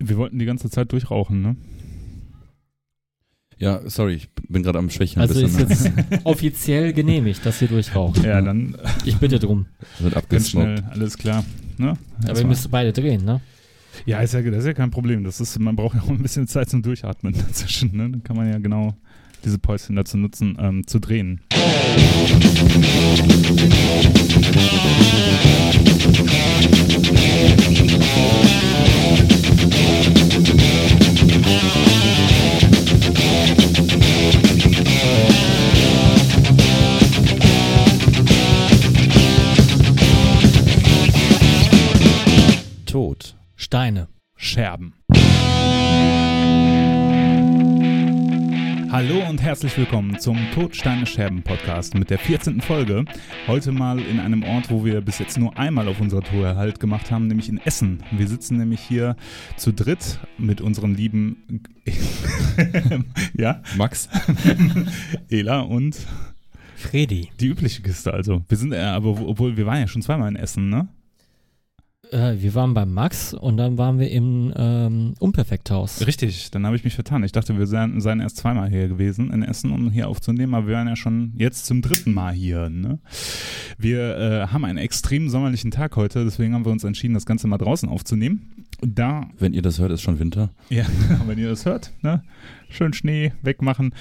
Wir wollten die ganze Zeit durchrauchen, ne? Ja, sorry, ich bin gerade am Schwächen. Also ein ist bisschen, ne? jetzt offiziell genehmigt, dass ihr durchraucht. Ja, dann Ich bitte drum. wird abgesmoked. alles klar. Ne? Aber ihr müsst beide drehen, ne? ja, ist ja, das ist ja kein Problem. Das ist, man braucht ja auch ein bisschen Zeit zum Durchatmen dazwischen. Ne? Dann kann man ja genau diese Päuschen dazu nutzen, ähm, zu drehen. Tod. Steine. Scherben. Hallo und herzlich willkommen zum Todsteine Scherben Podcast mit der 14. Folge. Heute mal in einem Ort, wo wir bis jetzt nur einmal auf unserer Tour Halt gemacht haben, nämlich in Essen. Wir sitzen nämlich hier zu dritt mit unserem lieben ja, Max? Ela und Fredi. die übliche Kiste also. Wir sind äh, aber obwohl wir waren ja schon zweimal in Essen, ne? Äh, wir waren beim Max und dann waren wir im ähm, Unperfekthaus. Richtig, dann habe ich mich vertan. Ich dachte, wir seien, seien erst zweimal hier gewesen in Essen, um hier aufzunehmen, aber wir waren ja schon jetzt zum dritten Mal hier. Ne? Wir äh, haben einen extrem sommerlichen Tag heute, deswegen haben wir uns entschieden, das Ganze mal draußen aufzunehmen. Da, Wenn ihr das hört, ist schon Winter. ja, wenn ihr das hört, ne? Schön Schnee wegmachen.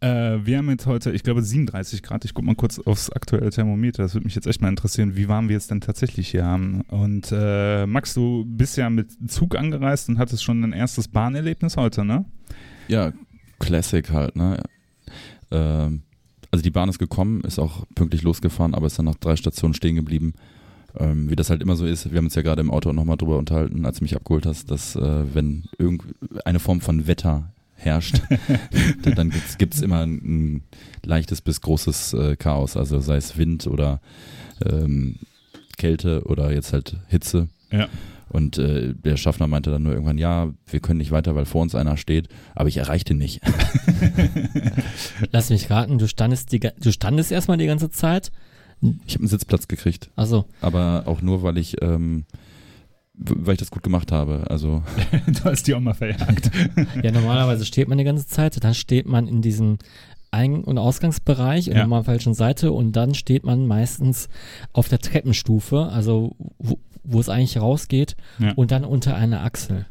Äh, wir haben jetzt heute, ich glaube, 37 Grad. Ich gucke mal kurz aufs aktuelle Thermometer. Das würde mich jetzt echt mal interessieren, wie warm wir es denn tatsächlich hier haben. Und äh, Max, du bist ja mit Zug angereist und hattest schon dein erstes Bahnerlebnis heute, ne? Ja, Classic halt, ne? Ähm, also die Bahn ist gekommen, ist auch pünktlich losgefahren, aber ist dann nach drei Stationen stehen geblieben. Ähm, wie das halt immer so ist, wir haben uns ja gerade im Auto nochmal drüber unterhalten, als du mich abgeholt hast, dass äh, wenn irgendeine Form von Wetter herrscht, dann, gibt's, gibt's immer ein, ein leichtes bis großes äh, Chaos, also sei es Wind oder ähm, Kälte oder jetzt halt Hitze. Ja. Und äh, der Schaffner meinte dann nur irgendwann, ja, wir können nicht weiter, weil vor uns einer steht, aber ich erreichte ihn nicht. Lass mich raten, du standest, die, ga- du standest erstmal die ganze Zeit. Ich habe einen Sitzplatz gekriegt, Also, aber auch nur, weil ich, ähm, weil ich das gut gemacht habe. Also du hast die auch mal verjagt. ja, normalerweise steht man die ganze Zeit, dann steht man in diesem Ein- und Ausgangsbereich und Ja. ja. der falschen Seite und dann steht man meistens auf der Treppenstufe, also wo, wo es eigentlich rausgeht Ja. und dann unter einer Achsel.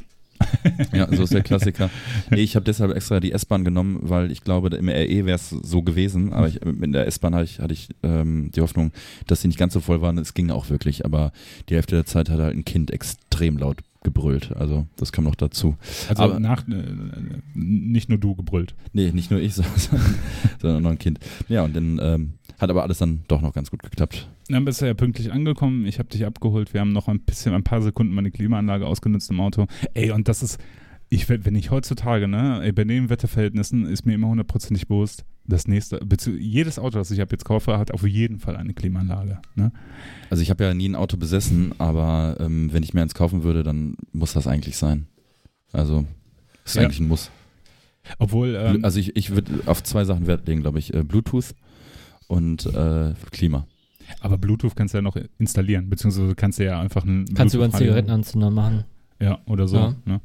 ja, so ist der Klassiker. Nee, ich habe deshalb extra die S-Bahn genommen, weil ich glaube, im RE wäre es so gewesen, aber ich, in der S-Bahn hatte ich, hatte ich ähm, die Hoffnung, dass sie nicht ganz so voll waren. Es ging auch wirklich, aber die Hälfte der Zeit hat halt ein Kind extrem laut gebrüllt. Also das kam noch dazu. Also Aber- nach, äh, nicht nur du gebrüllt. Nee, nicht nur ich, sondern, sondern noch ein Kind. Ja, und dann ähm, hat aber alles dann doch noch ganz gut geklappt. Dann bist du ja pünktlich angekommen. Ich habe dich abgeholt. Wir haben noch ein bisschen, ein paar Sekunden meine Klimaanlage ausgenutzt im Auto. Ey, und das ist, ich, wenn ich heutzutage, ne, ey, bei den Wetterverhältnissen ist mir immer hundertprozentig bewusst, das nächste, jedes Auto, das ich ab jetzt kaufe, hat auf jeden Fall eine Klimaanlage. Ne? Also ich habe ja nie ein Auto besessen, aber ähm, wenn ich mir eins kaufen würde, dann muss das eigentlich sein. Also ist Ja. eigentlich ein Muss. Obwohl, ähm, also ich, ich würde auf zwei Sachen Wert legen, glaube ich. Äh, Bluetooth und äh, Klima. Aber Bluetooth kannst du ja noch installieren, beziehungsweise kannst du ja einfach ein Kannst du über einen Zigarettenanzünder machen. Ja, oder so. Ja. Ne?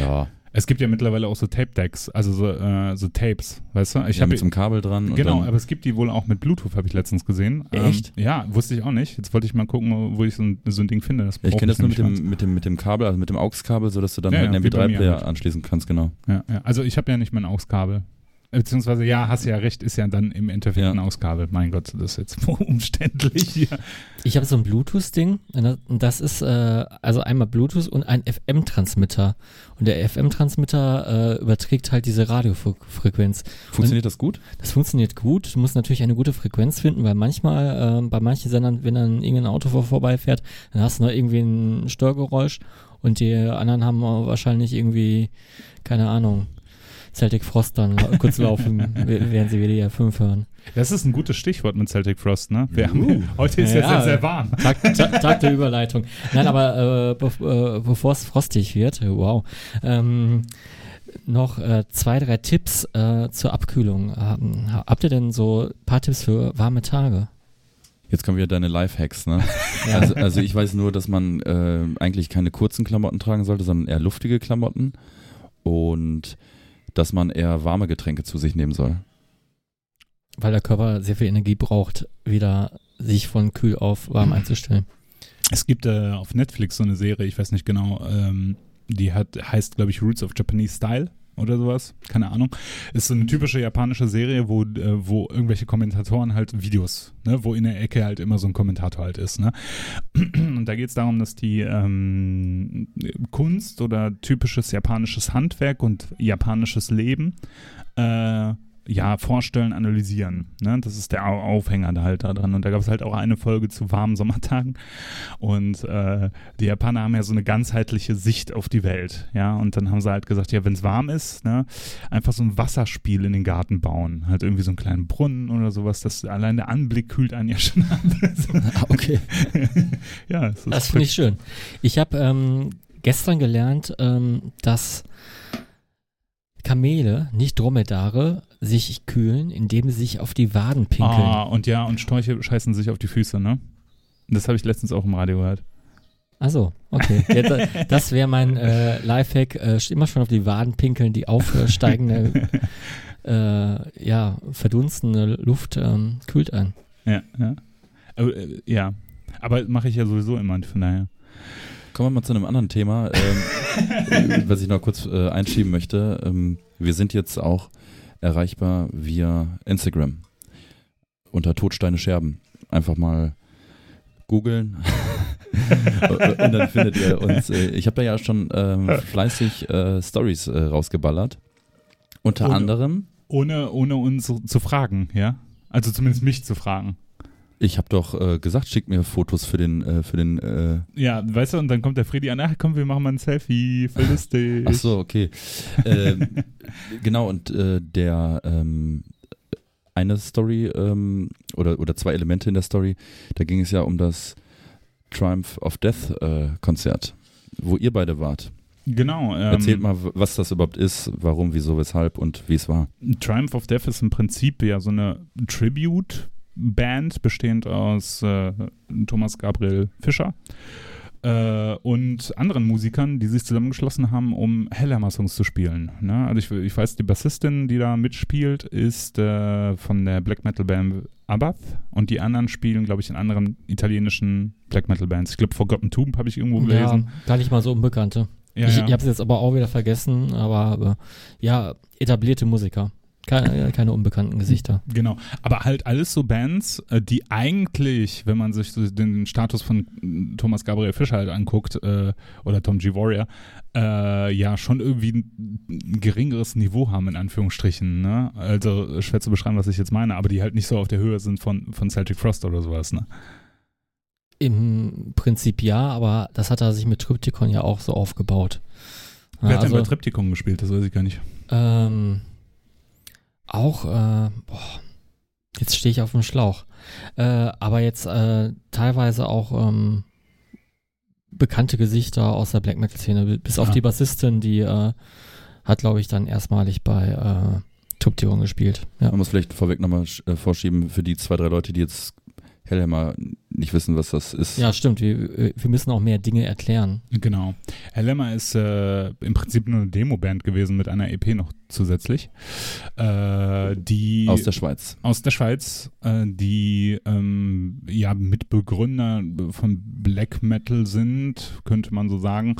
Ja. Es gibt ja mittlerweile auch so Tape-Decks, also so, äh, so Tapes, weißt du? Ich habe mit so einem Kabel dran. Genau, aber es gibt die wohl auch mit Bluetooth, habe ich letztens gesehen. Echt? Ähm, ja, wusste ich auch nicht. Jetzt wollte ich mal gucken, wo ich so ein, so ein Ding finde. Das Ja, ich kenne das nur mit dem, mit, dem, mit dem Kabel, also mit dem AUX-Kabel, sodass du dann Ja, halt ja, einen wie bei mir MP3-Player halt. anschließen kannst, genau. Ja, ja. Also ich habe ja nicht mein AUX-Kabel. Beziehungsweise, ja, hast ja recht, ist ja dann im Endeffekt Ja. ein AUX-Kabel. Mein Gott, das ist jetzt umständlich hier. Ich habe so ein Bluetooth-Ding und das- und ist äh, also einmal Bluetooth und ein FM-Transmitter. Und der FM-Transmitter äh, überträgt halt diese Radiofrequenz. Funktioniert das gut? Das funktioniert gut. Du musst natürlich eine gute Frequenz finden, weil manchmal, äh, bei manchen Sendern, wenn dann irgendein Auto vor vorbeifährt, dann hast du noch irgendwie ein Störgeräusch und die anderen haben wahrscheinlich irgendwie, keine Ahnung, Celtic Frost dann kurz laufen, während sie wieder die R5 hören. Das ist ein gutes Stichwort mit Celtic Frost, ne? Wir Uh. haben, heute ist ja, Ja, sehr, sehr warm. Tag, Tag, Tag der Überleitung. Nein, aber äh, bev äh, bevor es frostig wird, wow, ähm, noch äh, zwei, drei Tipps äh, zur Abkühlung. Ähm, habt ihr denn so ein paar Tipps für warme Tage? Jetzt kommen wieder deine Lifehacks, ne? Ja. Also, also ich weiß nur, dass man äh, eigentlich keine kurzen Klamotten tragen sollte, sondern eher luftige Klamotten und dass man eher warme Getränke zu sich nehmen soll. Weil der Körper sehr viel Energie braucht, wieder sich von kühl auf warm einzustellen. Es gibt äh, auf Netflix so eine Serie, ich weiß nicht genau, ähm, die hat, heißt, glaube ich, Roots of Japanese Style oder sowas. Keine Ahnung. Ist so eine typische japanische Serie, wo, äh, wo irgendwelche Kommentatoren halt Videos, ne, wo in der Ecke halt immer so ein Kommentator halt ist. Ne? Und da geht es darum, dass die ähm, Kunst oder typisches japanisches Handwerk und japanisches Leben äh, ja, vorstellen, analysieren. Ne? Das ist der Au- Aufhänger da halt da dran. Und da gab es halt auch eine Folge zu warmen Sommertagen. Und äh, die Japaner haben ja so eine ganzheitliche Sicht auf die Welt. Ja, und dann haben sie halt gesagt, ja, wenn es warm ist, ne, einfach so ein Wasserspiel in den Garten bauen. Halt irgendwie so einen kleinen Brunnen oder sowas. Das allein der Anblick kühlt einen ja schon ab. Okay. ja, ist Das finde ich schön. Ich habe ähm, gestern gelernt, ähm, dass Kamele, nicht Dromedare, sich kühlen, indem sie sich auf die Waden pinkeln. Ah, und ja, und Sträuche scheißen sich auf die Füße, ne? Das habe ich letztens auch im Radio gehört. Also, okay. Jetzt, äh, das wäre mein äh, Lifehack. Äh, immer schon auf die Waden pinkeln, die aufsteigende, äh, ja, verdunstende Luft ähm, kühlt ein. Ja, ja. Aber, äh, ja. Aber mache ich ja sowieso immer, von daher. Kommen wir mal zu einem anderen Thema, ähm, was ich noch kurz äh, einschieben möchte. Ähm, wir sind jetzt auch erreichbar via Instagram unter Todsteine Scherben. Einfach mal googeln und dann findet ihr uns. Äh, ich habe da ja schon ähm, fleißig äh, Stories äh, rausgeballert. Unter Ohne- anderem, Ohne, ohne uns zu- zu fragen, ja? Also zumindest mich zu fragen. Ich habe doch äh, gesagt, schickt mir Fotos für den, äh, für den äh, Ja, weißt du, und dann kommt der Freddy an, ach komm, wir machen mal ein Selfie, voll lustig. Ach so, okay. ähm, genau, und äh, der ähm, eine Story ähm, oder, oder zwei Elemente in der Story, da ging es ja um das Triumph of Death äh, Konzert, wo ihr beide wart. Genau. Ähm, Erzählt mal, was das überhaupt ist, warum, wieso, weshalb und wie es war. Triumph of Death ist im Prinzip ja so eine Tribute-Band, bestehend aus äh, Thomas Gabriel Fischer äh, und anderen Musikern, die sich zusammengeschlossen haben, um Hellhammer-Songs zu spielen. Ne? Also ich, ich weiß, die Bassistin, die da mitspielt, ist äh, von der Black Metal-Band Abath und die anderen spielen, glaube ich, in anderen italienischen Black Metal-Bands. Ich glaube, Forgotten Tomb habe ich irgendwo gelesen. Ja, gar nicht mal so Unbekannte. Ja, ich ja. ich habe es jetzt aber auch wieder vergessen, aber äh, ja, etablierte Musiker. Keine, keine unbekannten Gesichter. Genau, aber halt alles so Bands, äh, die eigentlich, wenn man sich den Status von Thomas Gabriel Fischer halt anguckt äh, oder Tom G. Warrior, äh, ja schon irgendwie ein geringeres Niveau haben, in Anführungsstrichen. Ne? Also schwer zu beschreiben, was ich jetzt meine, aber die halt nicht so auf der Höhe sind von, von Celtic Frost oder sowas. Ne? Im Prinzip ja, aber das hat er sich mit Triptychon ja auch so aufgebaut. Ja, Wer hat also, denn bei Triptychon gespielt? Das weiß ich gar nicht. ähm, auch, äh, boah, jetzt stehe ich auf dem Schlauch. Äh, aber jetzt äh, teilweise auch ähm, bekannte Gesichter aus der Black Metal Szene, bis auf Ah. die Bassistin, die äh, hat, glaube ich, dann erstmalig bei äh, Triptychon gespielt. Ja. Man muss vielleicht vorweg nochmal äh, vorschieben für die zwei, drei Leute, die jetzt Hellhammer nicht wissen, was das ist. ja, stimmt. Wir, wir müssen auch mehr Dinge erklären. Genau. Hellhammer ist äh, im Prinzip nur eine Demo-Band gewesen mit einer EP noch zusätzlich. Äh, die Aus der Schweiz. aus der Schweiz, äh, die ähm, ja Mitbegründer von Black Metal sind, könnte man so sagen,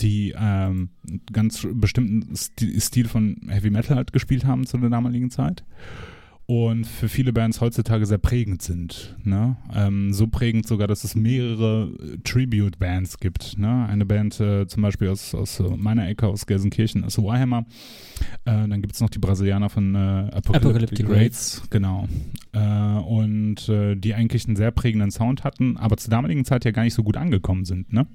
die ähm, ganz bestimmten Sti- Stil von Heavy Metal halt gespielt haben zu der damaligen Zeit. Und für viele Bands heutzutage sehr prägend sind. Ne? Ähm, so prägend sogar, dass es mehrere äh, Tribute-Bands gibt. Ne? Eine Band äh, zum Beispiel aus, aus äh, meiner Ecke, aus Gelsenkirchen, ist Warhammer. Äh, dann gibt es noch die Brasilianer von äh, Apocalyptic, Apocalyptic Raids. Genau. Äh, und äh, die eigentlich einen sehr prägenden Sound hatten, aber zur damaligen Zeit ja gar nicht so gut angekommen sind. Ne?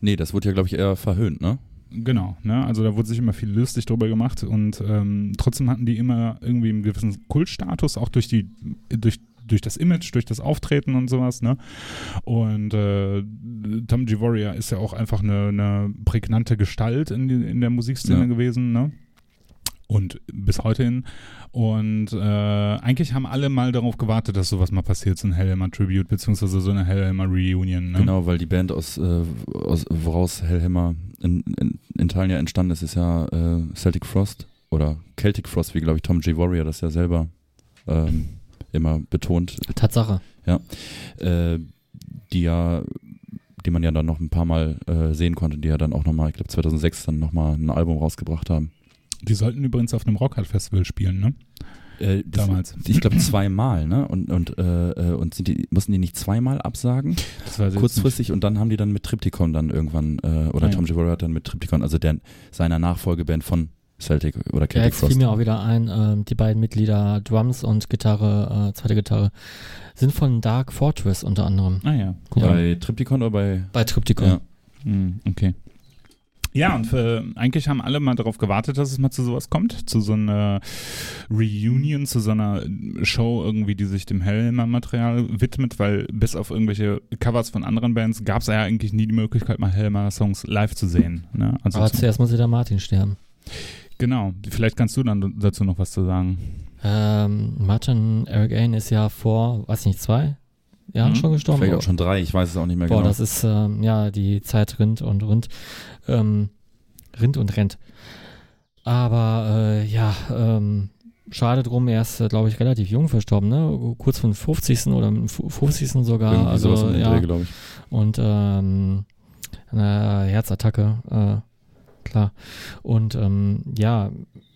Nee, das wurde ja, glaube ich, eher verhöhnt, ne? Genau, ne? Also da wurde sich immer viel lustig drüber gemacht und ähm, trotzdem hatten die immer irgendwie einen gewissen Kultstatus, auch durch die, durch, durch das Image, durch das Auftreten und sowas, ne? Und äh, Tom G. Warrior ist ja auch einfach eine, eine prägnante Gestalt in, die, in der Musikszene Ja. gewesen, ne? Und bis heute hin. Und äh, eigentlich haben alle mal darauf gewartet, dass sowas mal passiert, so ein Hellhammer Tribute, beziehungsweise so eine Hellhammer Reunion. Ne? Genau, weil die Band aus, äh, aus woraus Hellhammer in, in, in Teilen ja entstanden ist, ist ja äh, Celtic Frost oder Celtic Frost, wie glaube ich Tom G. Warrior das ja selber ähm, immer betont. Tatsache. Ja. Äh, die ja die man ja dann noch ein paar Mal äh, sehen konnte, die ja dann auch nochmal, ich glaube 2006 dann nochmal ein Album rausgebracht haben. Die sollten übrigens auf einem Rockhard-Festival spielen, ne? Äh, Damals. Ich glaube zweimal, ne? Und, und, äh, äh, und sind die, mussten die nicht zweimal absagen? Kurzfristig und dann haben die dann mit Triptychon dann irgendwann, äh, oder ah, Tom ja. hat dann mit Triptychon, also der, seiner Nachfolgeband von Celtic oder Celtic ja, jetzt fiel mir auch wieder ein, ähm, die beiden Mitglieder Drums und Gitarre, äh, zweite Gitarre, sind von Dark Fortress unter anderem. Ah ja. Cool. Bei Triptychon oder bei? Bei Triptychon. Ja. Hm, okay. Ja, und für, eigentlich haben alle mal darauf gewartet, dass es mal zu sowas kommt, zu so einer Reunion, zu so einer Show irgendwie, die sich dem Helmer-Material widmet, weil bis auf irgendwelche Covers von anderen Bands gab es ja eigentlich nie die Möglichkeit, mal Helmer-Songs live zu sehen. Ne? Also Aber zuerst muss ja der Martin sterben. Genau, vielleicht kannst du dann dazu noch was zu sagen. Ähm, Martin Eric Ain ist ja vor, weiß ich nicht, zwei Jahren mhm. schon gestorben. Vielleicht auch schon drei, ich weiß es auch nicht mehr Boah, genau. das ist, ähm, ja, die Zeit rinnt und rinnt, ähm, rinnt und rennt. Aber, äh, ja, ähm, schade drum, er ist, äh, glaube ich, relativ jung verstorben, ne? Kurz von 50. oder 50. sogar. Irgendwie also, ja. ich. Und, ähm, eine Herzattacke, äh, klar. Und, ähm, ja,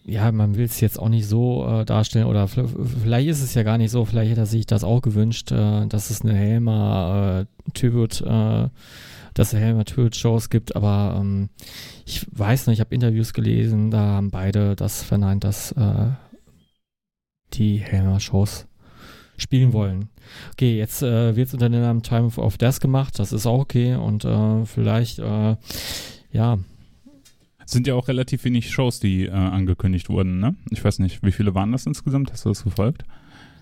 ja, man will es jetzt auch nicht so äh, darstellen oder vielleicht ist es ja gar nicht so, vielleicht hätte er sich das auch gewünscht, äh, dass es eine Helmer äh, Tribute, äh, dass es Helmer Tribute Shows gibt, aber ähm, ich weiß nicht, ich habe Interviews gelesen, da haben beide das verneint, dass äh, die Helmer Shows spielen wollen. Okay, jetzt äh, wird es unter dem Namen Time of Death gemacht, das ist auch okay und äh, vielleicht, äh, ja, sind ja auch relativ wenig Shows, die äh, angekündigt wurden, ne? Ich weiß nicht, wie viele waren das insgesamt? Hast du das gefolgt?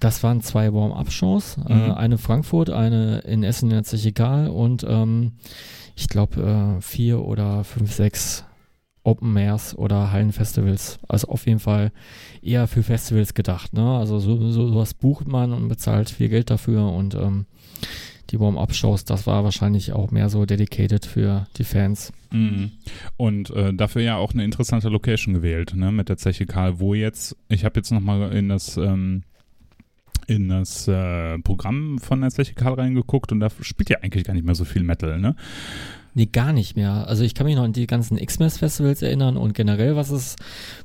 Das waren zwei Warm-Up-Shows, äh, mhm. äh, eine Frankfurt, eine in Essen in der Zechikal und ähm, ich glaube äh, vier oder fünf, sechs Open Airs oder Hallenfestivals. Also auf jeden Fall eher für Festivals gedacht. Ne? Also so, so sowas bucht man und bezahlt viel Geld dafür und ähm, die Warm-Up-Shows, das war wahrscheinlich auch mehr so dedicated für die Fans. Mhm. Und äh, dafür ja auch eine interessante Location gewählt, ne, mit der Zeche Karl, wo jetzt, ich habe jetzt nochmal in das ähm, in das äh, Programm von der Zeche Karl reingeguckt und da spielt ja eigentlich gar nicht mehr so viel Metal, ne? Nee, gar nicht mehr. Also ich kann mich noch an die ganzen X-Mess-Festivals erinnern und generell, was es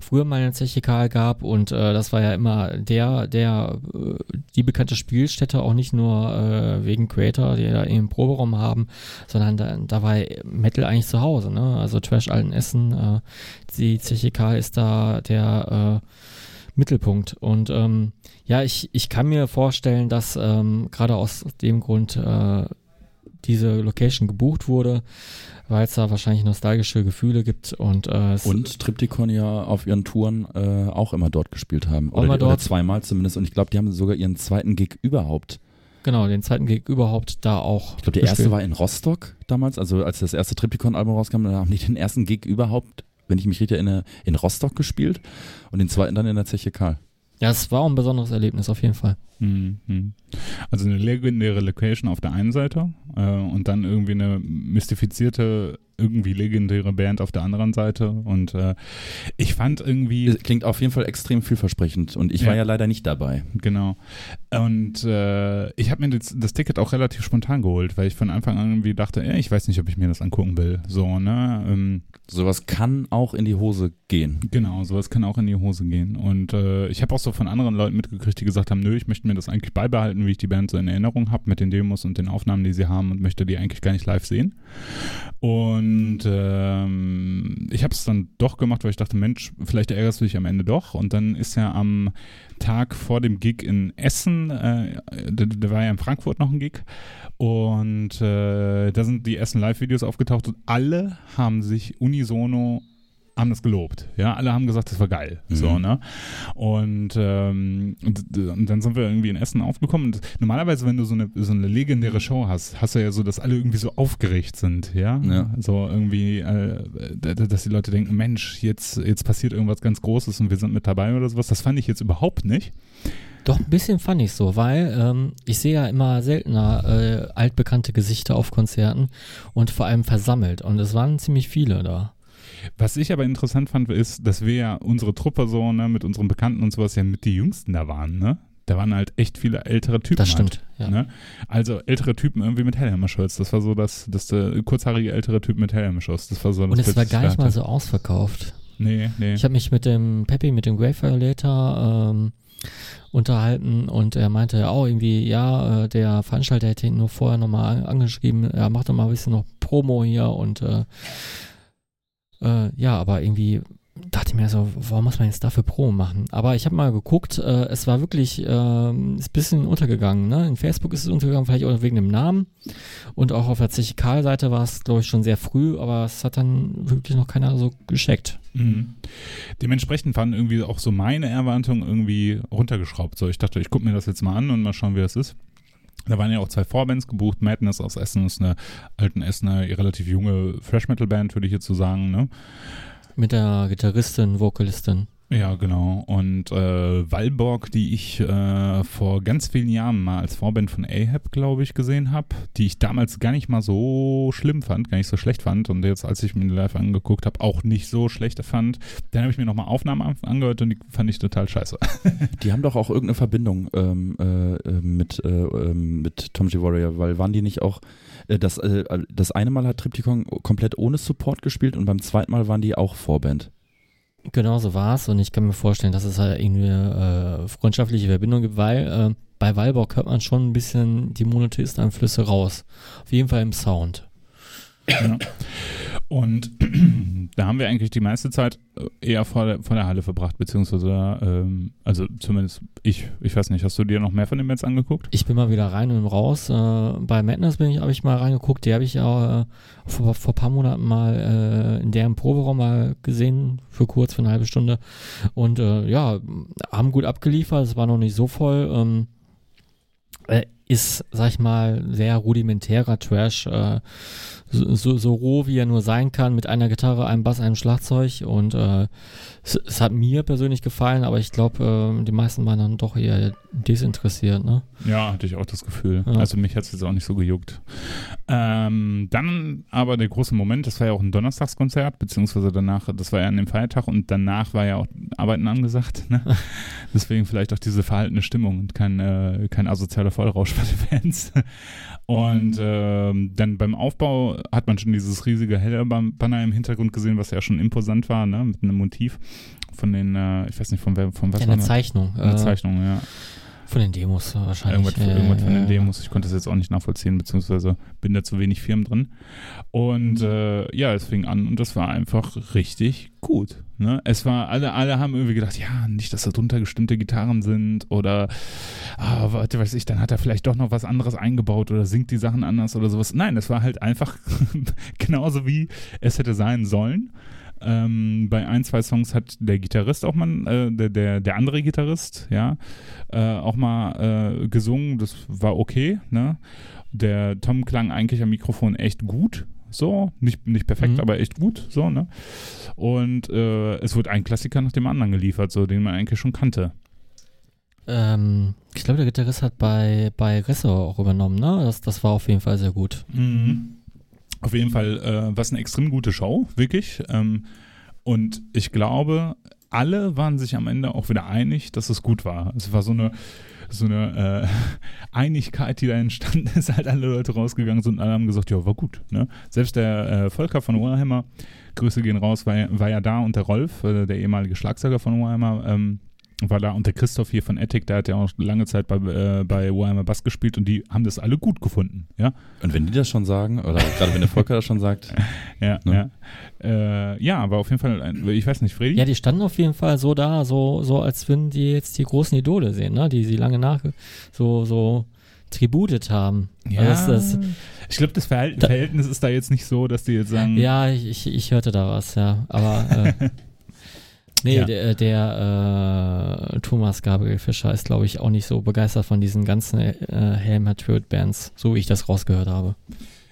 früher mal in Zechikal gab und äh, das war ja immer der, der, äh, die bekannte Spielstätte, auch nicht nur äh, wegen Creator, die da eben Proberaum haben, sondern da, da war Metal eigentlich zu Hause, ne? Also Trash Alten Essen, äh, die Zechikal ist da der äh, Mittelpunkt. Und ähm, ja, ich, ich kann mir vorstellen, dass ähm, gerade aus dem Grund äh, diese Location gebucht wurde, weil es da wahrscheinlich nostalgische Gefühle gibt und äh, und Triptychon ja auf ihren Touren äh, auch immer dort gespielt haben oder, immer dort. oder zweimal zumindest und ich glaube, die haben sogar ihren zweiten Gig überhaupt Genau, den zweiten Gig überhaupt da auch. Ich glaube, der erste war in Rostock damals, also als das erste Triptychon-Album rauskam, da haben die den ersten Gig überhaupt, wenn ich mich richtig erinnere, in Rostock gespielt und den zweiten dann in der Zeche Karl. Ja, es war auch ein besonderes Erlebnis auf jeden Fall. Mhm. Also eine legendäre Location auf der einen Seite äh, und dann irgendwie eine mystifizierte irgendwie legendäre Band auf der anderen Seite. Und äh, ich fand irgendwie. Klingt auf jeden Fall extrem vielversprechend. Und ich ja. war ja leider nicht dabei. Genau. Und äh, ich habe mir das, das, Ticket auch relativ spontan geholt, weil ich von Anfang an irgendwie dachte, ja, ich weiß nicht, ob ich mir das angucken will. So, ne? Ähm, sowas kann auch in die Hose gehen. Genau, sowas kann auch in die Hose gehen. Und äh, ich habe auch so von anderen Leuten mitgekriegt, die gesagt haben, nö, ich möchte mir das eigentlich beibehalten, wie ich die Band so in Erinnerung habe, mit den Demos und den Aufnahmen, die sie haben und möchte die eigentlich gar nicht live sehen. Und ähm, ich habe es dann doch gemacht, weil ich dachte, Mensch, vielleicht ärgerst du dich am Ende doch. Und dann ist ja am Tag vor dem Gig in Essen, äh, da, da, war ja in Frankfurt noch ein Gig. Und äh, da sind die Essen Live-Videos aufgetaucht und alle haben sich unisono haben das gelobt. Ja, alle haben gesagt, das war geil. Mhm. So, ne? Und, ähm, und, und dann sind wir irgendwie in Essen aufgekommen. Und normalerweise, wenn du so eine, so eine legendäre Show hast, hast du ja so, dass alle irgendwie so aufgeregt sind, ja? Ja. So irgendwie, äh, dass die Leute denken, Mensch, jetzt, jetzt passiert irgendwas ganz Großes und wir sind mit dabei oder sowas. Das fand ich jetzt überhaupt nicht. Doch, ein bisschen fand ich so, weil ähm, ich sehe ja immer seltener äh, altbekannte Gesichter auf Konzerten und vor allem versammelt. Und es waren ziemlich viele da. Was ich aber interessant fand, ist, dass wir ja unsere Truppe so, ne, mit unseren Bekannten und sowas ja mit die Jüngsten da waren, ne? Da waren halt echt viele ältere Typen. Das halt. stimmt. Ja. Ne? Also ältere Typen irgendwie mit Hellhammer-Shirts. Das war so das, das der kurzhaarige ältere Typ mit Hellhammer-Shirts. Das war so das Und es war gar das nicht ich mal so ausverkauft. Nee, nee. Ich habe mich mit dem Peppy, mit dem Grave Violator ähm, unterhalten und er meinte ja auch irgendwie, ja, äh, der Veranstalter hätte ihn nur vorher nochmal an, angeschrieben, er macht doch mal ein bisschen noch Promo hier und äh, äh, ja, aber irgendwie dachte ich mir so, warum muss man jetzt dafür Promo machen? Aber ich habe mal geguckt, äh, es war wirklich, ähm, ist ein bisschen untergegangen, ne? In Facebook ist es untergegangen, vielleicht auch wegen dem Namen und auch auf der Zechikal-Seite war es, glaube ich, schon sehr früh, aber es hat dann wirklich noch keiner so gescheckt. Mhm. Dementsprechend waren irgendwie auch so meine Erwartungen irgendwie runtergeschraubt. So, ich dachte, ich gucke mir das jetzt mal an und mal schauen, wie das ist. Da waren ja auch zwei Vorbands gebucht. Madness aus Essen ist eine alten Essener, relativ junge Fresh-Metal-Band, würde ich jetzt so sagen. Ne? Mit der Gitarristin, Vokalistin. Ja, genau. Und äh, Walborg, die ich äh, vor ganz vielen Jahren mal als Vorband von Ahab, glaube ich, gesehen habe, die ich damals gar nicht mal so schlimm fand, gar nicht so schlecht fand und jetzt, als ich mir die live angeguckt habe, auch nicht so schlecht fand. Dann habe ich mir nochmal Aufnahmen an- angehört und die fand ich total scheiße. Die haben doch auch irgendeine Verbindung ähm, äh, äh, mit, äh, ähm, mit Tom G. Warrior, weil waren die nicht auch, äh, das, äh, das eine Mal hat Triptychon komplett ohne Support gespielt und beim zweiten Mal waren die auch Vorband. Genau so war es und ich kann mir vorstellen, dass es halt irgendwie äh, freundschaftliche Verbindung gibt, weil äh, bei Walborg hört man schon ein bisschen die Monotheist-Einflüsse raus. Auf jeden Fall im Sound. Ja. Und da haben wir eigentlich die meiste Zeit äh, eher vor der, vor der Halle verbracht, beziehungsweise, ähm, also zumindest ich, ich weiß nicht, hast du dir noch mehr von den Bands angeguckt? Ich bin mal wieder rein und raus. Äh, bei Madness bin ich, habe ich mal reingeguckt. Die habe ich ja äh, vor, vor ein paar Monaten mal äh, in deren Proberaum mal gesehen, für kurz, für eine halbe Stunde. Und äh, ja, haben gut abgeliefert. Es war noch nicht so voll. Ähm, äh, ist, sag ich mal, sehr rudimentärer Trash. Äh, so, so, so roh, wie er nur sein kann, mit einer Gitarre, einem Bass, einem Schlagzeug. Und äh, es, es hat mir persönlich gefallen, aber ich glaube, äh, die meisten waren dann doch eher desinteressiert. Ne? Ja, hatte ich auch das Gefühl. Ja. Also mich hat es jetzt auch nicht so gejuckt. Ähm, dann aber der große Moment, das war ja auch ein Donnerstagskonzert, beziehungsweise danach, das war ja an dem Feiertag und danach war ja auch Arbeiten angesagt. Ne? Deswegen vielleicht auch diese verhaltene Stimmung und kein, äh, kein asozialer Vollrausch Fans. Und ähm, dann beim Aufbau hat man schon dieses riesige helle Banner im Hintergrund gesehen, was ja schon imposant war, ne? mit einem Motiv von den, äh, ich weiß nicht, von, wer, von was Ja, war eine? Zeichnung. Eine äh, Zeichnung, ja. Von den Demos wahrscheinlich. Irgendwas, Äh, irgendwas von den äh, Demos. Ich konnte das jetzt auch nicht nachvollziehen, beziehungsweise bin da zu wenig Firmen drin. Und äh, ja, es fing an und das war einfach richtig gut. Ne? Es war, alle, alle haben irgendwie gedacht, ja, nicht, dass da drunter gestimmte Gitarren sind oder ah, warte, weiß ich, dann hat er vielleicht doch noch was anderes eingebaut oder singt die Sachen anders oder sowas. Nein, es war halt einfach genauso wie es hätte sein sollen. Ähm, bei ein, zwei Songs hat der Gitarrist auch mal, äh, der, der, der andere Gitarrist, ja, äh, auch mal äh, gesungen. Das war okay, ne? Der Tom klang eigentlich am Mikrofon echt gut. So, nicht, nicht perfekt, Mhm. aber echt gut, so, ne? Und äh, es wurde ein Klassiker nach dem anderen geliefert, so, den man eigentlich schon kannte. Ähm, ich glaube, der Gitarrist hat bei, bei Ressor auch übernommen, ne? Das, das war auf jeden Fall sehr gut. Mhm. Auf jeden Fall äh, war es eine extrem gute Show, wirklich. Ähm, und ich glaube, alle waren sich am Ende auch wieder einig, dass es gut war. Es war so eine, so eine äh, Einigkeit, die da entstanden ist. Halt alle Leute rausgegangen sind und alle haben gesagt, ja, war gut. Ne? Selbst der äh, Volker von Warhammer, Grüße gehen raus, war, war ja da und der Rolf, äh, der ehemalige Schlagzeuger von Warhammer, ähm, war da und der Christoph hier von Ethic, der hat ja auch lange Zeit bei, äh, bei Warhammer Bass gespielt und die haben das alle gut gefunden, ja. Und wenn die das schon sagen, oder gerade wenn der Volker das schon sagt, Ja, Ne? ja. Äh, ja, aber auf jeden Fall, ein, ich weiß nicht, Freddy? Ja, die standen auf jeden Fall so da, so, so als würden die jetzt die großen Idole sehen, ne? Die sie lange nach, so, so tributet haben. Ja, Also das, das, ich glaube, das Verhal Da- Verhältnis ist da jetzt nicht so, dass die jetzt sagen, ja, ich, ich, ich hörte da was, ja. Aber äh, nee, Ja. der, der äh, Thomas Gabriel Fischer ist, glaube ich, auch nicht so begeistert von diesen ganzen äh, Helmer Tribute Bands, so wie ich das rausgehört habe.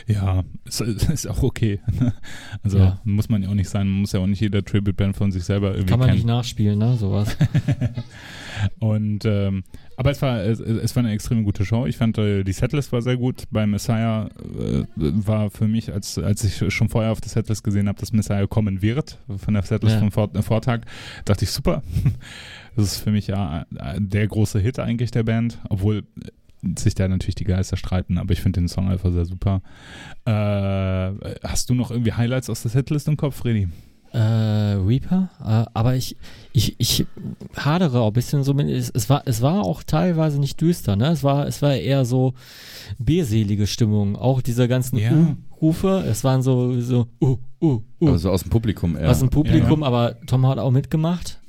Ja, ist, ist auch okay. Also Ja. muss man ja auch nicht sein, man muss ja auch nicht jeder Tribute-Band von sich selber irgendwie Kann man kennen. nicht nachspielen, ne? Sowas. Und ähm, aber es war es, es war eine extrem gute Show. Ich fand äh, die Setlist war sehr gut. Bei Messiah äh, war für mich, als als ich schon vorher auf der Setlist gesehen habe, dass Messiah kommen wird von der Setlist Ja. vom Vor Vortag, dachte ich super. Das ist für mich ja äh, der große Hit eigentlich der Band, obwohl sich da natürlich die Geister streiten, aber ich finde den Song einfach sehr super. Äh, hast du noch irgendwie Highlights aus der Setlist im Kopf, Freddy? Äh, Reaper, äh, aber ich, ich, ich hadere auch ein bisschen so mit, es, es war, es war auch teilweise nicht düster, ne? Es war, es war eher so beselige Stimmung. Auch diese ganzen Ja. Uh-Rufe, es waren so, so, uh, uh, uh. Also aus dem Publikum eher. aus dem Publikum, aber Tom hat auch mitgemacht.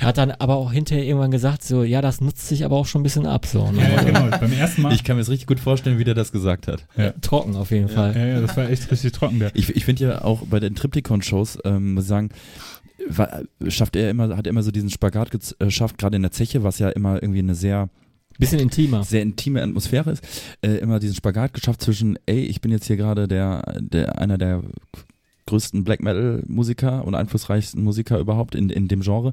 Hat dann aber auch hinterher irgendwann gesagt, so, ja, das nutzt sich aber auch schon ein bisschen ab, so. Ne? Ja, ja, genau. Beim ersten Mal. ich kann mir das richtig gut vorstellen, wie der das gesagt hat. Trocken auf jeden Fall. ja, ja, das war echt richtig trocken. Der. Ich, ich finde ja auch bei den Triptychon-Shows, ähm, muss ich sagen, wa- schafft er immer, hat er immer so diesen Spagat gez- äh, geschafft, gerade in der Zeche, was ja immer irgendwie eine sehr, Bisschen intimer. sehr intime Atmosphäre ist, äh, immer diesen Spagat geschafft zwischen, ey, ich bin jetzt hier gerade der, der, einer der größten Black Metal Musiker und einflussreichsten Musiker überhaupt in, in dem Genre.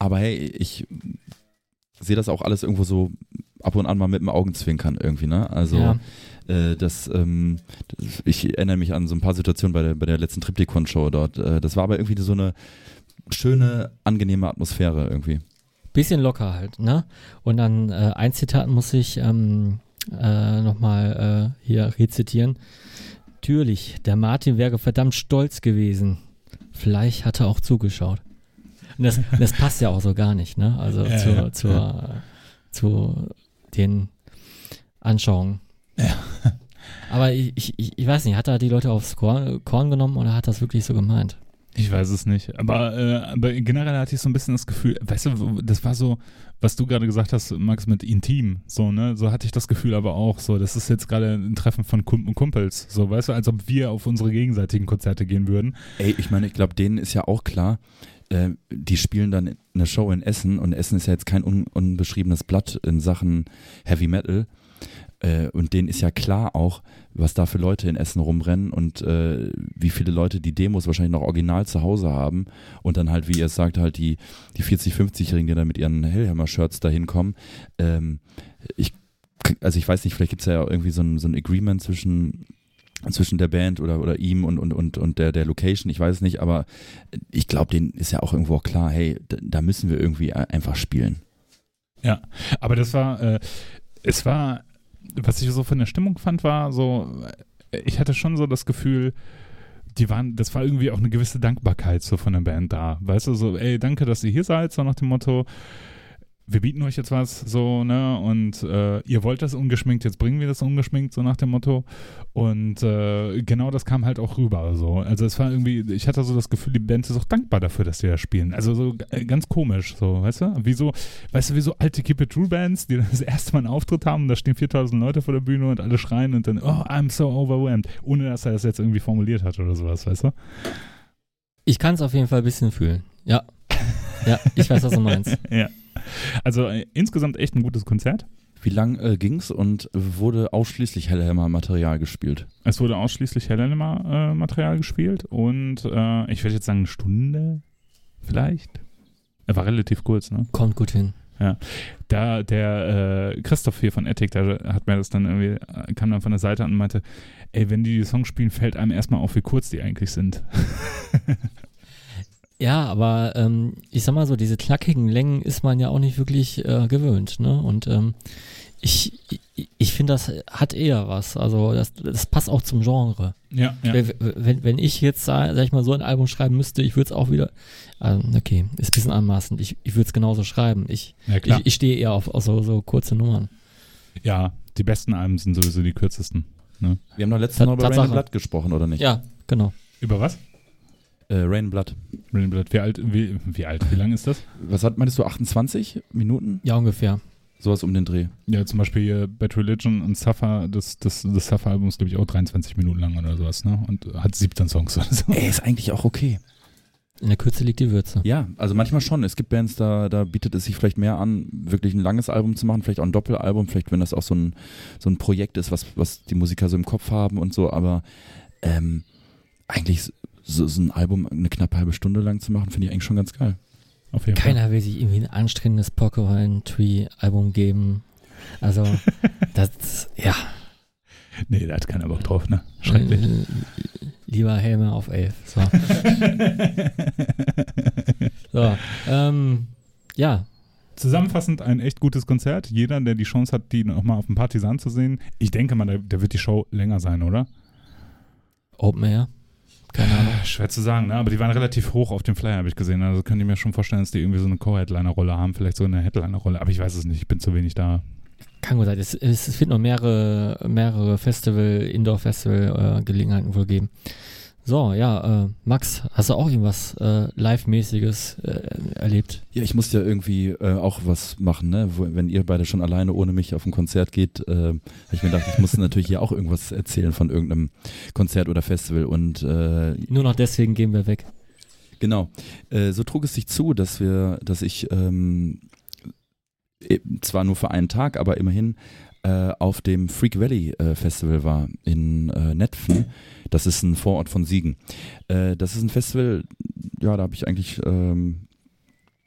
Aber hey, ich sehe das auch alles irgendwo so ab und an mal mit dem Augenzwinkern irgendwie, ne? Also ja. äh, das, ähm, das, ich erinnere mich an so ein paar Situationen bei der, bei der letzten Triptychon-Show dort. Äh, das war aber irgendwie so eine schöne, angenehme Atmosphäre irgendwie. Bisschen locker halt, ne? Und dann äh, ein Zitat muss ich ähm, äh, nochmal äh, hier rezitieren. Natürlich, der Martin wäre verdammt stolz gewesen. Vielleicht hat er auch zugeschaut. Und das, das passt ja auch so gar nicht, ne? Also Ja, zur, ja, zur, ja. zu den Anschauungen. Aber ich, ich, ich weiß nicht, hat er die Leute aufs Korn, Korn genommen oder hat das wirklich so gemeint? Ich weiß es nicht. Aber, äh, aber generell hatte ich so ein bisschen das Gefühl, weißt du, das war so, was du gerade gesagt hast, Max, mit intim, so, ne? So hatte ich das Gefühl aber auch, so, das ist jetzt gerade ein Treffen von Kum Kumpels, so, weißt du, als ob wir auf unsere gegenseitigen Konzerte gehen würden. Ey, ich meine, ich glaube, denen ist ja auch klar, äh, die spielen dann eine Show in Essen und Essen ist ja jetzt kein un unbeschriebenes Blatt in Sachen Heavy Metal. Äh, und denen ist ja klar auch, was da für Leute in Essen rumrennen und äh, wie viele Leute die Demos wahrscheinlich noch original zu Hause haben und dann halt, wie ihr es sagt, halt die, die 40-, 50-Jährigen, die dann mit ihren Hellhammer-Shirts da hinkommen. Ähm, ich, also ich weiß nicht, vielleicht gibt es ja irgendwie so ein, so ein Agreement zwischen zwischen der Band oder, oder ihm und, und, und, und der, der Location, ich weiß es nicht, aber ich glaube, denen ist ja auch irgendwo auch klar, hey, da, müssen wir irgendwie einfach spielen. Aber das war, äh, es war, was ich so von der Stimmung fand, war so, ich hatte schon so das Gefühl, die waren, das war irgendwie auch eine gewisse Dankbarkeit so von der Band da. Weißt du, so, ey, danke, dass ihr hier seid, so nach dem Motto, wir bieten euch jetzt was, so, ne, und äh, ihr wollt das ungeschminkt, jetzt bringen wir das ungeschminkt, so nach dem Motto. Und äh, genau das kam halt auch rüber, so. Also es war irgendwie, ich hatte so das Gefühl, die Band ist auch dankbar dafür, dass die da spielen. Also so äh, ganz komisch, so, weißt du? Wie so, weißt du, wie so alte Keep It True Bands, die das erste Mal einen Auftritt haben und da stehen 4000 Leute vor der Bühne und alle schreien und dann, oh, I'm so overwhelmed, ohne dass er das jetzt irgendwie formuliert hat oder sowas, weißt du? Ich kann es auf jeden Fall ein bisschen fühlen. Ja. Ja, ich weiß, was du meinst. ja. Also äh, insgesamt echt ein gutes Konzert. Wie lang äh, ging's und wurde ausschließlich Hellhammer-Material gespielt? Es wurde ausschließlich Helena-Material gespielt und äh, ich würde jetzt sagen eine Stunde vielleicht. Er war relativ kurz, ne? Kommt gut hin. Da der äh, Christoph hier von Ethic, der hat mir das dann irgendwie, äh, kam dann von der Seite an und meinte, ey, wenn die die Songs spielen, fällt einem erstmal auf, wie kurz die eigentlich sind. Ja, aber ähm, ich sag mal so, diese knackigen Längen ist man ja auch nicht wirklich äh, gewöhnt, ne? Und ähm, ich, ich, ich finde, das hat eher was. Also das, das passt auch zum Genre. ja, ja. Wenn, wenn, ich jetzt, sag sag ich mal, so ein Album schreiben müsste, ich würde es auch wieder, also, okay, ist ein bisschen anmaßend, ich, ich würde es genauso schreiben. Ich, ja klar. ich, ich stehe eher auf, auf so, so kurze Nummern. ja, die besten Alben sind sowieso die kürzesten. Wir haben doch letztes Mal über Rain Blood gesprochen, oder nicht? Ja, genau. Über was? Äh, Rain and Blood. Rainblood, wie alt, wie, wie alt, wie lang ist das? Was hat, meinst du, 28 Minuten? Ja, ungefähr. Sowas um den Dreh. Ja, zum Beispiel hier Bad Religion und Suffer, das, das, das Suffer-Album ist, glaube ich, auch 23 Minuten lang oder sowas, ne? Und hat 17 Songs oder so. Ey, ist eigentlich auch okay. In der Kürze liegt die Würze. Ja, also manchmal schon. Es gibt Bands, da, da bietet es sich vielleicht mehr an, wirklich ein langes Album zu machen, vielleicht auch ein Doppelalbum, vielleicht wenn das auch so ein, so ein Projekt ist, was, was die Musiker so im Kopf haben und so, aber ähm, eigentlich so, so ein Album eine knappe halbe Stunde lang zu machen, finde ich eigentlich schon ganz geil. Auf jeden Fall. Keiner will sich irgendwie ein anstrengendes Porcupine Tree Album geben. Also, das, ja. Nee, da hat keiner Bock drauf, ne? Schrecklich. Äh, Lieber Helme auf 11. So, so ähm, ja. Zusammenfassend ein echt gutes Konzert. Jeder, der die Chance hat, die nochmal auf dem Partisan zu sehen, ich denke mal, da, da wird die Show länger sein, oder? Open Air. Keine Ahnung. Schwer zu sagen, ne? aber die waren relativ hoch auf dem Flyer, habe ich gesehen. Also könnte ich mir schon vorstellen, dass die irgendwie so eine Co-Headliner-Rolle haben, vielleicht so eine Headliner-Rolle, aber ich weiß es nicht, ich bin zu wenig da. Kann gut sein. Es, es, wird noch mehrere, mehrere Festival, Indoor-Festival-Gelegenheiten wohl geben. So, ja, äh, Max, hast du auch irgendwas äh, Live-mäßiges äh, erlebt? Ja, ich musste ja irgendwie äh, auch was machen, ne? Wo, wenn ihr beide schon alleine ohne mich auf ein Konzert geht, äh, habe ich mir gedacht, ich muss natürlich hier auch irgendwas erzählen von irgendeinem Konzert oder Festival und äh, Nur noch deswegen gehen wir weg. Genau. Äh, so trug es sich zu, dass wir, dass ich ähm, e- zwar nur für einen Tag, aber immerhin äh, auf dem Freak Valley äh, Festival war in äh, Netfen. Das ist ein Vorort von Siegen. Äh, das ist ein Festival, ja, da habe ich eigentlich ähm,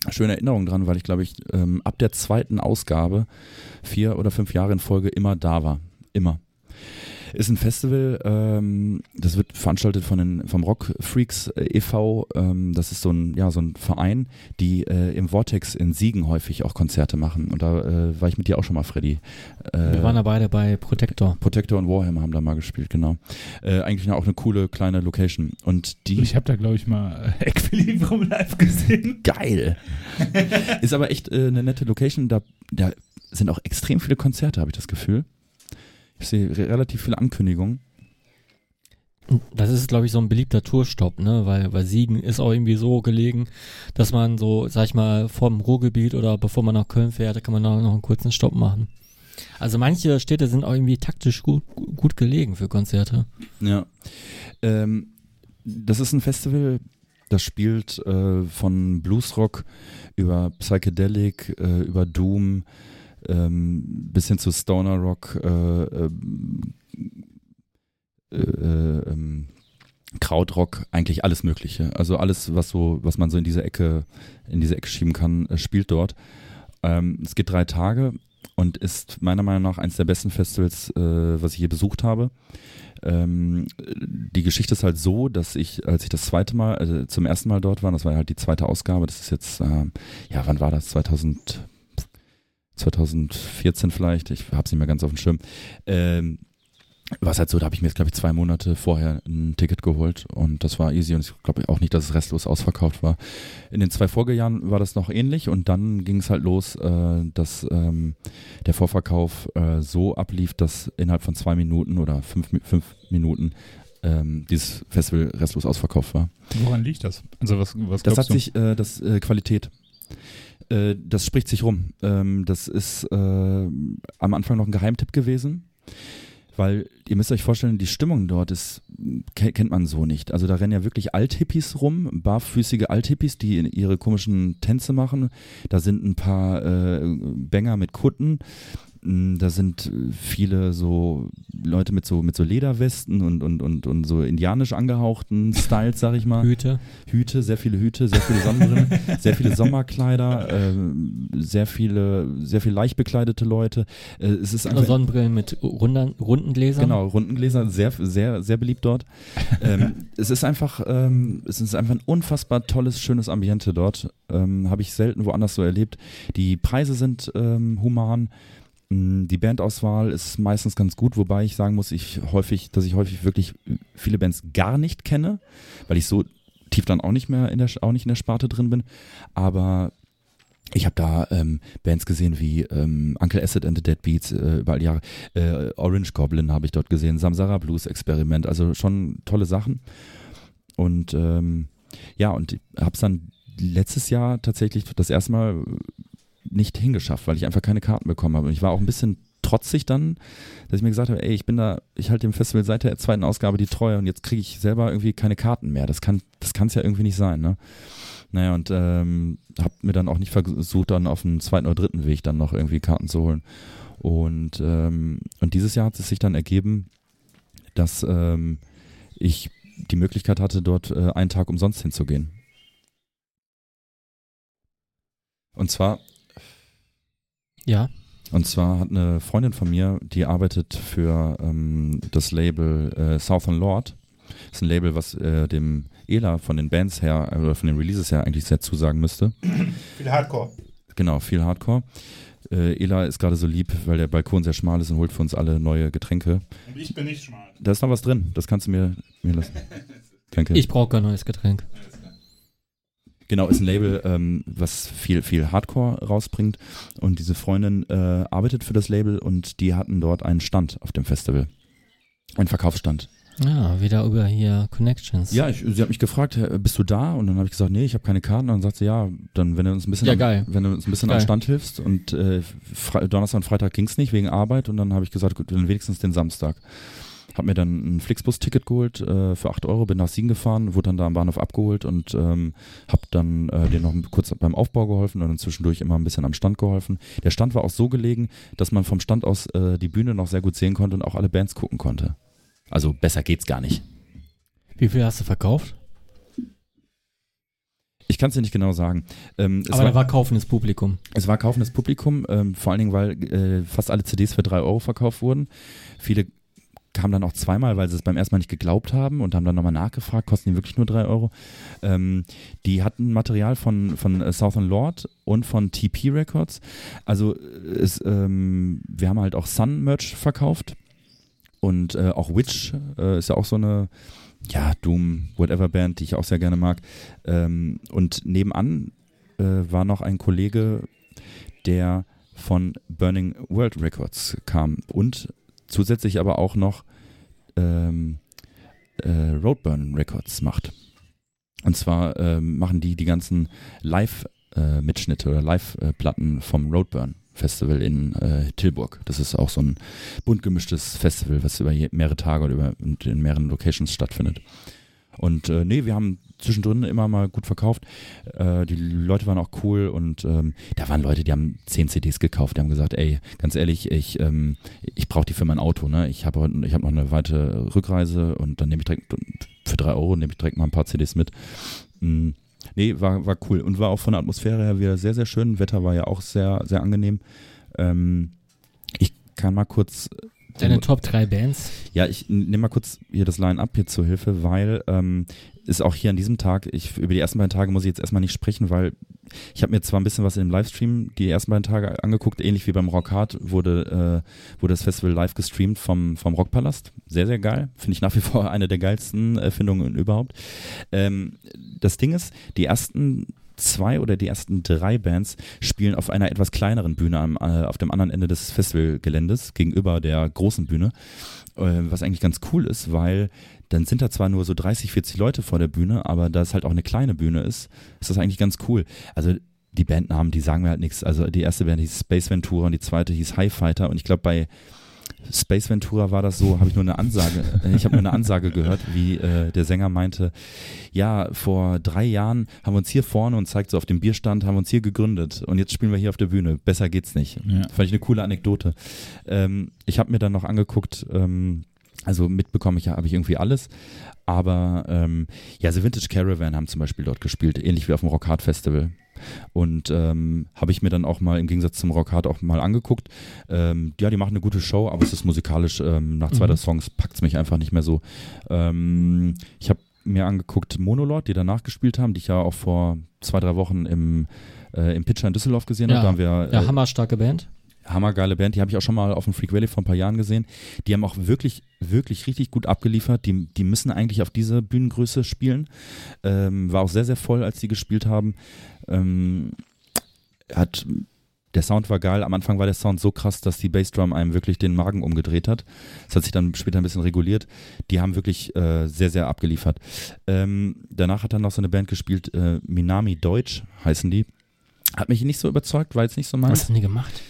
schöne Erinnerungen dran, weil ich glaube ich ähm, ab der zweiten Ausgabe vier oder fünf Jahre in Folge immer da war. Immer. Ist ein Festival, ähm, das wird veranstaltet von den, vom Rock Freaks äh, e.V. Ähm, das ist so ein, ja, so ein Verein, die äh, im Vortex in Siegen häufig auch Konzerte machen. Und da äh, war ich mit dir auch schon mal, Freddy. Äh, wir waren da beide bei Protector. Protector und Warhammer haben da mal gespielt, genau. Äh, eigentlich auch eine coole kleine Location. Und die. Ich habe da, glaube ich, mal äh, Equilibrium live gesehen. Geil. ist aber echt äh, eine nette Location. Da, da sind auch extrem viele Konzerte, habe ich das Gefühl. Ich sehe re relativ viele Ankündigungen. Das ist, glaube ich, so ein beliebter Tourstopp, ne? Weil, weil Siegen ist auch irgendwie so gelegen, dass man so, sag ich mal, vorm Ruhrgebiet oder bevor man nach Köln fährt, da kann man da noch einen kurzen Stopp machen. Also manche Städte sind auch irgendwie taktisch gut, gut gelegen für Konzerte. Ja. Ähm, das ist ein Festival, das spielt äh, von Bluesrock über Psychedelic, äh, über Doom, ähm, bis hin zu Stoner Rock, äh, äh, äh, ähm, Krautrock, eigentlich alles Mögliche. Also alles, was so, was man so in diese Ecke, in diese Ecke schieben kann, äh, spielt dort. Ähm, es geht drei Tage und ist meiner Meinung nach eines der besten Festivals, äh, was ich je besucht habe. Ähm, die Geschichte ist halt so, dass ich, als ich das zweite Mal, also zum ersten Mal dort war, das war halt die zweite Ausgabe, das ist jetzt, äh, ja, wann war das? 2000, 2014 vielleicht, ich habe es nicht mehr ganz auf dem Schirm. Ähm, war es halt so, da habe ich mir jetzt, glaube ich, zwei Monate vorher ein Ticket geholt und das war easy und ich glaube auch nicht, dass es restlos ausverkauft war. In den zwei Folgejahren war das noch ähnlich und dann ging es halt los, äh, dass ähm, der Vorverkauf äh, so ablief, dass innerhalb von zwei Minuten oder fünf, fünf Minuten ähm, dieses Festival restlos ausverkauft war. Woran liegt das? Also was, was Das hat du? sich, äh, das äh, Qualität. Äh, das spricht sich rum. Ähm, das ist äh, am Anfang noch ein Geheimtipp gewesen, weil ihr müsst euch vorstellen, die Stimmung dort ist, ke kennt man so nicht. Also da rennen ja wirklich Althippies rum, barfüßige Althippies, die ihre komischen Tänze machen. Da sind ein paar äh, Bänger mit Kutten. Mm, Da sind viele so Leute mit so mit so Lederwesten und, und, und, und so indianisch angehauchten Styles, sag ich mal. Hüte. Hüte, sehr viele Hüte, sehr viele Sonnenbrillen, sehr viele Sommerkleider, ähm, sehr viele, sehr viel leicht bekleidete Leute. Äh, es ist einfach, Sonnenbrillen mit runden, runden Gläsern. genau, Rundengläser, sehr, sehr, sehr beliebt dort. ähm, es ist einfach, ähm, es ist einfach ein unfassbar tolles, schönes Ambiente dort. Ähm, Habe ich selten woanders so erlebt. Die Preise sind ähm, human. Mm, Die Bandauswahl ist meistens ganz gut, wobei ich sagen muss, ich häufig, dass ich häufig wirklich viele Bands gar nicht kenne, weil ich so tief dann auch nicht mehr in der auch nicht in der Sparte drin bin. Aber ich habe da ähm, Bands gesehen wie ähm, Uncle Acid and the Dead Beats äh, über all Jahre. Äh, Orange Goblin habe ich dort gesehen, Samsara Blues Experiment, also schon tolle Sachen. Und ähm, ja, und hab's dann letztes Jahr tatsächlich das erste Mal nicht hingeschafft, weil ich einfach keine Karten bekommen habe. Und ich war auch ein bisschen trotzig dann, dass ich mir gesagt habe, ey, ich bin da, ich halte dem Festival seit der zweiten Ausgabe die Treue und jetzt kriege ich selber irgendwie keine Karten mehr. Das kann das kann es ja irgendwie nicht sein, ne? Naja, und ähm, habe mir dann auch nicht versucht, dann auf dem zweiten oder dritten Weg dann noch irgendwie Karten zu holen. Und, ähm, und dieses Jahr hat es sich dann ergeben, dass ähm, ich die Möglichkeit hatte, dort äh, einen Tag umsonst hinzugehen. Und zwar. Ja. Und zwar hat eine Freundin von mir, die arbeitet für ähm, das Label äh, Southern Lord. Das ist ein Label, was äh, dem Ela von den Bands her äh, oder von den Releases her eigentlich sehr zusagen müsste. Viel Hardcore. Genau, viel Hardcore. Äh, Ela ist gerade so lieb, weil der Balkon sehr schmal ist und holt für uns alle neue Getränke. Und ich bin nicht schmal. Da ist noch was drin, das kannst du mir, mir lassen. Danke. Ich brauche kein neues Getränk. Genau, ist ein Label, ähm, was viel, viel Hardcore rausbringt. Und diese Freundin äh, arbeitet für das Label und die hatten dort einen Stand auf dem Festival. Ein Verkaufsstand. Ja, wieder über hier Connections. Ja, ich, sie hat mich gefragt, "Hä, bist du da? Und dann habe ich gesagt, nee, ich habe keine Karten. Und dann sagt sie, ja, dann wenn du uns ein bisschen, Ja, am, wenn du uns ein bisschen am Geil. Stand hilfst. Und äh, Donnerstag und Freitag ging's nicht wegen Arbeit. Und dann habe ich gesagt, gut, dann wenigstens den Samstag. Hab mir dann ein Flixbus-Ticket geholt äh, für 8 Euro, bin nach Siegen gefahren, wurde dann da am Bahnhof abgeholt und ähm, hab dann äh, denen noch kurz beim Aufbau geholfen und dann zwischendurch immer ein bisschen am Stand geholfen. Der Stand war auch so gelegen, dass man vom Stand aus äh, die Bühne noch sehr gut sehen konnte und auch alle Bands gucken konnte. Also besser geht's gar nicht. Wie viel hast du verkauft? Ich kann es dir nicht genau sagen. Ähm, es, Aber war, da war kaufendes Publikum. es war kaufendes Publikum, ähm, vor allen Dingen, weil äh, fast alle CDs für drei Euro verkauft wurden. Viele kamen dann auch zweimal, weil sie es beim ersten Mal nicht geglaubt haben und haben dann nochmal nachgefragt, kosten die wirklich nur drei Euro. Ähm, die hatten Material von, von äh, Southern Lord und von TP Records. Also äh, es, ähm, wir haben halt auch Sun-Merch verkauft und äh, auch Witch äh, ist ja auch so eine ja, Doom, whatever Band, die ich auch sehr gerne mag. Ähm, und nebenan äh, war noch ein Kollege, der von Burning World Records kam und zusätzlich aber auch noch ähm, äh, Roadburn Records macht. Und zwar ähm, machen die die ganzen Live-Mitschnitte oder Live-Platten vom Roadburn Festival in äh, Tilburg. Das ist auch so ein bunt gemischtes Festival, was über mehrere Tage oder über, in mehreren Locations stattfindet. Und äh, nee, wir haben zwischendrin immer mal gut verkauft. Äh, die Leute waren auch cool und ähm, da waren Leute, die haben 10 CDs gekauft. Die haben gesagt, ey, ganz ehrlich, ich, ähm, ich brauche die für mein Auto. Ne? Ich habe ich hab noch eine weite Rückreise und dann nehme ich direkt für drei Euro nehme ich direkt mal ein paar CDs mit. Mm, nee, war, war cool und war auch von der Atmosphäre her wieder sehr, sehr schön. Wetter war ja auch sehr, sehr angenehm. Ähm, ich kann mal kurz Deine Top 3 Bands. ja, ich nehme mal kurz hier das Line-Up hier zur Hilfe, weil ähm, ist auch hier an diesem Tag, ich, über die ersten beiden Tage muss ich jetzt erstmal nicht sprechen, weil ich habe mir zwar ein bisschen was in dem Livestream die ersten beiden Tage angeguckt, ähnlich wie beim Rock Hard wurde, äh, wurde das Festival live gestreamt vom, vom Rockpalast. Sehr, sehr geil. Finde ich nach wie vor eine der geilsten Erfindungen überhaupt. Ähm, das Ding ist, die ersten zwei oder die ersten drei Bands spielen auf einer etwas kleineren Bühne am, äh, auf dem anderen Ende des Festivalgeländes gegenüber der großen Bühne, äh, was eigentlich ganz cool ist, weil dann sind da zwar nur so 30, 40 Leute vor der Bühne, aber da es halt auch eine kleine Bühne ist, ist das eigentlich ganz cool. Also die Bandnamen, die sagen mir halt nichts. Also die erste Band hieß Space Ventura und die zweite hieß High Fighter und ich glaube bei Space Ventura war das so, habe ich nur eine Ansage, äh, ich habe nur eine Ansage gehört, wie äh, der Sänger meinte, ja, vor drei Jahren haben wir uns hier vorne und zeigt so auf dem Bierstand, haben wir uns hier gegründet und jetzt spielen wir hier auf der Bühne. Besser geht's nicht. Ja. Fand ich eine coole Anekdote. Ähm, ich habe mir dann noch angeguckt, ähm, also mitbekommen ich habe ich irgendwie alles, aber ähm, ja, The Vintage Caravan haben zum Beispiel dort gespielt, ähnlich wie auf dem Rock Hard Festival. Und ähm, habe ich mir dann auch mal im Gegensatz zum Rock Hard auch mal angeguckt. Ähm, ja, die machen eine gute Show, aber es ist musikalisch, ähm, nach zwei Mhm. der Songs packt es mich einfach nicht mehr so. Ähm, ich habe mir angeguckt Monolord, die danach gespielt haben, die ich ja auch vor zwei, drei Wochen im, äh, im Pitcher in Düsseldorf gesehen Ja. habe. Da haben wir Ja, äh, hammerstarke Band. Hammergeile Band, die habe ich auch schon mal auf dem Freak Valley vor ein paar Jahren gesehen. Die haben auch wirklich, wirklich richtig gut abgeliefert. Die, die müssen eigentlich auf diese Bühnengröße spielen. Ähm, war auch sehr, sehr voll, als die gespielt haben. Ähm, hat, der Sound war geil. Am Anfang war der Sound so krass, dass die Bassdrum einem wirklich den Magen umgedreht hat. Das hat sich dann später ein bisschen reguliert. Die haben wirklich äh, sehr, sehr abgeliefert. Ähm, danach hat dann noch so eine Band gespielt, äh, Minami Deutsch heißen die. Hat mich nicht so überzeugt, war jetzt nicht so Was meins. haben die gemacht?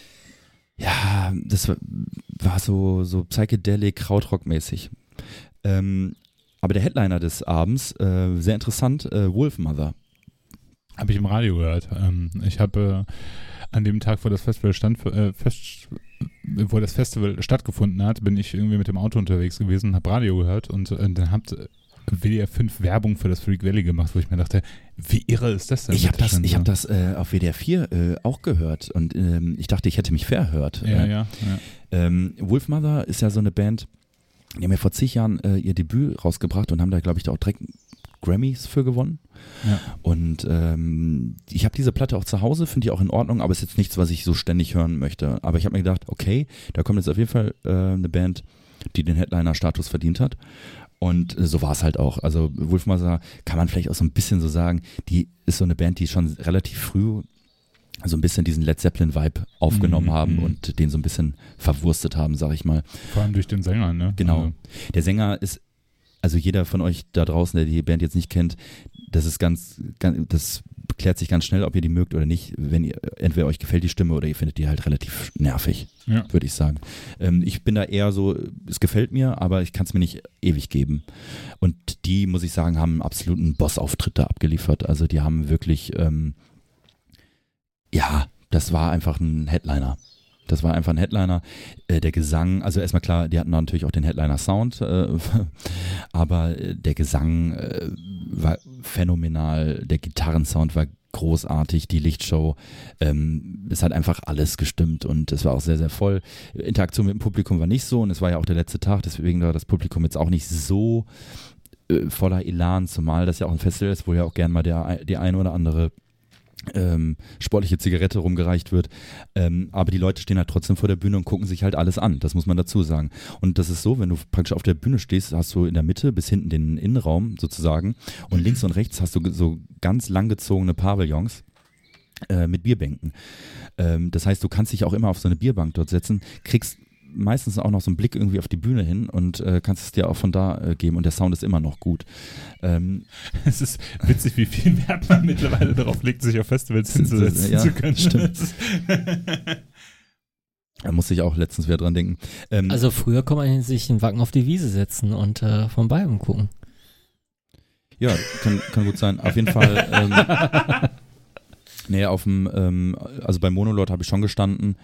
Ja, das war, so, so psychedelic, Krautrock-mäßig. Ähm, aber der Headliner des Abends, äh, sehr interessant, äh, Wolfmother. Habe ich im Radio gehört. Ähm, ich habe äh, an dem Tag, wo das Festival stand, äh, fest, wo das Festival stattgefunden hat, bin ich irgendwie mit dem Auto unterwegs gewesen habe Radio gehört und äh, dann habt WDR 5 Werbung für das Freak Valley gemacht, wo ich mir dachte, wie irre ist das denn? Ich habe das, ich so? hab das äh, auf WDR 4 äh, auch gehört und ähm, ich dachte, ich hätte mich verhört. Ja, Äh, ja, ja. Ähm, Wolfmother ist ja so eine Band, die haben ja vor zig Jahren äh, ihr Debüt rausgebracht und haben da, glaube ich, da auch direkt Grammys für gewonnen. Ja. Und ähm, ich habe diese Platte auch zu Hause, finde die auch in Ordnung, aber ist jetzt nichts, was ich so ständig hören möchte. Aber ich habe mir gedacht, okay, da kommt jetzt auf jeden Fall äh, eine Band, die den Headliner-Status verdient hat. Und äh, so war es halt auch. Also Wolfmother kann man vielleicht auch so ein bisschen so sagen, die ist so eine Band, die schon relativ früh so ein bisschen diesen Led Zeppelin-Vibe aufgenommen Mhm, haben mhm. und den so ein bisschen verwurstet haben, sag ich mal. Vor allem durch den Sänger, ne? Genau. Also, Der Sänger ist, also jeder von euch da draußen, der die Band jetzt nicht kennt, das ist ganz, ganz das klärt sich ganz schnell, ob ihr die mögt oder nicht. Wenn ihr, entweder euch gefällt die Stimme oder ihr findet die halt relativ nervig, ja. würde ich sagen. Ähm, ich bin da eher so, es gefällt mir, aber ich kann es mir nicht ewig geben. Und die, muss ich sagen, haben einen absoluten Boss-Auftritt da abgeliefert. Also die haben wirklich, ähm, ja, das war einfach ein Headliner. Das war einfach ein Headliner. Äh, der Gesang, also erstmal klar, die hatten natürlich auch den Headliner-Sound, äh, aber äh, der Gesang war phänomenal, der Gitarrensound war großartig, die Lichtshow, ähm, es hat einfach alles gestimmt und es war auch sehr, sehr voll. Interaktion mit dem Publikum war nicht so und es war ja auch der letzte Tag, deswegen war das Publikum jetzt auch nicht so voller Elan, zumal das ja auch ein Festival ist, wo ja auch gern mal der, die eine oder andere ähm, sportliche Zigarette rumgereicht wird. Ähm, aber die Leute stehen halt trotzdem vor der Bühne und gucken sich halt alles an. Das muss man dazu sagen. Und das ist so, wenn du praktisch auf der Bühne stehst, hast du in der Mitte bis hinten den Innenraum sozusagen und links und rechts hast du so ganz langgezogene Pavillons äh, mit Bierbänken. Ähm, das heißt, du kannst dich auch immer auf so eine Bierbank dort setzen, kriegst meistens auch noch so einen Blick irgendwie auf die Bühne hin und äh, kannst es dir auch von da äh, geben und der Sound ist immer noch gut. Ähm, Es ist witzig, wie viel Wert man mittlerweile darauf legt, sich auf Festivals hinzusetzen Ja, zu können. stimmt. da musste ich auch letztens wieder dran denken. Ähm, Also früher kann man sich einen Wacken auf die Wiese setzen und äh, von Bayern gucken. Ja, kann, kann gut sein. Auf jeden Fall. Ähm, nee, auf dem, ähm, also bei Monolord habe ich schon gestanden.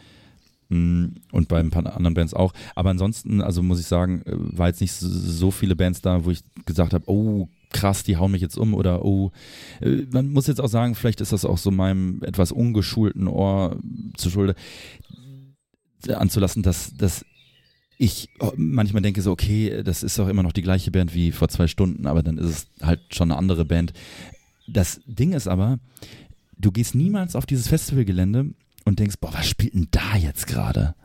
Mm, Und bei ein paar anderen Bands auch. Aber ansonsten, also muss ich sagen, äh, war jetzt nicht so- viele Bands da, wo ich gesagt habe, oh, krass, die hauen mich jetzt um oder oh, äh, man muss jetzt auch sagen, vielleicht ist das auch so meinem etwas ungeschulten Ohr zu Schulde äh, anzulassen, dass, dass ich manchmal denke so, okay, das ist doch immer noch die gleiche Band wie vor zwei Stunden, aber dann ist es halt schon eine andere Band. Das Ding ist aber, du gehst niemals auf dieses Festivalgelände und denkst, boah, was spielt denn da jetzt gerade?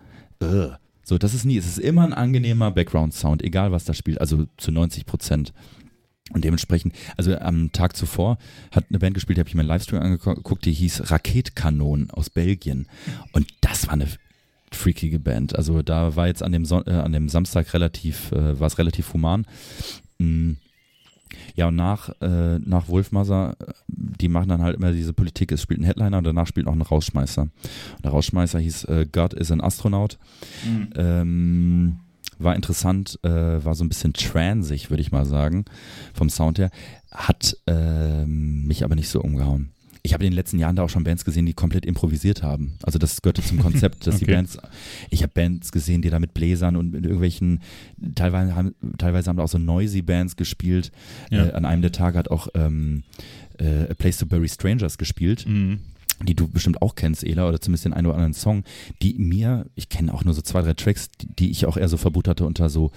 Äh. So, das ist nie, es ist immer ein angenehmer Background-Sound, egal was da spielt, also zu 90 Prozent. Und dementsprechend, also am Tag zuvor hat eine Band gespielt, habe ich mir einen Livestream angeguckt, die hieß Raketkanon aus Belgien. Und das war eine freakige Band. Also da war jetzt an dem, Son äh, an dem Samstag relativ, äh, war es relativ human. Mm. Ja, und nach, äh, nach Wolfmother, äh, die machen dann halt immer diese Politik, es spielt ein Headliner und danach spielt noch ein Rausschmeißer. Und der Rausschmeißer hieß äh, God is an Astronaut. Mhm. Ähm, war interessant, äh, war so ein bisschen transig, würde ich mal sagen, vom Sound her. Hat ähm, mich aber nicht so umgehauen. Ich habe in den letzten Jahren da auch schon Bands gesehen, die komplett improvisiert haben. Also das gehörte zum Konzept, dass die Okay. Bands, ich habe Bands gesehen, die da mit Bläsern und mit irgendwelchen, teilweise haben, teilweise haben da auch so noisy Bands gespielt. Ja. Äh, an einem der Tage hat auch ähm, äh, A Place to Bury Strangers gespielt Mhm. Die du bestimmt auch kennst, Ela, oder zumindest den einen oder anderen Song, die mir, ich kenne auch nur so zwei, drei Tracks, die, die ich auch eher so verbucht hatte unter so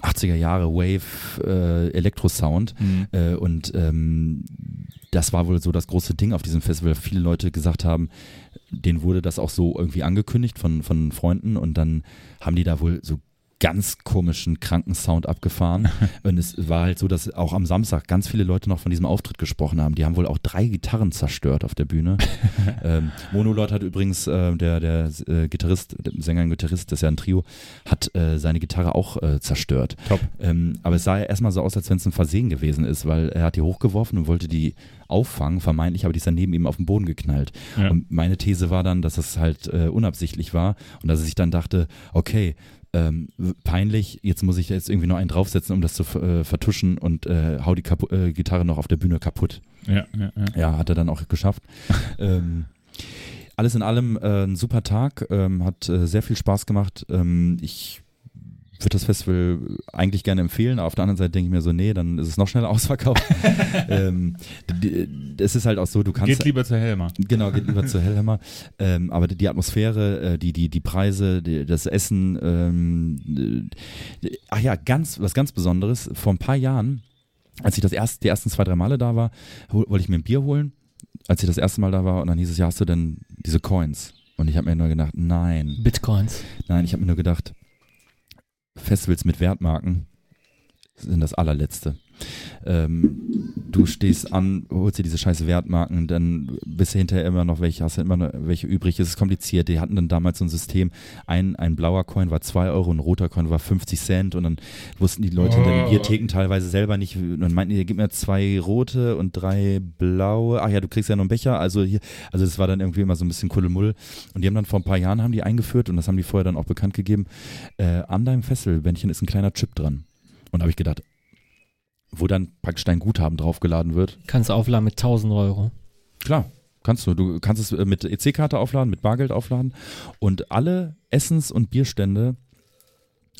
80er Jahre Wave, äh, Elektro-Sound. Mhm. Äh, und ähm, das war wohl so das große Ding auf diesem Festival. Viele Leute gesagt haben, denen wurde das auch so irgendwie angekündigt von, von Freunden und dann haben die da wohl so ganz komischen, kranken Sound abgefahren. und es war halt so, dass auch am Samstag ganz viele Leute noch von diesem Auftritt gesprochen haben. Die haben wohl auch drei Gitarren zerstört auf der Bühne. ähm, Monolord hat übrigens, äh, der, der äh, Gitarrist, der Sänger und Gitarrist, das ist ja ein Trio, hat äh, seine Gitarre auch äh, zerstört. Top. Ähm, aber es sah ja erstmal so aus, als wenn es ein Versehen gewesen ist, weil er hat die hochgeworfen und wollte die auffangen, vermeintlich, aber die ist dann neben ihm auf den Boden geknallt. Ja. Und meine These war dann, dass es halt äh, unabsichtlich war und dass er sich dann dachte, okay, ähm, peinlich, jetzt muss ich jetzt irgendwie noch einen draufsetzen, um das zu äh, vertuschen und äh, hau die Kapu äh, Gitarre noch auf der Bühne kaputt. Ja, ja, ja. Ja, hat er dann auch geschafft. ähm, alles in allem äh, ein super Tag, ähm, hat äh, sehr viel Spaß gemacht. Ähm, ich würde das Festival eigentlich gerne empfehlen, aber auf der anderen Seite denke ich mir so, nee, dann ist es noch schneller ausverkauft. ähm, es ist halt auch so, du kannst Geht lieber zu Helmer. Genau, geht lieber zu Hellhammer. Ähm, aber die Atmosphäre, äh, die, die, die Preise, die, das Essen, ähm, äh, ach ja, ganz, was ganz Besonderes, vor ein paar Jahren, als ich das erst, die ersten zwei, drei Male da war, wollte ich mir ein Bier holen, als ich das erste Mal da war und dann hieß es, ja, hast du denn diese Coins? Und ich habe mir nur gedacht, nein, Bitcoins. nein, ich habe mir nur gedacht, Festivals mit Wertmarken sind das allerletzte. Ähm, du stehst an, holst dir diese scheiß Wertmarken, dann bist du hinterher immer noch welche, hast du immer noch welche übrig. Es ist kompliziert. Die hatten dann damals so ein System, ein, ein blauer Coin war 2 Euro, ein roter Coin war 50 Cent und dann wussten die Leute in den Oh. Biertheken teilweise selber nicht. Und dann meinten die, gib mir zwei rote und drei blaue. Ach ja, du kriegst ja noch einen Becher. Also hier, also das war dann irgendwie immer so ein bisschen Kuddelmull. Und die haben dann vor ein paar Jahren haben die eingeführt und das haben die vorher dann auch bekannt gegeben. Äh, an deinem Fesselbändchen ist ein kleiner Chip dran. Und da habe ich gedacht, wo dann praktisch dein Guthaben draufgeladen wird. Kannst aufladen mit 1000 Euro. Klar, kannst du. Du kannst es äh, mit EC-Karte aufladen, mit Bargeld aufladen. Und alle Essens- und Bierstände,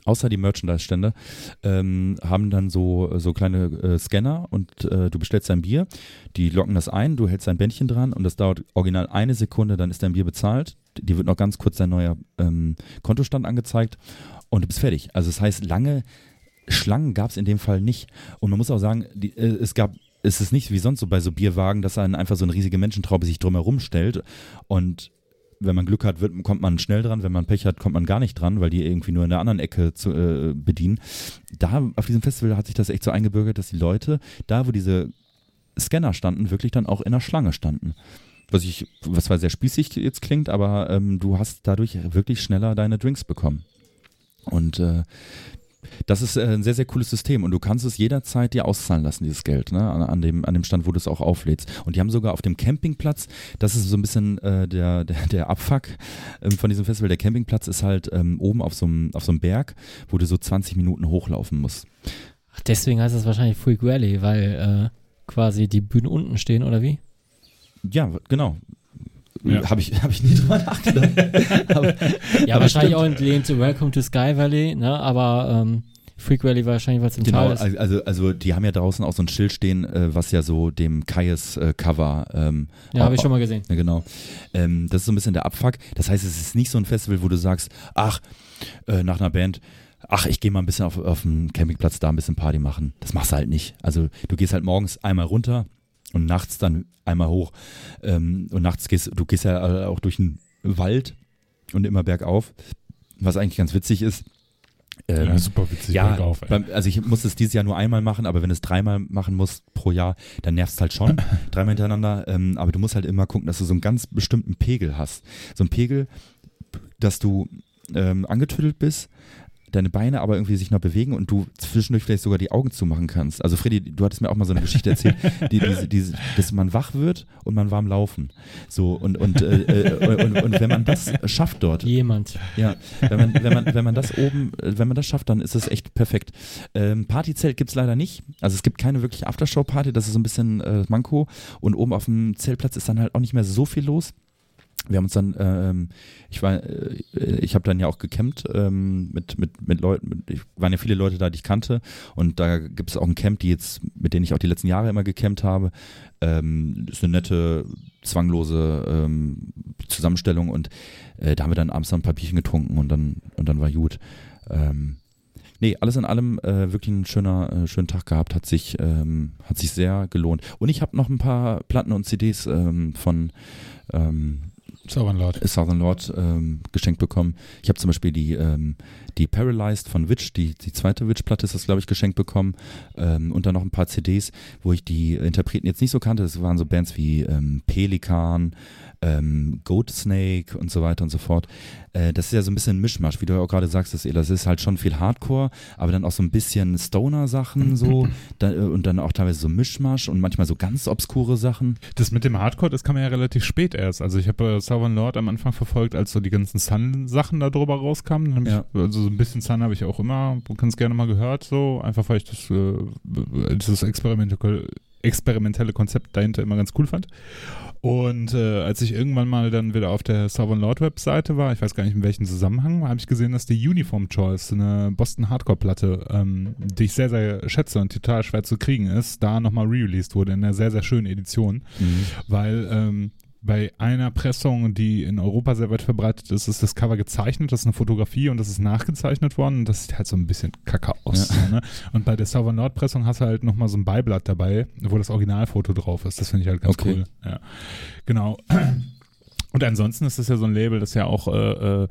außer die Merchandise-Stände, ähm, haben dann so, so kleine äh, Scanner und äh, du bestellst dein Bier, die locken das ein, du hältst dein Bändchen dran und das dauert original eine Sekunde, dann ist dein Bier bezahlt. Die wird noch ganz kurz dein neuer ähm, Kontostand angezeigt und du bist fertig. Also das heißt, lange Schlangen gab es in dem Fall nicht. Und man muss auch sagen, die, äh, es gab, es ist nicht wie sonst so bei so Bierwagen, dass dann einfach so eine riesige Menschentraube sich drumherum stellt. Und wenn man Glück hat, wird, kommt man schnell dran. Wenn man Pech hat, kommt man gar nicht dran, weil die irgendwie nur in der anderen Ecke zu, äh, bedienen. Da auf diesem Festival hat sich das echt so eingebürgert, dass die Leute, da wo diese Scanner standen, wirklich dann auch in der Schlange standen. Was ich, was zwar sehr spießig jetzt klingt, aber ähm, du hast dadurch wirklich schneller deine Drinks bekommen. Und äh, das ist äh, ein sehr, sehr cooles System und du kannst es jederzeit dir auszahlen lassen, dieses Geld, ne? an, an, dem, an dem Stand, wo du es auch auflädst. Und die haben sogar auf dem Campingplatz, das ist so ein bisschen äh, der, der, der Abfuck ähm, von diesem Festival, der Campingplatz ist halt ähm, oben auf so, einem, auf so einem Berg, wo du so 20 Minuten hochlaufen musst. Ach, deswegen heißt es wahrscheinlich Freak Rally, weil äh, quasi die Bühnen unten stehen, oder wie? Ja, genau. Ja. Habe ich, hab ich nie drüber nachgedacht. aber, Ja, wahrscheinlich auch entlehnt zu Welcome to Sky Valley, ne? Aber ähm, Freak Rally wahrscheinlich, weil es im Genau, Tal ist. also, also die haben ja draußen auch so ein Schild stehen, äh, was ja so dem Kaies-Cover ähm, Ja, habe ich schon mal gesehen. Ja, genau. Ähm, das ist so ein bisschen der Abfuck. Das heißt, es ist nicht so ein Festival, wo du sagst, ach, äh, nach einer Band, ach, ich gehe mal ein bisschen auf, auf den Campingplatz da ein bisschen Party machen. Das machst du halt nicht. Also du gehst halt morgens einmal runter und nachts dann einmal hoch. Ähm, und nachts gehst du gehst ja auch durch den Wald und immer bergauf, was eigentlich ganz witzig ist. Ähm, Ja, super witzig. ja, bergauf, beim, also ich muss es dieses Jahr nur einmal machen, aber wenn du es dreimal machen musst pro Jahr, dann nervt es halt schon, dreimal hintereinander. Ähm, aber du musst halt immer gucken, dass du so einen ganz bestimmten Pegel hast. So einen Pegel, dass du ähm, angetüdelt bist, deine Beine aber irgendwie sich noch bewegen und du zwischendurch vielleicht sogar die Augen zumachen kannst. Also Freddy, du hattest mir auch mal so eine Geschichte erzählt, die, diese, diese, dass man wach wird und man warm laufen. So und und, äh, äh, und, und wenn man das schafft dort, Jemand. ja, wenn man, wenn man, wenn man das oben, wenn man das schafft, dann ist es echt perfekt. Ähm, Partyzelt gibt's leider nicht. Also es gibt keine wirkliche Aftershow-Party, das ist so ein bisschen äh, Manko. Und oben auf dem Zeltplatz ist dann halt auch nicht mehr so viel los. Wir haben uns dann, ähm, ich war, äh, ich habe dann ja auch gecampt ähm, mit, mit, mit Leuten, mit, ich, waren ja viele Leute da, die ich kannte und da gibt es auch ein Camp, die jetzt, mit denen ich auch die letzten Jahre immer gecampt habe. Ähm, ist eine nette, zwanglose ähm, Zusammenstellung und äh, da haben wir dann abends noch ein paar Bierchen getrunken und dann, und dann war gut. Ähm, nee, alles in allem äh, wirklich ein schöner, äh, schönen Tag gehabt, hat sich, ähm, hat sich sehr gelohnt. Und ich habe noch ein paar Platten und CDs ähm, von ähm, Southern Lord. Southern Lord ähm, geschenkt bekommen. Ich habe zum Beispiel die, ähm, die Paralyzed von Witch, die, die zweite Witch-Platte ist das, glaube ich, geschenkt bekommen. Ähm, und dann noch ein paar CDs, wo ich die Interpreten jetzt nicht so kannte. Das waren so Bands wie ähm, Pelikan, ähm, Goat Snake und so weiter und so fort. Äh, das ist ja so ein bisschen ein Mischmasch, wie du ja auch gerade sagst, das, das ist halt schon viel Hardcore, aber dann auch so ein bisschen Stoner-Sachen so da, äh, und dann auch teilweise so Mischmasch und manchmal so ganz obskure Sachen. Das mit dem Hardcore, das kam ja relativ spät erst. Also ich habe äh, Southern Lord am Anfang verfolgt, als so die ganzen Sun-Sachen da drüber rauskamen. Ja. ich, also so ein bisschen Sun habe ich auch immer ganz gerne mal gehört, so einfach weil ich das, äh, das experimentelle, experimentelle Konzept dahinter immer ganz cool fand. Und äh, als ich irgendwann mal dann wieder auf der Southern Lord Webseite war, ich weiß gar nicht in welchem Zusammenhang, habe ich gesehen, dass die Uniform Choice, eine Boston Hardcore Platte, ähm, die ich sehr, sehr schätze und total schwer zu kriegen ist, da nochmal re-released wurde in einer sehr, sehr schönen Edition Mhm. weil ähm, bei einer Pressung, die in Europa sehr weit verbreitet ist, ist das Cover gezeichnet, das ist eine Fotografie und das ist nachgezeichnet worden und das sieht halt so ein bisschen kacke aus. Ja. Ne? Und bei der Southern Nord Pressung hast du halt nochmal so ein Beiblatt dabei, wo das Originalfoto drauf ist. Das finde ich halt ganz Okay. cool. Ja. Genau. Und ansonsten ist das ja so ein Label, das ja auch äh, äh,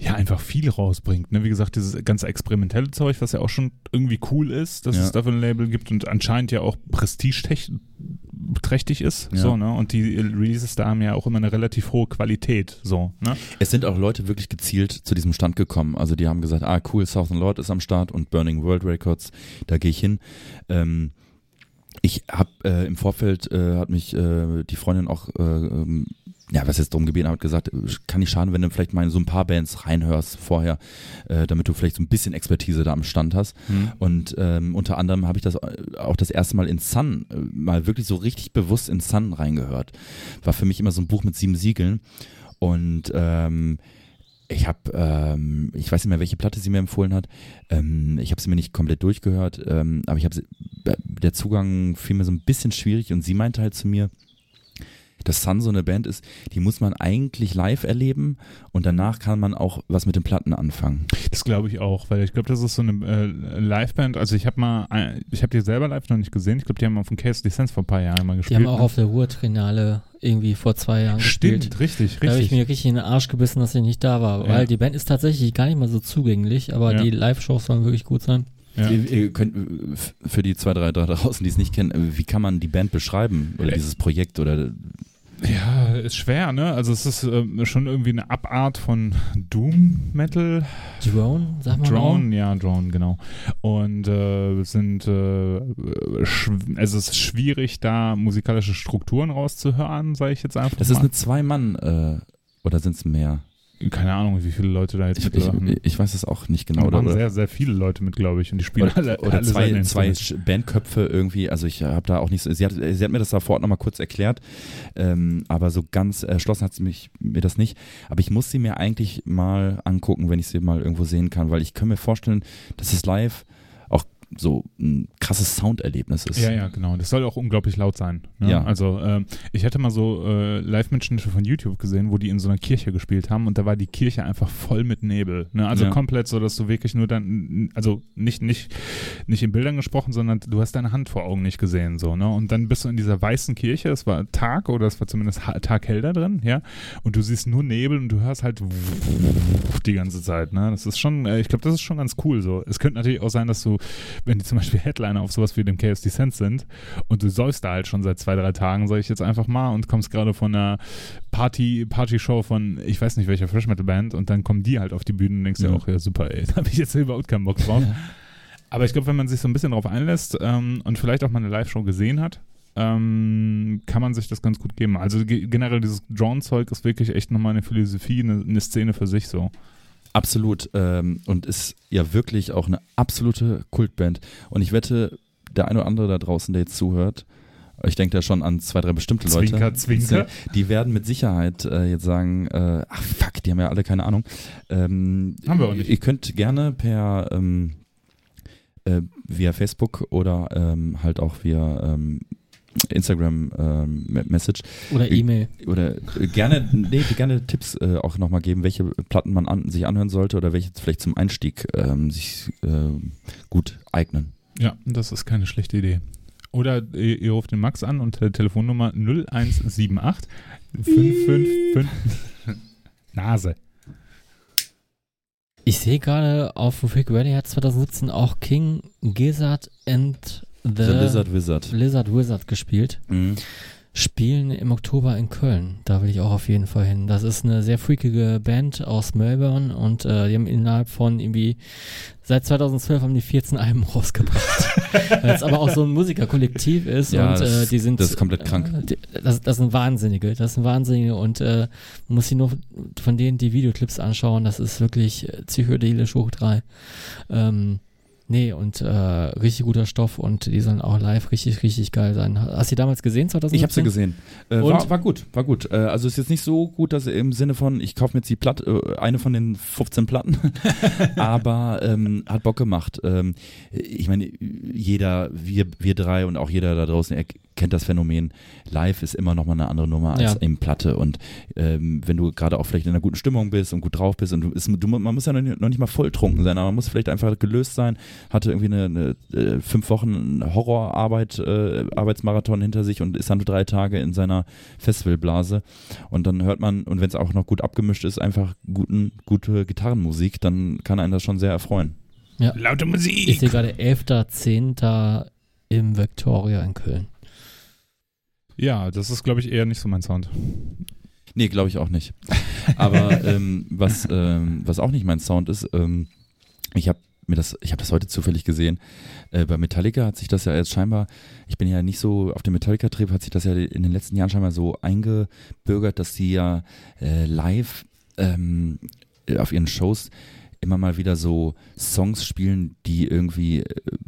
ja einfach viel rausbringt. Ne? Wie gesagt, dieses ganze experimentelle Zeug, was ja auch schon irgendwie cool ist, dass Ja. es dafür ein Label gibt und anscheinend ja auch prestigeträchtig ist. Ja. So, ne? Und die Releases da haben ja auch immer eine relativ hohe Qualität. So, ne? Es sind auch Leute wirklich gezielt zu diesem Stand gekommen. Also die haben gesagt, ah cool, Southern Lord ist am Start und Burning World Records, da gehe ich hin. Ähm, ich habe äh, im Vorfeld äh, hat mich äh, die Freundin auch äh, ähm, ja, was jetzt darum gebeten hat, gesagt, äh, kann nicht schaden, wenn du vielleicht mal in so ein paar Bands reinhörst vorher, äh, damit du vielleicht so ein bisschen Expertise da am Stand hast. Und ähm, unter anderem habe ich das äh, auch das erste Mal in Sun, äh, mal wirklich so richtig bewusst in Sun reingehört. War für mich immer so ein Buch mit sieben Siegeln. Und ähm, ich habe, ähm, ich weiß nicht mehr, welche Platte sie mir empfohlen hat. Ähm, ich habe sie mir nicht komplett durchgehört, ähm, aber ich habe, der Zugang fiel mir so ein bisschen schwierig und sie meinte halt zu mir, dass Sun so eine Band ist, die muss man eigentlich live erleben und danach kann man auch was mit den Platten anfangen. Das glaube ich auch, weil ich glaube, das ist so eine äh, Liveband. Also ich habe mal, ein- ich habe die selber live noch nicht gesehen. Ich glaube, die haben auf dem Case Lizenz vor ein paar Jahren mal Die gespielt. haben auch ne? auf der Ruhr-Trinale irgendwie vor zwei Jahren gespielt. Stimmt, richtig, Da habe ich richtig. mir richtig in den Arsch gebissen, dass ich nicht da war, Ja. weil die Band ist tatsächlich gar nicht mal so zugänglich, aber Ja. die Live-Shows sollen wirklich gut sein. Ja. Ihr, ihr könnt, äh, für die zwei, drei da draußen, die es nicht kennen, äh, wie kann man die Band beschreiben oder Äh, dieses Projekt oder Ja, ist schwer, ne? Also es ist ähm, schon irgendwie eine Abart von Doom Metal. Drone, sag mal. Drone, ja, Drone, genau. Und äh, es sind äh, also es ist schwierig, da musikalische Strukturen rauszuhören, sage ich jetzt einfach Das ist mal. eine Zwei-Mann, äh, oder sind es mehr? Keine Ahnung, wie viele Leute da jetzt Ich, ich, mitmachen. ich weiß es auch nicht genau. Oder, waren sehr, sehr viele Leute mit, glaube ich. Und die spielen oder, alle, oder alle zwei, zwei Bandköpfe irgendwie. Also ich habe da auch nicht so, sie hat, sie hat mir das da vor Ort nochmal kurz erklärt, ähm, aber so ganz erschlossen hat sie mich, mir das nicht. Aber ich muss sie mir eigentlich mal angucken, wenn ich sie mal irgendwo sehen kann, weil ich kann mir vorstellen, dass es live so ein krasses Sounderlebnis ist. Ja, ja, genau. Das soll auch unglaublich laut sein. Ne? Ja. Also ähm, ich hätte mal so äh, Live-Mitschnitte von YouTube gesehen, wo die in so einer Kirche gespielt haben und da war die Kirche einfach voll mit Nebel. Ne? Also Ja. komplett so, dass du wirklich nur dann, also nicht, nicht, nicht in Bildern gesprochen, sondern du hast deine Hand vor Augen nicht gesehen. So, ne? Und dann bist du in dieser weißen Kirche, es war Tag oder es war zumindest taghell da drin, ja. Und du siehst nur Nebel und du hörst halt die ganze Zeit. Ne? Das ist schon, äh, ich glaube, das ist schon ganz cool so. Es könnte natürlich auch sein, dass du wenn die zum Beispiel Headliner auf sowas wie dem Chaos Descent sind und du säufst da halt schon seit zwei, drei Tagen, sage ich jetzt einfach mal, und kommst gerade von einer Party, Party-Show von, ich weiß nicht welcher Fresh Metal Band und dann kommen die halt auf die Bühne und denkst dir Ja. auch, ja super, ey, da habe ich jetzt überhaupt keinen Bock drauf. Aber ich glaube, wenn man sich so ein bisschen drauf einlässt ähm, und vielleicht auch mal eine Live-Show gesehen hat, ähm, kann man sich das ganz gut geben. Also ge generell dieses Drone-Zeug ist wirklich echt nochmal eine Philosophie, eine, eine Szene für sich so. Absolut. Ähm, und ist ja wirklich auch eine absolute Kultband. Und ich wette, der eine oder andere da draußen, der jetzt zuhört, ich denke da schon an zwei, drei bestimmte Leute. Zwinker, zwinker. Die werden mit Sicherheit äh, jetzt sagen, äh, ach fuck, die haben ja alle keine Ahnung. Ähm, Haben wir auch nicht. Ihr könnt gerne per ähm, äh, via Facebook oder ähm, halt auch via ähm, Instagram ähm, Message Oder E-Mail. oder äh, gerne, nee, gerne Tipps äh, auch nochmal geben, welche Platten man an, sich anhören sollte oder welche vielleicht zum Einstieg ähm, sich ähm, gut eignen. Ja, das ist keine schlechte Idee. Oder ihr, ihr ruft den Max an unter der Telefonnummer 0178 555 Nase. Ich sehe gerade auf Freak Radio hat 2017 auch King Gizzard and the, The Lizard Wizard. Lizard Wizard gespielt. Mhm. Spielen im Oktober in Köln. Da will ich auch auf jeden Fall hin. Das ist eine sehr freakige Band aus Melbourne und äh, die haben innerhalb von irgendwie seit 2012 haben die 14 Alben rausgebracht. Weil es aber auch so ein Musikerkollektiv ist Ja, und äh, das- die sind das ist komplett krank. Äh, die, das, das sind Wahnsinnige, das sind Wahnsinnige und äh, man muss sich nur von denen die Videoclips anschauen. Das ist wirklich äh, psychedelisch hoch drei. Ähm, Nee, und äh, richtig guter Stoff und die sollen auch live richtig, richtig geil sein. Hast du die damals gesehen, 2017? Ich habe sie gesehen. Äh, Und? war, war gut, war gut. Äh, also ist jetzt nicht so gut, dass im Sinne von, ich kaufe mir jetzt die Platte, äh, eine von den 15 Platten, aber ähm, hat Bock gemacht. Ähm, ich meine, jeder, wir, wir drei und auch jeder da draußen er kennt das Phänomen. Live ist immer noch mal eine andere Nummer als Ja. im Platte und ähm, wenn du gerade auch vielleicht in einer guten Stimmung bist und gut drauf bist und du, ist, du man muss ja noch nicht, noch nicht mal volltrunken sein, aber man muss vielleicht einfach gelöst sein, hatte irgendwie eine, eine äh, fünf Wochen Horrorarbeit, äh, Arbeitsmarathon hinter sich und ist dann drei Tage in seiner Festivalblase und dann hört man, und wenn es auch noch gut abgemischt ist, einfach guten, gute Gitarrenmusik, dann kann einen das schon sehr erfreuen. Laute Ich Musik. sehe gerade 11.10. im Victoria in Köln. Ja, das ist, glaube ich, eher nicht so mein Sound. Nee, glaube ich auch nicht. Aber ähm, was, ähm, was auch nicht mein Sound ist, ähm, ich habe mir das, ich habe das heute zufällig gesehen. Äh, bei Metallica hat sich das ja jetzt scheinbar, ich bin ja nicht so auf dem Metallica-Trip, hat sich das ja in den letzten Jahren scheinbar so eingebürgert, dass sie ja äh, live ähm, auf ihren Shows immer mal wieder so Songs spielen, die irgendwie äh,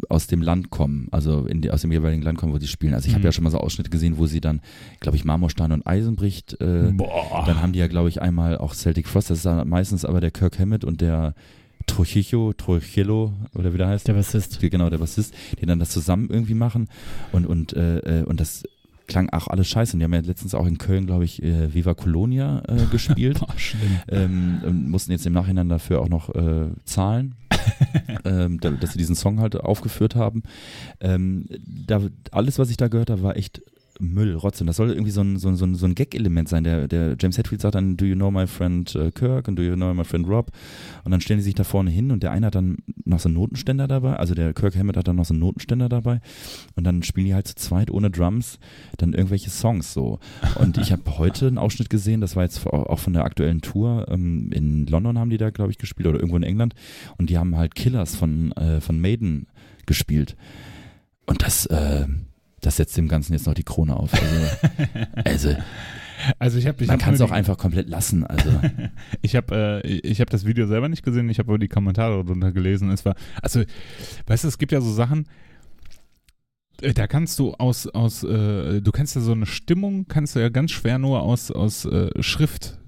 aus dem Land kommen, also die, aus dem jeweiligen Land kommen, wo sie spielen. Also ich habe Mhm. ja schon mal so Ausschnitte gesehen, wo sie dann, glaube ich, Marmorstein und Eisenbricht äh, Boah. dann haben die ja, glaube ich, einmal auch Celtic Frost, das ist dann meistens aber der Kirk Hammett und der Trujillo, Trujillo, oder wie der heißt. Der Bassist. Genau, der Bassist, die dann das zusammen irgendwie machen und, und, äh, äh, und das klang auch alles scheiße. Und die haben ja letztens auch in Köln, glaube ich, äh, Viva Colonia äh, gespielt. Boah, ähm, und mussten jetzt im Nachhinein dafür auch noch äh, zahlen, ähm, da, dass sie diesen Song halt aufgeführt haben. Ähm, da, alles, was ich da gehört habe, war echt Müll, Rotze. Und das soll irgendwie so ein, so so so ein Gag-Element sein. Der, der James Hetfield sagt dann, do you know my friend äh, Kirk and do you know my friend Rob? Und dann stellen die sich da vorne hin und der eine hat dann noch so einen Notenständer dabei, also der Kirk Hammett hat dann noch so einen Notenständer dabei und dann spielen die halt zu zweit ohne Drums dann irgendwelche Songs so. Und ich habe heute einen Ausschnitt gesehen, das war jetzt auch von der aktuellen Tour, ähm, in London haben die da, glaube ich, gespielt oder irgendwo in England und die haben halt Killers von, äh, von Maiden gespielt. Und das, äh, das setzt dem Ganzen jetzt noch die Krone auf. Also, also Also ich habe ich man hab kann es auch einfach komplett lassen. Also, ich habe äh, ich habe das Video selber nicht gesehen, ich habe aber die Kommentare darunter gelesen. Es war also weißt du, es gibt ja so Sachen äh, da kannst du aus aus äh, du kannst ja so eine Stimmung kannst du ja ganz schwer nur aus aus äh, Schrift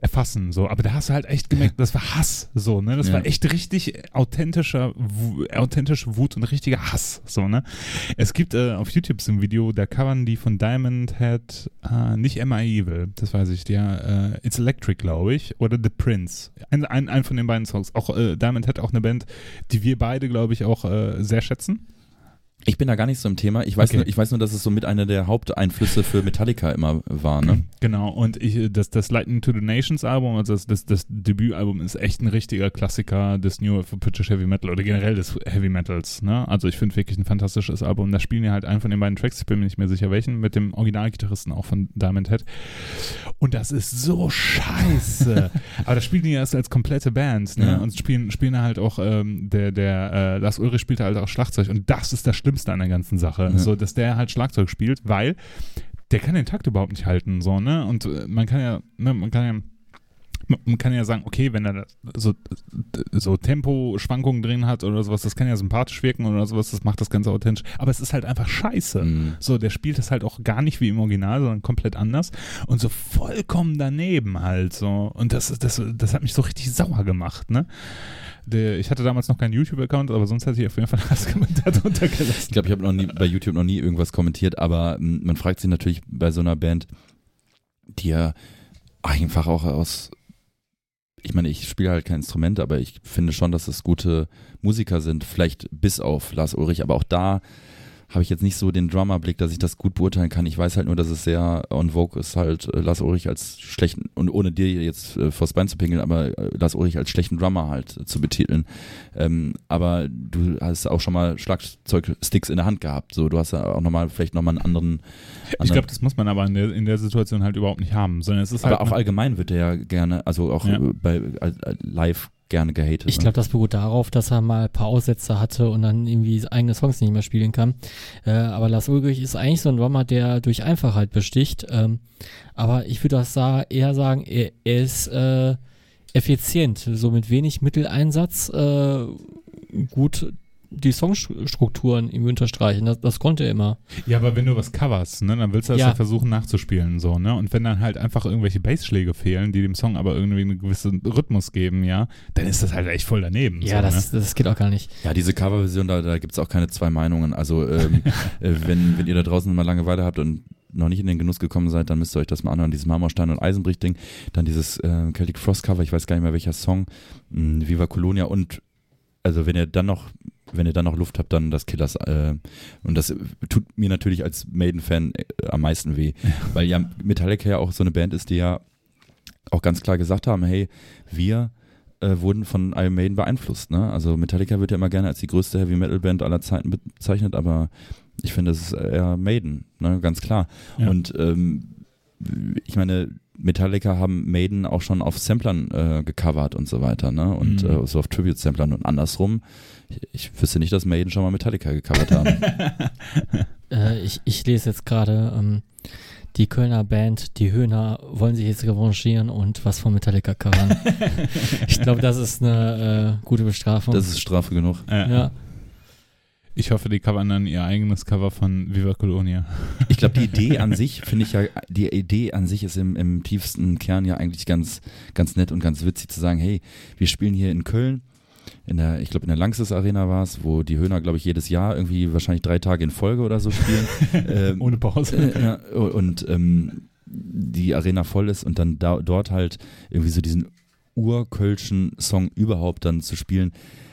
erfassen so aber da hast du halt echt gemerkt das war Hass so ne das Ja. war echt richtig authentischer authentische Wut und richtiger Hass so ne es gibt äh, auf YouTube so ein Video, da covern die von Diamond Head, äh, nicht I Evil, das weiß ich, der äh, It's Electric, glaube ich, oder The Prince. Ein, ein, ein von den beiden Songs. Auch äh, Diamond Head, auch eine Band, die wir beide, glaube ich, auch äh, sehr schätzen. Ich bin da gar nicht so im Thema. Ich weiß, Okay. nur, ich weiß nur, dass es so mit einer der Haupteinflüsse für Metallica immer war. Ne? Genau, und ich, das, das Lightning to the Nations Album, also das, das, das Debütalbum ist echt ein richtiger Klassiker des New British Heavy Metal oder generell des Heavy Metals. Ne? Also ich finde wirklich ein fantastisches Album. Da spielen ja halt einen von den beiden Tracks, ich bin mir nicht mehr sicher welchen, mit dem Originalgitarristen auch von Diamond Head. Und das ist so scheiße. Aber das spielen die erst als komplette Band ne? Ja. und spielen, spielen halt auch, ähm, der, der äh, Lars Ulrich spielt halt auch Schlagzeug und das ist das Schlimmste an der ganzen Sache. Ja. So, dass der halt Schlagzeug spielt, weil der kann den Takt überhaupt nicht halten, so, ne? Und äh, man kann ja, ne, man kann ja, man- kann ja sagen, okay, wenn er so, so Temposchwankungen drin hat oder sowas, das kann ja sympathisch wirken oder sowas, das macht das Ganze authentisch. Aber es ist halt einfach scheiße. Mhm. So, der spielt das halt auch gar nicht wie im Original, sondern komplett anders und so vollkommen daneben halt so. Und das, das, das hat mich so richtig sauer gemacht, ne? Der, ich hatte damals noch keinen YouTube-Account, aber sonst hätte ich auf jeden Fall das Kommentar drunter Ich gelassen. glaube, ich habe noch nie bei YouTube noch nie irgendwas kommentiert, aber m, man fragt sich natürlich bei so einer Band, die ja einfach auch aus, ich meine, ich spiele halt kein Instrument, aber ich finde schon, dass es gute Musiker sind, vielleicht bis auf Lars Ulrich, aber auch da habe ich jetzt nicht so den Drummerblick, dass ich das gut beurteilen kann. Ich weiß halt nur, dass es sehr on vogue ist, halt äh, Lars Ulrich als schlechten, und ohne dir jetzt äh, vors Bein zu pingeln, aber äh, Lars Ulrich als schlechten Drummer halt äh, zu betiteln. Ähm, aber du hast auch schon mal Schlagzeugsticks in der Hand gehabt. So, du hast ja auch nochmal, vielleicht nochmal einen anderen. Ich anderen- glaube, das muss man aber in der, in der Situation halt überhaupt nicht haben, sondern es ist aber halt. auch allgemein wird er ja gerne, also auch Ja. äh, bei äh, live gerne gehatet. Ich ne? glaube, das beruht darauf, dass er mal ein paar Aussätze hatte und dann irgendwie eigene Songs nicht mehr spielen kann. Äh, aber Lars Ulrich ist eigentlich so ein Drummer, der durch Einfachheit besticht. Ähm, aber ich würde das sa eher sagen, er, er ist äh, effizient, so mit wenig Mitteleinsatz äh, gut die Songstrukturen ihm unterstreichen. Das, das konnte er immer. Ja, aber wenn du was coverst, ne, dann willst du das ja. Ja. versuchen nachzuspielen, so, ne? Und wenn dann halt einfach irgendwelche Bassschläge fehlen, die dem Song aber irgendwie einen gewissen Rhythmus geben, ja, dann ist das halt echt voll daneben. Ja, so, das, das geht auch gar nicht. Ja, diese Coverversion, da, da gibt's auch keine zwei Meinungen. Also ähm, äh, wenn, wenn ihr da draußen mal Langeweile habt und noch nicht in den Genuss gekommen seid, dann müsst ihr euch das mal anhören, dieses Marmorstein und Eisenbrich-Ding, dann dieses äh, Celtic Frost Cover, ich weiß gar nicht mehr welcher Song, mh, Viva Colonia und also wenn ihr dann noch wenn ihr dann noch Luft habt, dann das Killers. Äh, und das tut mir natürlich als Maiden-Fan äh, am meisten weh. Weil ja Metallica ja auch so eine Band ist, die ja auch ganz klar gesagt haben, hey, wir äh, wurden von Iron Maiden beeinflusst. Ne? Also Metallica wird ja immer gerne als die größte Heavy-Metal-Band aller Zeiten bezeichnet, aber ich finde, es ist eher Maiden, ne? ganz klar. Ja. Und ähm, ich meine, Metallica haben Maiden auch schon auf Samplern äh, gecovert und so weiter, ne? Und Mhm. äh, so auf Tribute-Samplern und andersrum. Ich, ich wüsste nicht, dass Maiden schon mal Metallica gecovert haben. Äh, ich, ich lese jetzt gerade, ähm, die Kölner Band, die Höhner, wollen sich jetzt revanchieren und was von Metallica covern. ich glaube, das ist eine äh, gute Bestrafung. Das ist Strafe genug. Äh, ja. Ich hoffe, die covern dann ihr eigenes Cover von Viva Colonia. Ich glaube, die Idee an sich, finde ich ja, die Idee an sich ist im, im tiefsten Kern ja eigentlich ganz, ganz nett und ganz witzig zu sagen, hey, wir spielen hier in Köln, in der, ich glaube in der Langsys Arena war es, wo die Höhner, glaube ich, jedes Jahr irgendwie wahrscheinlich drei Tage in Folge oder so spielen. ähm, Ohne Pause. äh, ja, und ähm, die Arena voll ist und dann da, dort halt irgendwie so diesen urkölschen Song überhaupt dann zu spielen,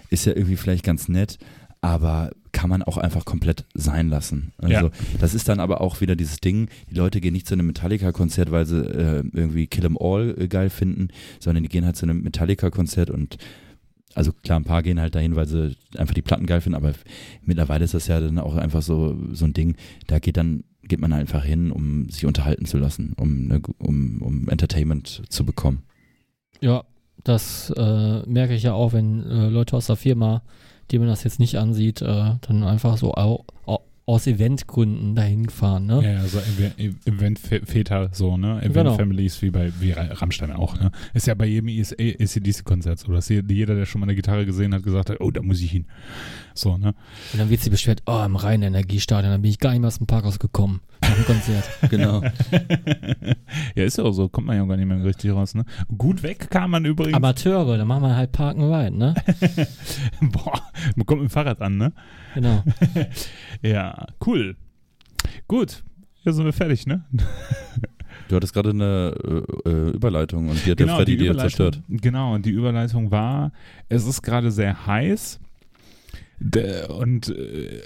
ist ja irgendwie vielleicht ganz nett, aber kann man auch einfach komplett sein lassen. Also Ja. das ist dann aber auch wieder dieses Ding, die Leute gehen nicht zu einem Metallica-Konzert, weil sie äh, irgendwie Kill 'em All äh, geil finden, sondern die gehen halt zu einem Metallica-Konzert und also klar, ein paar gehen halt dahin, weil sie einfach die Platten geil finden, aber mittlerweile ist das ja dann auch einfach so, so ein Ding, da geht dann, geht man einfach hin, um sich unterhalten zu lassen, um, eine, um, um Entertainment zu bekommen. Ja, das äh, merke ich ja auch, wenn äh, Leute aus der Firma, die man das jetzt nicht ansieht, äh, dann einfach so au, au, aus Eventgründen dahin fahren. Ne? Ja, ja, so Ev- Event-Väter, so, ne? Genau. Event-Families wie bei wie Ra- Rammstein auch, ne? Ist ja bei jedem ACDC-Konzert so, dass jeder, der schon mal eine Gitarre gesehen hat, gesagt hat, oh, da muss ich hin. So, ne? Und dann wird sie beschwert, oh, im Rhein-Energiestadion, dann bin ich gar nicht mehr aus dem Parkhaus gekommen. Nach dem Konzert. Genau. ja, ist ja auch so, kommt man ja gar nicht mehr richtig raus, ne? Gut weg kam man übrigens. Amateure, dann machen wir halt Parken Ride, ne? Boah, man kommt mit dem Fahrrad an, ne? Genau. Ja, cool. Gut. Ja, sind wir fertig, ne? Du hattest gerade eine äh, äh, Überleitung und die hat der Freddy dir zerstört. Genau, und die Überleitung war, es ist gerade sehr heiß und äh,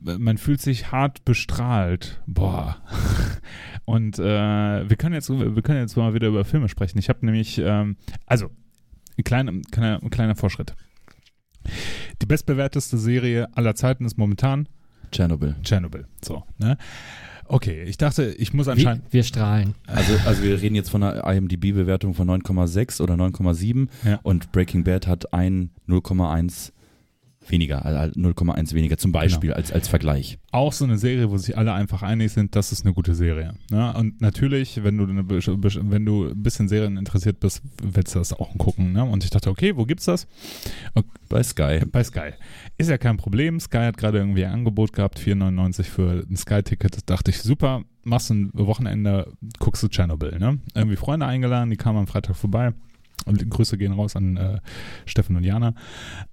man fühlt sich hart bestrahlt. Boah. Und äh, wir können jetzt wir können jetzt mal wieder über Filme sprechen. Ich habe nämlich, ähm, also, ein kleiner, kleiner, ein kleiner Vorschritt. Die bestbewerteste Serie aller Zeiten ist momentan Tschernobyl. Chernobyl. So, ne? Okay, ich dachte, ich muss Wir, anscheinend. wir strahlen. Also, also wir reden jetzt von einer IMDb-Bewertung von 9,6 oder 9,7 Ja. und Breaking Bad hat ein 0,1 weniger, also 0,1 weniger zum Beispiel als, als Vergleich. auch so eine Serie, wo sich alle einfach einig sind, das ist eine gute Serie. Ne? Und natürlich, wenn du, eine, wenn du ein bisschen Serien interessiert bist, willst du das auch gucken. Ne? Und ich dachte, okay, wo gibt's das? Bei Sky. Bei Sky. Ist ja kein Problem. Sky hat gerade irgendwie ein Angebot gehabt, 4,99 für ein Sky-Ticket. Das dachte ich, super, machst ein Wochenende, guckst du Tschernobyl. Ne? Irgendwie Freunde eingeladen, die kamen am Freitag vorbei. Und Grüße gehen raus an äh, Steffen und Jana.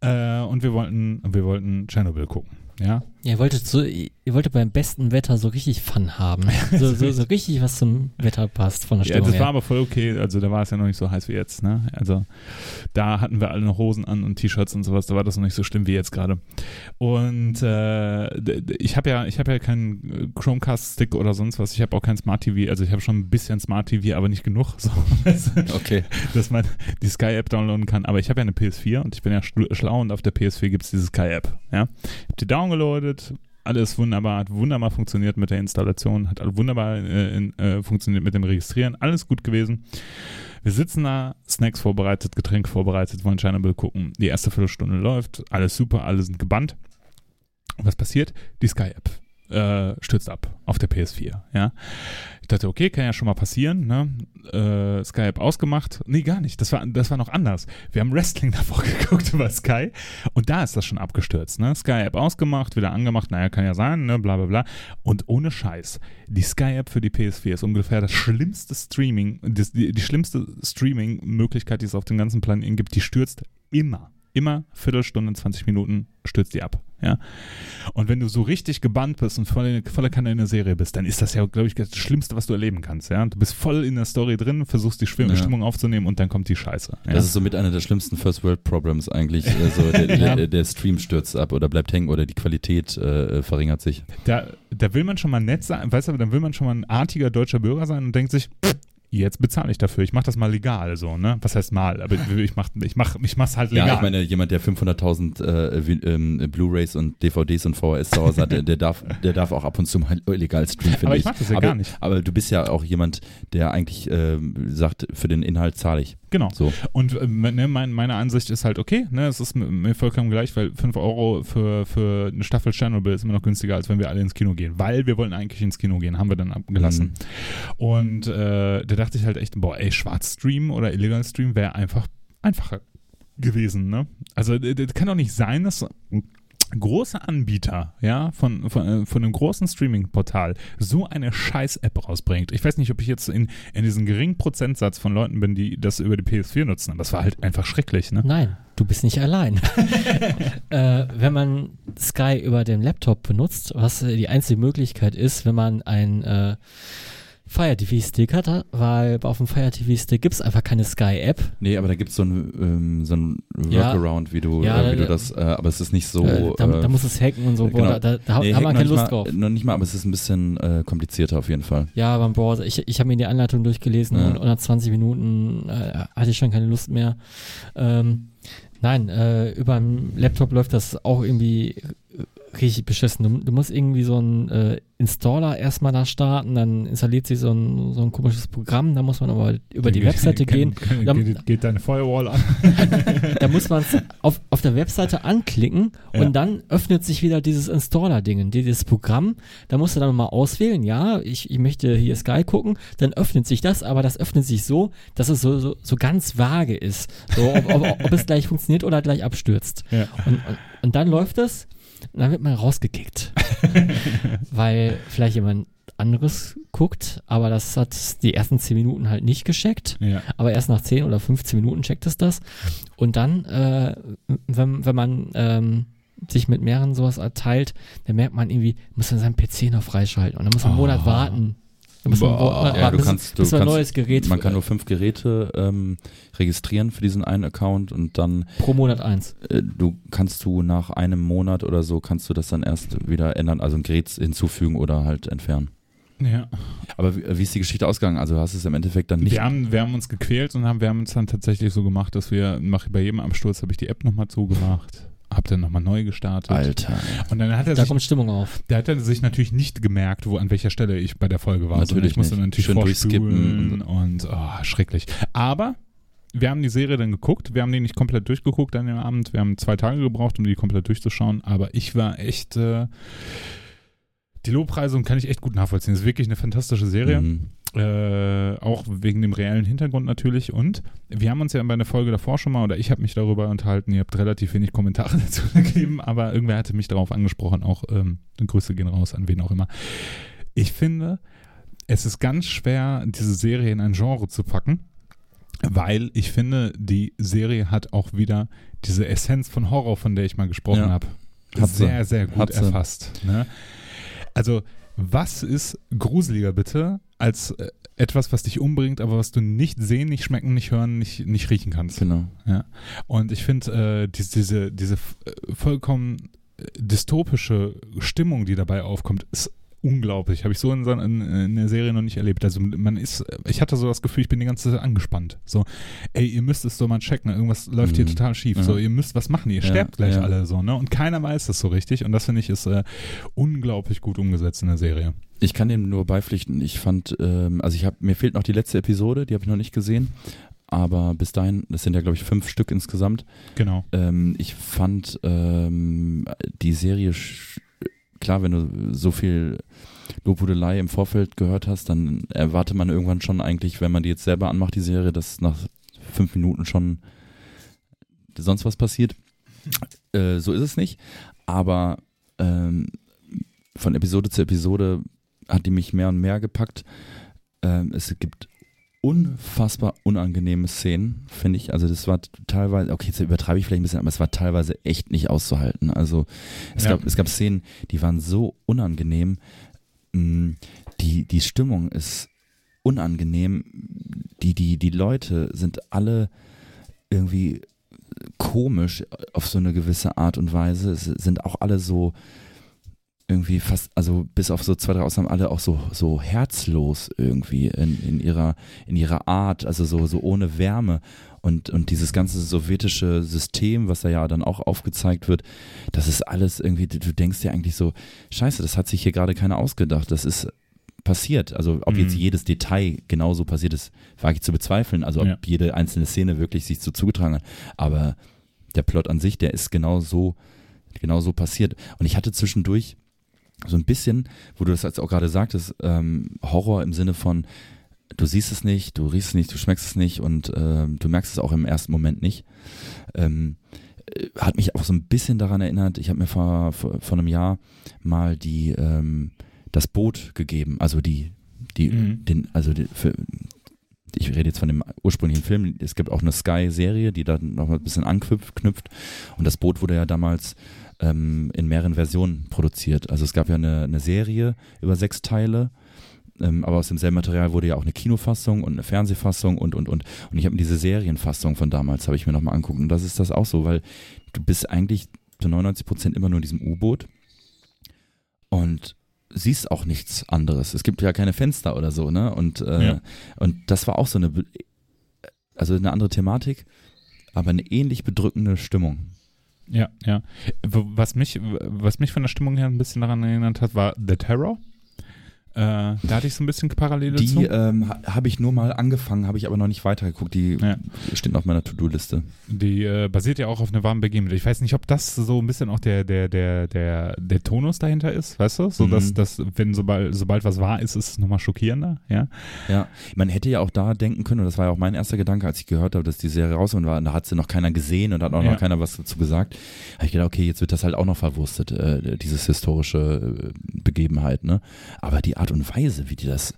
Äh, und wir wollten, wir wollten Tschernobyl gucken. Ja, Ihr wolltet so, ihr wolltet beim besten Wetter so richtig Fun haben. So, so, so richtig was zum Wetter passt von der Ja, Stimmung das war aber voll okay. Also da war es ja noch nicht so heiß wie jetzt. Ne? Also da hatten wir alle noch Hosen an und T-Shirts und sowas. Da war das noch nicht so schlimm wie jetzt gerade. Und äh, ich habe ja, ich habe ja keinen äh, Chromecast-Stick oder sonst was. Ich habe auch kein Smart TV. Also ich habe schon ein bisschen Smart TV, aber nicht genug, so, Okay. dass man die Sky-App downloaden kann. Aber ich habe ja eine PS4 und ich bin ja schlau und auf der PS4 gibt es diese Sky-App. Ja? Ich habe die downgeloadet. Alles wunderbar, hat wunderbar funktioniert mit der Installation, hat wunderbar äh, in, äh, funktioniert mit dem Registrieren, alles gut gewesen. Wir sitzen da, Snacks vorbereitet, Getränk vorbereitet, wollen Chernobyl gucken. Die erste Viertelstunde läuft, alles super, alle sind gebannt. Und was passiert? Die Sky-App äh, stürzt ab auf der PS4. Ja, ich dachte, okay, kann ja schon mal passieren. Ne? Äh, Sky-App ausgemacht. Nee, gar nicht. Das war, das war noch anders. Wir haben Wrestling davor geguckt über Sky und da ist das schon abgestürzt. Ne? Sky-App ausgemacht, wieder angemacht. Naja, kann ja sein, ne? bla bla bla. Und ohne Scheiß, die Sky-App für die PS4 ist ungefähr das schlimmste Streaming, das, die, die schlimmste Streaming-Möglichkeit, die es auf dem ganzen Planeten gibt. Die stürzt immer. Immer Viertelstunde, 20 Minuten stürzt die ab. Ja? Und wenn du so richtig gebannt bist und voller volle Kanne in der Serie bist, dann ist das ja, glaube ich, das Schlimmste, was du erleben kannst. Ja? Du bist voll in der Story drin, versuchst die Schwim Ja. Stimmung aufzunehmen und dann kommt die Scheiße. Ja? Das ist so mit einer der schlimmsten First World Problems eigentlich. Äh, so der, Ja. der, der Stream stürzt ab oder bleibt hängen oder die Qualität äh, verringert sich. da, da will man schon mal nett sein, weißt du, dann will man schon mal ein artiger deutscher Bürger sein und denkt sich, pff, jetzt bezahle ich dafür. Ich mache das mal legal, so, ne? Was heißt mal? Aber ich mach, ich mach, ich mach's halt legal. Ja, ich meine, jemand, der 500.000 äh, ähm, Blu-rays und DVDs und VHS zu Hause hat, der, der, darf, der darf auch ab und zu mal illegal streamen, finde aber ich. ich mach das ja aber, gar nicht. Aber du bist ja auch jemand, der eigentlich ähm, sagt, für den Inhalt zahle ich. Genau. So. Und äh, ne, mein, meine Ansicht ist halt okay, ne, es ist mir- vollkommen gleich, weil 5 Euro für, für eine Staffel Chernobyl ist immer noch günstiger, als wenn wir alle ins Kino gehen. Weil wir wollen eigentlich ins Kino gehen, haben wir dann abgelassen. Und äh, da dachte ich halt echt, boah, ey, Schwarzstream oder illegal Stream wäre einfach einfacher gewesen, ne? Also das kann doch nicht sein, dass große Anbieter, ja, von, von, äh, von einem großen Streaming-Portal so eine Scheiß-App rausbringt. Ich weiß nicht, ob ich jetzt in, in diesem geringen Prozentsatz von Leuten bin, die das über die PS4 nutzen, aber das war halt einfach schrecklich, ne? Nein, du bist nicht allein. äh, wenn man Sky über den Laptop benutzt, was die einzige Möglichkeit ist, wenn man ein äh, Fire TV Stick hat, weil auf dem Fire TV Stick gibt es einfach keine Sky App. Nee, aber da gibt ähm, so ein Ja. Workaround, wie du, Ja, äh, wie du das, äh, aber es ist nicht so. äh, da, äh, da muss es hacken und so. genau. Boah, da da, nee, haben wir keine Lust nicht drauf. mal, Noch nicht mal, aber es ist ein bisschen äh, komplizierter auf jeden Fall. Ja, beim Browser. Ich, ich habe mir die Anleitung durchgelesen Ja. und unter 20 Minuten äh, hatte ich schon keine Lust mehr. Ähm, nein, über dem Laptop läuft das auch irgendwie richtig beschissen. Du, du musst irgendwie so einen äh, Installer erstmal da starten, dann installiert sich so ein, so ein komisches Programm, da muss man aber über die Webseite gehen. kann- Dann- Geht, geht deine Firewall an. Da muss man es auf, auf der Webseite anklicken Ja. und dann öffnet sich wieder dieses Installer-Ding, dieses Programm. Da musst du dann mal auswählen, ja, ich, ich möchte hier Sky gucken, dann öffnet sich das, aber das öffnet sich so, dass es so, so, so ganz vage ist. So, ob, ob, ob es gleich funktioniert oder gleich abstürzt. Ja. Und, und, und dann läuft es und dann wird man rausgekickt. Weil vielleicht jemand anderes guckt, aber das hat die ersten 10 Minuten halt nicht gescheckt Ja. aber erst nach 10 oder 15 Minuten checkt es das. Und dann, äh, wenn, wenn man ähm, sich mit mehreren sowas erteilt, dann merkt man irgendwie, muss man seinen PC noch freischalten und dann muss man einen Monat Oh. warten. Boah. Ja, du kannst, du bis man ein neues Gerät man kann nur fünf Geräte ähm, registrieren für diesen einen Account und dann pro Monat eins. äh, du kannst du nach einem Monat oder so kannst du das dann erst wieder ändern, also ein Gerät hinzufügen oder halt entfernen. ja. Aber wie, wie ist die Geschichte ausgegangen? Also hast du es im Endeffekt dann nicht. Wir haben, wir haben uns gequält und haben, wir haben es dann tatsächlich so gemacht, dass wir, mach, bei jedem Absturz habe ich die App nochmal zugemacht, hab dann nochmal neu gestartet. Alter. Und dann hat er Da sich kommt Stimmung auf. Der hat dann sich natürlich nicht gemerkt, wo an welcher Stelle ich bei der Folge war. Natürlich ich musste nicht. natürlich Schön durchskippen und oh, schrecklich. Aber wir haben die Serie dann geguckt. Wir haben die nicht komplett durchgeguckt an dem Abend. Wir haben zwei Tage gebraucht, um die komplett durchzuschauen. Aber ich war echt. Äh, die Lobpreisung kann ich echt gut nachvollziehen. Es ist wirklich eine fantastische Serie. Mhm. Äh, auch wegen dem reellen Hintergrund natürlich. Und wir haben uns ja bei der Folge davor schon mal, oder ich habe mich darüber unterhalten, ihr habt relativ wenig Kommentare dazu gegeben, aber irgendwer hatte mich darauf angesprochen, auch ähm, Grüße gehen raus an wen auch immer. Ich finde, es ist ganz schwer, diese Serie in ein Genre zu packen, weil ich finde, die Serie hat auch wieder diese Essenz von Horror, von der ich mal gesprochen Ja. habe. Sehr, sehr gut erfasst. Ne? Also, was ist gruseliger bitte als äh, etwas, was dich umbringt, aber was du nicht sehen, nicht schmecken, nicht hören, nicht, nicht riechen kannst? Genau. Und ich finde, äh, diese, diese, diese äh, vollkommen äh, dystopische Stimmung, die dabei aufkommt, ist unglaublich. Habe ich so in, so- in, in der Serie noch nicht erlebt. Also man ist, ich hatte so das Gefühl, ich bin die ganze Zeit angespannt. So, ey, ihr müsst es so mal checken, irgendwas läuft hier Mhm. total schief. Ja. So, ihr müsst was machen, ihr Ja, sterbt gleich ja. alle so, ne? Und keiner weiß das so richtig. Und das finde ich ist äh, unglaublich gut umgesetzt in der Serie. Ich kann dem nur beipflichten. Ich fand, ähm, also ich habe, mir fehlt noch die letzte Episode, die habe ich noch nicht gesehen. Aber bis dahin, das sind ja glaube ich fünf Stück insgesamt. Genau. Ähm, ich fand ähm, die Serie, klar, wenn du so viel Lobhudelei im Vorfeld gehört hast, dann erwartet man irgendwann schon eigentlich, wenn man die jetzt selber anmacht, die Serie, dass nach fünf Minuten schon sonst was passiert. Äh, so ist es nicht. Aber ähm, von Episode zu Episode hat die mich mehr und mehr gepackt. Ähm, es gibt unfassbar unangenehme Szenen, finde ich. Also das war teilweise, okay, jetzt übertreibe ich vielleicht ein bisschen, aber es war teilweise echt nicht auszuhalten. Also es, Ja. gab, es gab Szenen, die waren so unangenehm. Mm, Die, die Stimmung ist unangenehm. Die, die, die Leute sind alle irgendwie komisch auf so eine gewisse Art und Weise. Es sind auch alle so irgendwie fast, also bis auf so zwei, drei Ausnahmen, alle auch so, so herzlos irgendwie in, in ihrer, in ihrer Art, also so, so ohne Wärme. Und, und dieses ganze sowjetische System, was da ja dann auch aufgezeigt wird, das ist alles irgendwie, du denkst dir eigentlich so, scheiße, das hat sich hier gerade keiner ausgedacht. Das ist passiert. Also ob Mhm. jetzt jedes Detail genauso passiert ist, wage ich zu bezweifeln. Also ob Ja. jede einzelne Szene wirklich sich so zugetragen hat. Aber der Plot an sich, der ist genau so, genau so passiert. Und ich hatte zwischendurch so ein bisschen, wo du das jetzt auch gerade sagtest, ähm, Horror im Sinne von, du siehst es nicht, du riechst es nicht, du schmeckst es nicht und ähm, du merkst es auch im ersten Moment nicht. Ähm, äh, hat mich auch so ein bisschen daran erinnert, ich habe mir vor, vor, vor einem Jahr mal die, ähm, das Boot gegeben, also die, die, Mhm. den, also die, für, ich rede jetzt von dem ursprünglichen Film, es gibt auch eine Sky-Serie, die da noch ein bisschen anknüpft knüpft. und das Boot wurde ja damals ähm, in mehreren Versionen produziert. Also es gab ja eine, eine Serie über sechs Teile, ähm, aber aus demselben Material wurde ja auch eine Kinofassung und eine Fernsehfassung und und und und ich habe mir diese Serienfassung von damals habe ich mir noch mal angucken und das ist das auch so, weil du bist eigentlich zu 99 Prozent immer nur in diesem U-Boot und siehst auch nichts anderes. Es gibt ja keine Fenster oder so, ne? Und äh, Ja. und das war auch so eine also eine andere Thematik, aber eine ähnlich bedrückende Stimmung. Ja, ja. Was mich, was mich von der Stimmung her ein bisschen daran erinnert hat, war The Terror. Äh, da hatte ich so ein bisschen Parallele Die zu. ähm, ha- habe ich nur mal angefangen, habe ich aber noch nicht weitergeguckt. Die Ja. steht auf meiner To-Do-Liste. Die äh, basiert ja auch auf einer wahren Begebenheit. Ich weiß nicht, ob das so ein bisschen auch der, der, der, der, der Tonus dahinter ist, weißt du? So, Mhm. dass, dass wenn sobald, sobald was wahr ist, ist es nochmal schockierender, ja? Ja, man hätte ja auch da denken können, und das war ja auch mein erster Gedanke, als ich gehört habe, dass die Serie rausgekommen war, und da hat sie noch keiner gesehen und hat auch Ja. noch keiner was dazu gesagt. Habe ich gedacht, okay, jetzt wird das halt auch noch verwurstet, äh, dieses historische äh, Begebenheit, ne? Aber die Art und Weise, wie die das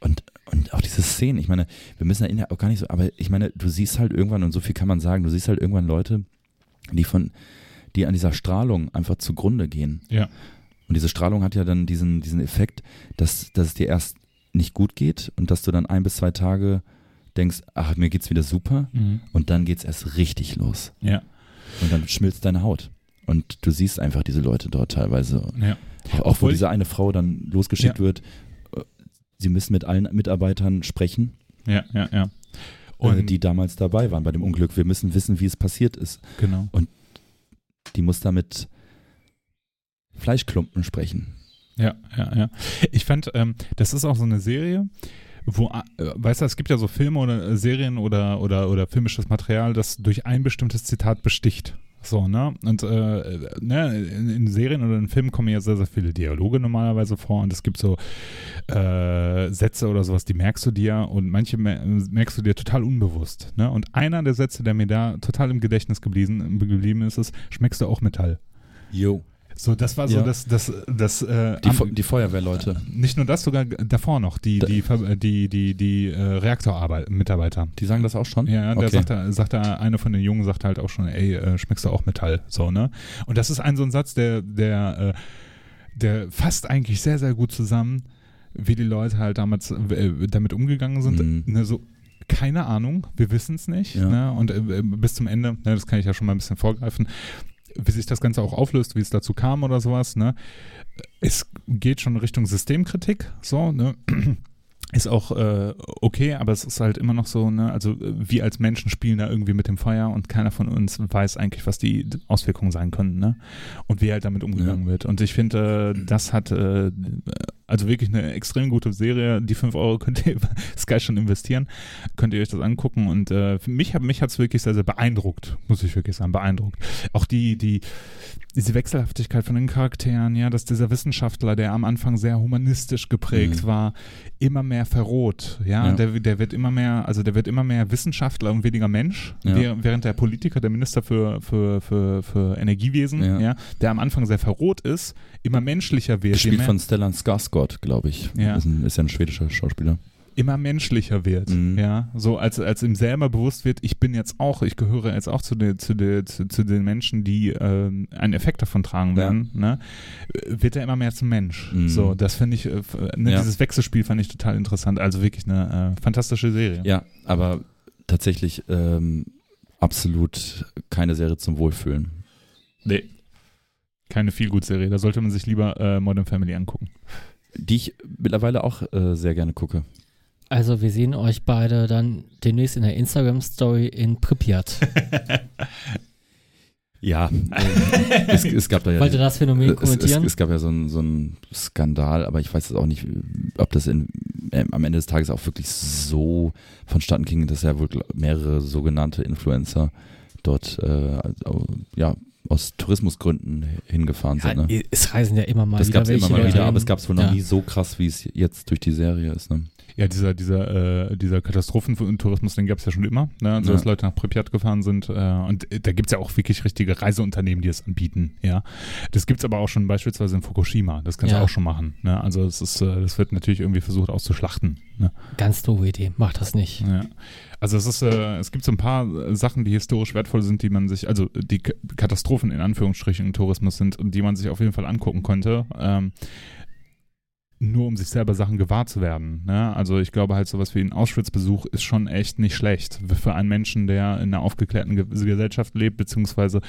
und und auch diese Szenen, ich meine, wir müssen da in- auch gar nicht so, aber ich meine, du siehst halt irgendwann, und so viel kann man sagen, du siehst halt irgendwann Leute, die von, die an dieser Strahlung einfach zugrunde gehen. Ja. Und diese Strahlung hat ja dann diesen, diesen Effekt, dass, dass es dir erst nicht gut geht und dass du dann ein bis zwei Tage denkst, ach, mir geht's wieder super und dann geht's erst richtig los. Ja, Und dann schmilzt deine Haut. Und du siehst einfach diese Leute dort teilweise. ja. Auch, wo diese eine Frau dann losgeschickt Ja. wird, äh, sie müssen mit allen Mitarbeitern sprechen, Ja, ja, ja. äh, Und die damals dabei waren bei dem Unglück. Wir müssen wissen, wie es passiert ist. genau. Die muss da mit Fleischklumpen sprechen. Ja, ja, ja. Ich fand, ähm, das ist auch so eine Serie, wo, äh, weißt du, es gibt ja so Filme oder äh, Serien oder, oder, oder filmisches Material, das durch ein bestimmtes Zitat besticht. So, ne? Und äh, ne, in, in Serien oder in Filmen kommen ja sehr, sehr viele Dialoge normalerweise vor und es gibt so äh, Sätze oder sowas, die merkst du dir und manche mer- merkst du dir total unbewusst. Ne? Und einer der Sätze, der mir da total im Gedächtnis geblieben, geblieben ist, ist, schmeckst du auch Metall? Jo. So, das war so Ja. das, das, das, äh, Die, am- die Feuerwehrleute. nicht nur das, sogar davor noch, die, die, die, die, die äh, Reaktorarbeit-Mitarbeiter. Die sagen das auch schon? Ja, der okay. sagt, da- sagt da, eine von den Jungen sagt halt auch schon, ey, äh, schmeckst du auch Metall, so, ne? Und das ist ein so ein Satz, der, der, äh, der fasst eigentlich sehr, sehr gut zusammen, wie die Leute halt damals äh, damit umgegangen sind. Mhm. Ne, so, keine Ahnung, wir wissen es nicht. Ja. Ne? Und äh, bis zum Ende, ne, das kann ich ja schon mal ein bisschen vorgreifen, wie sich das Ganze auch auflöst, wie es dazu kam oder sowas. Ne? Es geht schon Richtung Systemkritik, so, ne? Ist auch äh, okay, aber es ist halt immer noch so, ne, also äh, wir als Menschen spielen da irgendwie mit dem Feuer und keiner von uns weiß eigentlich, was die Auswirkungen sein können, ne? Und wie halt damit umgegangen wird. Und ich finde, äh, das hat äh, also wirklich eine extrem gute Serie. Die 5 Euro könnt ihr über Sky schon investieren, könnt ihr euch das angucken. Und äh, mich hat mich hat's wirklich sehr, sehr beeindruckt, muss ich wirklich sagen, beeindruckt. Auch die, die, diese Wechselhaftigkeit von den Charakteren, ja, dass dieser Wissenschaftler, der am Anfang sehr humanistisch geprägt Mhm. war, immer mehr verroht, ja, Ja. Der, der wird immer mehr, also der wird immer mehr Wissenschaftler und weniger Mensch, Ja. während- der Politiker, der Minister für, für, für, für Energiewesen, ja. Ja. der am Anfang sehr verroht ist, immer menschlicher wird, Gespielt von Stellan Skarsgård, glaube ich. Ja. Ist, ein, ist ja ein schwedischer Schauspieler. Immer menschlicher wird, Mhm. ja, so als, als ihm selber bewusst wird, ich bin jetzt auch, ich gehöre jetzt auch zu, den zu, den zu, zu den Menschen, die ähm, einen Effekt davon tragen Ja. werden, ne, wird er immer mehr zum Mensch. Mhm. So, das finde ich, äh, ne, Ja. dieses Wechselspiel fand ich total interessant, also wirklich eine äh, fantastische Serie. Ja, aber tatsächlich ähm, absolut keine Serie zum Wohlfühlen. Nee. Keine Feelgood-Serie, da sollte man sich lieber äh, Modern Family angucken. Die ich mittlerweile auch äh, sehr gerne gucke. Also wir sehen euch beide dann demnächst in der Instagram-Story in Pripyat. Ja, es, es gab da ja. Wollt ihr das Phänomen es, es, kommentieren? es gab ja so einen so einen Skandal, aber ich weiß jetzt auch nicht, ob das in, äh, am Ende des Tages auch wirklich so vonstatten ging, dass ja wohl mehrere sogenannte Influencer dort äh, ja, aus Tourismusgründen hingefahren ja, sind. Ne? Es reisen ja immer mal Das wieder gab es immer mal wieder, aber es gab es wohl noch Ja. nie so krass, wie es jetzt durch die Serie ist. Ne? Ja, dieser, dieser, äh, dieser Katastrophentourismus, den gab es ja schon immer, ne? also, Ja. dass Leute nach Pripyat gefahren sind. Äh, und äh, da gibt's ja auch wirklich richtige Reiseunternehmen, die es anbieten. Ja, Das gibt's aber auch schon beispielsweise in Fukushima. Das kannst du Ja. auch schon machen. Ne? Also es ist, äh, das wird natürlich irgendwie versucht auszuschlachten. Ne? Ganz doofe Idee, macht das nicht. Ja. Also es ist, äh, es gibt so ein paar äh, Sachen, die historisch wertvoll sind, die man sich, also die Katastrophen in Anführungsstrichen im Tourismus sind und die man sich auf jeden Fall angucken könnte. Ähm, nur um sich selber Sachen gewahr zu werden. Ne? Also ich glaube halt sowas wie ein Auschwitz-Besuch ist schon echt nicht schlecht für einen Menschen, der in einer aufgeklärten Ge Gesellschaft lebt, beziehungsweise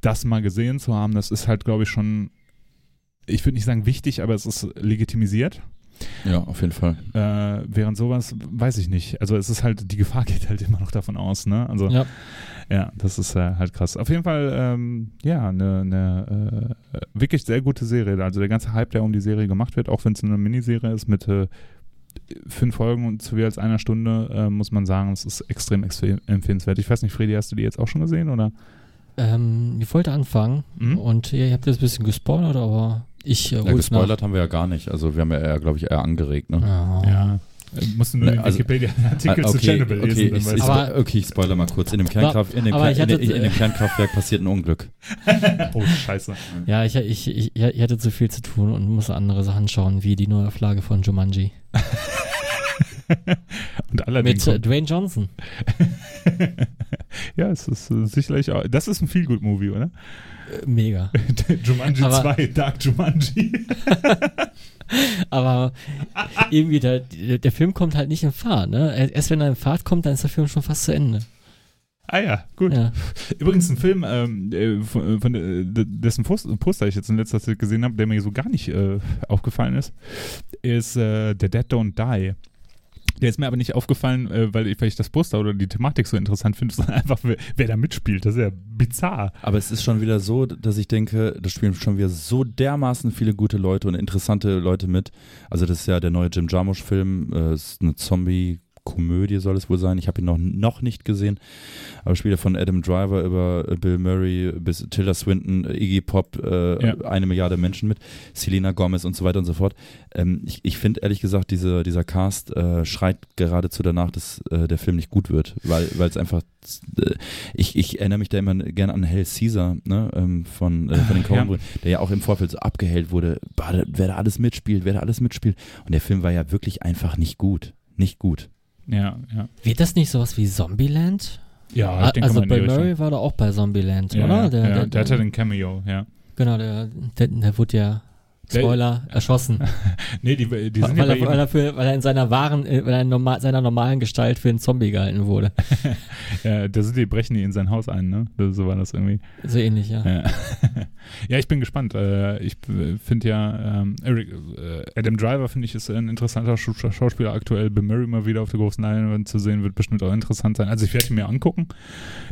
das mal gesehen zu haben, das ist halt, glaube ich, schon, ich würde nicht sagen wichtig, aber es ist legitimisiert. Ja, auf jeden Fall. Äh, während sowas, weiß ich nicht. Also es ist halt, die Gefahr geht halt immer noch davon aus, ne? Also Ja. Ja, das ist äh, halt krass. Auf jeden Fall, ähm, ja, eine, eine äh, wirklich sehr gute Serie. Also der ganze Hype, der um die Serie gemacht wird, auch wenn es eine Miniserie ist mit äh, fünf Folgen und zu mehr als einer Stunde, äh, muss man sagen, es ist extrem empfehlenswert. Ich weiß nicht, Fredi, hast du die jetzt auch schon gesehen, oder? Ähm, ich wollte anfangen Mhm. und ihr habt jetzt ein bisschen gespoilert, aber ich äh, Ja, hol's nach. gespoilert haben wir ja gar nicht. Also wir haben ja eher, glaube ich, eher angeregt. Ne? Ja. Ja. Musst du nur den also- Wikipedia-Artikel Ah, zu Chernobyl okay, lesen, ich, ich. Aber- okay, ich spoilere mal kurz. In dem, Kernkraft, in dem, Kern- hatte- in, in dem Kernkraftwerk passiert ein Unglück. Oh, scheiße. Ja, ich, ich, ich, ich hatte zu viel zu tun und muss andere Sachen schauen, wie die Neuauflage von Jumanji. Und allerdings. Mit äh, Dwayne Johnson. ja, es ist äh, sicherlich auch. Das ist ein Feel-Good-Movie, oder? Äh, Mega. Jumanji Aber- 2, Dark Jumanji. Aber irgendwie, der, der, Film kommt halt nicht in Fahrt, ne? Erst wenn er in Fahrt kommt, dann ist der Film schon fast zu Ende. ah ja, gut. Ja. Übrigens ein Film, ähm, äh, von, von äh, dessen Post- Poster ich jetzt in letzter Zeit gesehen habe, der mir so gar nicht äh, aufgefallen ist, ist äh, The Dead Don't Die. Der ist mir aber nicht aufgefallen, äh, weil, ich, weil ich das Poster oder die Thematik so interessant finde, sondern einfach, wer, wer da mitspielt. Das ist ja bizarr. Aber es ist schon wieder so, dass ich denke, da spielen schon wieder so dermaßen viele gute Leute und interessante Leute mit. Also das ist ja der neue Jim Jarmusch-Film, äh, ist eine Zombie- Komödie soll es wohl sein. Ich habe ihn noch, noch nicht gesehen. Aber Spieler von Adam Driver über Bill Murray bis Tilda Swinton, Iggy Pop, äh, Ja. eine Milliarde Menschen mit, Selena Gomez und so weiter und so fort. Ähm, ich ich finde ehrlich gesagt, diese, dieser Cast äh, schreit geradezu danach, dass äh, der Film nicht gut wird, weil weil es einfach äh, ich, ich erinnere mich da immer gerne an Hell Caesar, ne, ähm, von, äh, von den Ja. Coen-Brüdern, der ja auch im Vorfeld so abgehellt wurde, wer da alles mitspielt, wer da alles mitspielt. Und der Film war ja wirklich einfach nicht gut. Nicht gut. Ja, ja. Wird das nicht sowas wie Zombieland? Ja, ich denke also mal Bill. Murray war doch auch bei Zombieland, Ja, oder? ja, Der, ja, der, der hatte den Cameo, ja. genau, der, der, der wurde ja, Der- Spoiler, erschossen. Nee, die, die sind ja weil, bei er, weil, er für, weil er in seiner wahren, äh, weil er in normal, seiner normalen Gestalt für einen Zombie gehalten wurde. ja, da sind die, brechen die in sein Haus ein, ne? So war das irgendwie. So ähnlich, ja. Ja, ja ich bin gespannt. Äh, Ich finde ja, ähm, Eric, äh, Adam Driver finde ich ist ein interessanter Schau- Schauspieler aktuell. Bill Murray mal wieder auf der großen Leinwand zu sehen, wird bestimmt auch interessant sein. Also ich werde ihn mir angucken.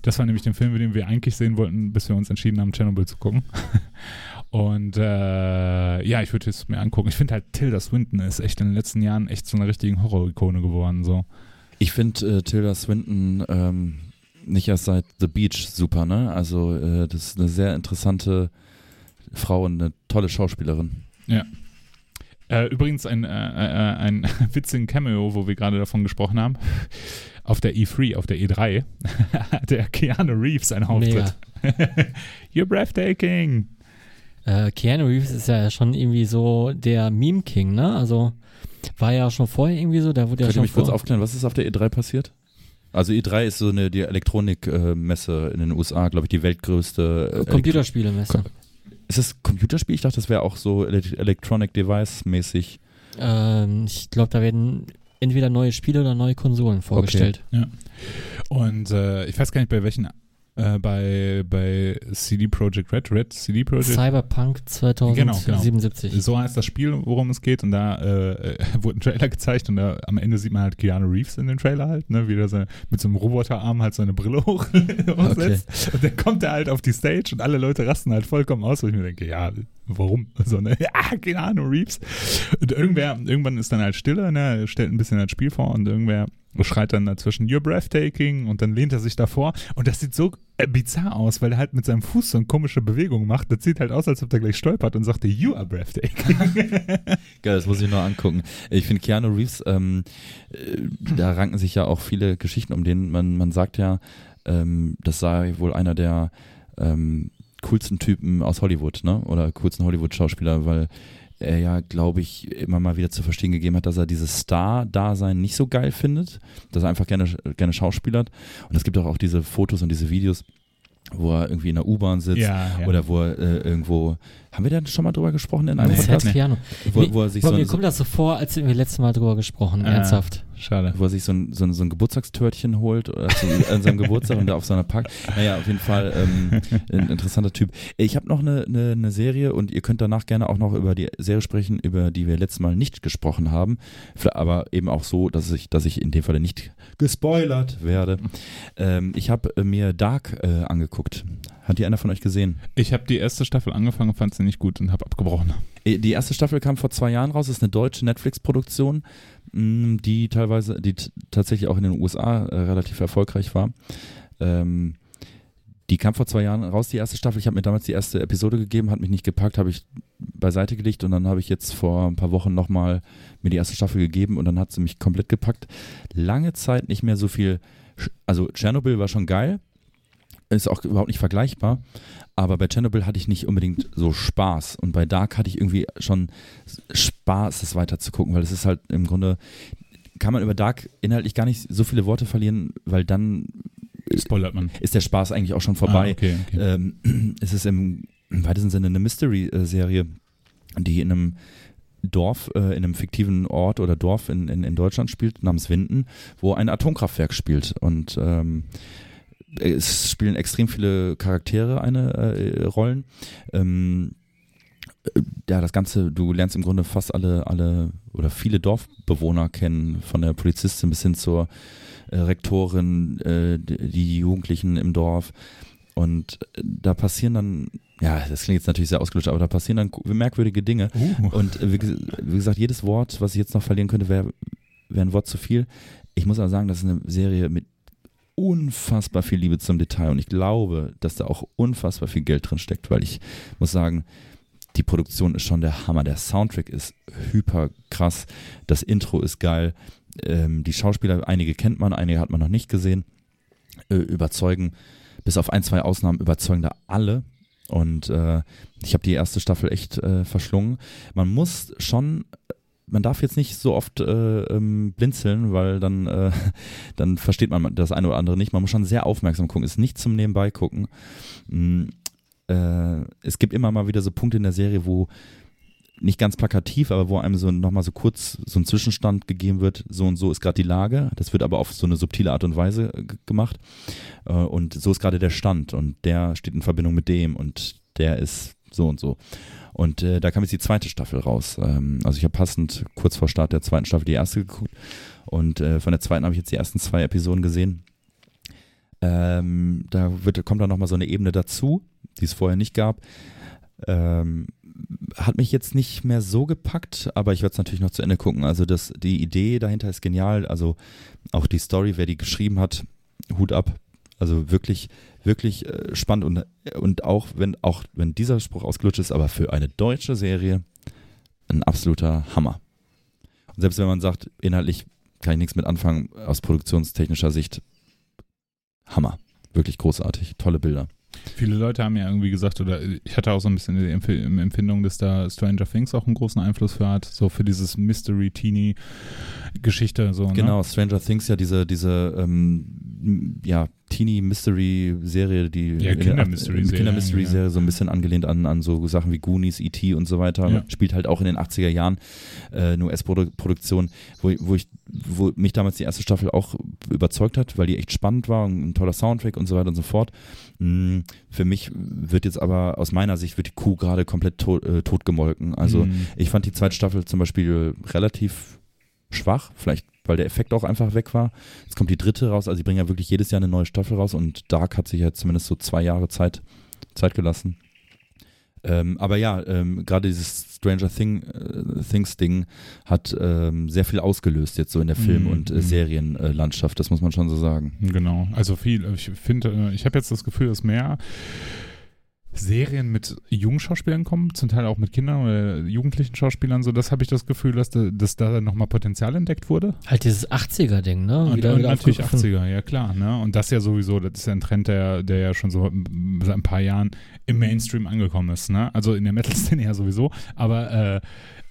Das war nämlich der Film, den wir eigentlich sehen wollten, bis wir uns entschieden haben, Chernobyl zu gucken. Und äh, ja, ich würde es mir angucken. Ich finde halt Tilda Swinton ist echt in den letzten Jahren echt zu einer richtigen Horror-Ikone geworden. So. Ich finde äh, Tilda Swinton ähm, nicht erst seit The Beach super, ne? Also äh, das ist eine sehr interessante Frau und eine tolle Schauspielerin. Äh, übrigens ein, äh, äh, ein witzigen Cameo, wo wir gerade davon gesprochen haben. Auf der E3, auf der E3, der Keanu Reeves einen Auftritt. You're breathtaking. Äh, Keanu Reeves ist ja schon irgendwie so der Meme King, ne? Also war ja schon vorher irgendwie so, da wurde ja Könnt schon mich kurz aufklären, was ist auf der E3 passiert? Also E3 ist so eine die Elektronikmesse in den USA, glaube ich, die weltgrößte. äh, Computerspielemesse. Ist das Computerspiel? Ich dachte, das wäre auch so Ele- Electronic Device mäßig. Ähm, ich glaube, da werden entweder neue Spiele oder neue Konsolen vorgestellt. Und äh, ich weiß gar nicht, bei welchen, äh, bei, bei CD Projekt Red, Red CD Projekt. Cyberpunk Genau, 2077. So heißt das Spiel, worum es geht. Und da äh, wurde ein Trailer gezeigt und da am Ende sieht man halt Keanu Reeves in dem Trailer halt, ne, wie er seine, mit so einem Roboterarm halt seine Brille hoch, hochsetzt. Und dann kommt er halt auf die Stage und alle Leute rasten halt vollkommen aus, wo ich mir denke, ja, warum? So, ne? Ja, Keanu Reeves. Und irgendwer, irgendwann ist dann halt Stille, ne, er stellt ein bisschen das Spiel vor und irgendwer schreit dann dazwischen, you're breathtaking und dann lehnt er sich davor und das sieht so äh, bizarr aus, weil er halt mit seinem Fuß so eine komische Bewegung macht. Das sieht halt aus, als ob er gleich stolpert und sagte, you are breathtaking. Geil, das muss ich noch angucken. Ich finde Keanu Reeves, ähm, äh, da ranken sich ja auch viele Geschichten um den. Man, man sagt ja, ähm, das sei wohl einer der ähm, coolsten Typen aus Hollywood, ne? Oder coolsten Hollywood-Schauspieler, weil er ja, glaube ich, immer mal wieder zu verstehen gegeben hat, dass er dieses Star-Dasein nicht so geil findet, dass er einfach gerne, gerne schauspielert. Und es gibt auch, auch diese Fotos und diese Videos, wo er irgendwie in der U-Bahn sitzt ja, ja. oder wo er äh, irgendwo, haben wir da schon mal drüber gesprochen in einem Das Nee. Podcast? Keanu. Wo, wo er sich Boah, so, mir so, kommt das so vor, als wir letztes Mal drüber gesprochen, Ah. ernsthaft. Schade. wo er sich so ein, so ein, so ein Geburtstagstörtchen holt oder zu, an seinem Geburtstag und da auf seiner Park. Naja, auf jeden Fall ähm, ein interessanter Typ. Ich habe noch eine, eine, eine Serie und ihr könnt danach gerne auch noch über die Serie sprechen, über die wir letztes Mal nicht gesprochen haben. Aber eben auch so, dass ich, dass ich in dem Falle nicht gespoilert werde. Ähm, ich habe mir Dark äh, angeguckt. Hat die einer von euch gesehen? Ich habe die erste Staffel angefangen, fand sie nicht gut und habe abgebrochen. Äh, Die erste Staffel kam vor zwei Jahren raus, ist eine deutsche Netflix-Produktion, mh, die teilweise, die tatsächlich auch in den USA äh, relativ erfolgreich war. Ähm, die kam vor zwei Jahren raus, die erste Staffel. Ich habe mir damals die erste Episode gegeben, hat mich nicht gepackt, habe ich beiseite gelegt und dann habe ich jetzt vor ein paar Wochen nochmal mir die erste Staffel gegeben und dann hat sie mich komplett gepackt. Lange Zeit nicht mehr so viel, also Tschernobyl war schon geil, ist auch überhaupt nicht vergleichbar, aber bei Chernobyl hatte ich nicht unbedingt so Spaß und bei Dark hatte ich irgendwie schon Spaß, das weiter zu gucken, weil es ist halt im Grunde, kann man über Dark inhaltlich gar nicht so viele Worte verlieren, weil dann Spoilert man. ist der Spaß eigentlich auch schon Ah, vorbei. okay, okay. Ähm, es ist im, im weitesten Sinne eine Mystery-Serie, die in einem Dorf, äh, in einem fiktiven Ort oder Dorf in, in, in Deutschland spielt, namens Winden, wo ein Atomkraftwerk spielt. Und ähm, es spielen extrem viele Charaktere eine äh, Rollen. Ähm, äh, ja, das Ganze, du lernst im Grunde fast alle, alle oder viele Dorfbewohner kennen, von der Polizistin bis hin zur äh, Rektorin, äh, die Jugendlichen im Dorf. Und äh, da passieren dann, ja, das klingt jetzt natürlich sehr ausgelöscht, aber da passieren dann merkwürdige Dinge. Uh. Und äh, wie, wie gesagt, jedes Wort, was ich jetzt noch verlieren könnte, wäre wär ein Wort zu viel. Ich muss aber sagen, das ist eine Serie mit unfassbar viel Liebe zum Detail und ich glaube, dass da auch unfassbar viel Geld drin steckt, weil ich muss sagen, die Produktion ist schon der Hammer. Der Soundtrack ist hyper krass. Das Intro ist geil. Ähm, die Schauspieler, einige kennt man, einige hat man noch nicht gesehen. Äh, überzeugen, bis auf ein, zwei Ausnahmen überzeugen da alle. Und äh, ich habe die erste Staffel echt äh, verschlungen. Man muss schon man darf jetzt nicht so oft äh, ähm, blinzeln, weil dann, äh, dann versteht man das eine oder andere nicht. Man muss schon sehr aufmerksam gucken, ist nicht zum Nebenbei gucken. Mm, äh, es gibt immer mal wieder so Punkte in der Serie, wo nicht ganz plakativ, aber wo einem so nochmal so kurz so ein Zwischenstand gegeben wird, so und so ist gerade die Lage. Das wird aber auf so eine subtile Art und Weise gemacht. Äh, und so ist gerade der Stand und der steht in Verbindung mit dem und der ist so und so. Und äh, da kam jetzt die zweite Staffel raus. Ähm, also ich habe passend kurz vor Start der zweiten Staffel die erste geguckt und äh, von der zweiten habe ich jetzt die ersten zwei Episoden gesehen. Ähm, da wird, kommt dann nochmal so eine Ebene dazu, die es vorher nicht gab. Ähm, hat mich jetzt nicht mehr so gepackt, aber ich werde es natürlich noch zu Ende gucken. Also das, die Idee dahinter ist genial. Also auch die Story, wer die geschrieben hat, Hut ab. Also wirklich, wirklich äh, spannend und, und auch wenn, auch wenn dieser Spruch ausgelutscht ist, aber für eine deutsche Serie ein absoluter Hammer. Und selbst wenn man sagt, inhaltlich kann ich nichts mit anfangen, aus produktionstechnischer Sicht Hammer. Wirklich großartig. Tolle Bilder. Viele Leute haben ja irgendwie gesagt, oder ich hatte auch so ein bisschen die Empfindung, dass da Stranger Things auch einen großen Einfluss für hat, so für dieses Mystery-Teenie-Geschichte. So, ne? Genau, Stranger Things ja diese, diese ähm, ja, Teenie-Mystery-Serie, die ja, Kinder-Mystery-Serie Kinder so ein bisschen angelehnt an, an so Sachen wie Goonies, E.T. und so weiter. Ja. Spielt halt auch in den 80er Jahren äh, eine US-Produktion, wo, wo, ich, wo mich damals die erste Staffel auch überzeugt hat, weil die echt spannend war und ein toller Soundtrack und so weiter und so fort. Hm, für mich wird jetzt aber aus meiner Sicht wird die Kuh gerade komplett tot, äh, totgemolken. Also mhm. ich fand die zweite Staffel zum Beispiel relativ schwach. Vielleicht weil der Effekt auch einfach weg war. Jetzt kommt die dritte raus, also sie bringen ja wirklich jedes Jahr eine neue Staffel raus und Dark hat sich ja zumindest so zwei Jahre Zeit, Zeit gelassen. Ähm, aber ja, ähm, gerade dieses Stranger Thing, äh, Things Ding hat ähm, sehr viel ausgelöst jetzt so in der Film- mm, und äh, mm. Serienlandschaft, das muss man schon so sagen. Genau, also viel. Ich finde, äh, ich habe jetzt das Gefühl, dass mehr Serien mit jungen Schauspielern kommen, zum Teil auch mit Kindern oder jugendlichen Schauspielern, so das habe ich das Gefühl, dass, da, dass da nochmal Potenzial entdeckt wurde. Halt dieses 80er-Ding, ne? Und, wieder, und natürlich 80er, ja klar, ne? Und das ja sowieso, das ist ja ein Trend, der, der ja schon so seit ein paar Jahren im Mainstream angekommen ist, ne? Also in der Metal-Szene ja sowieso, aber äh,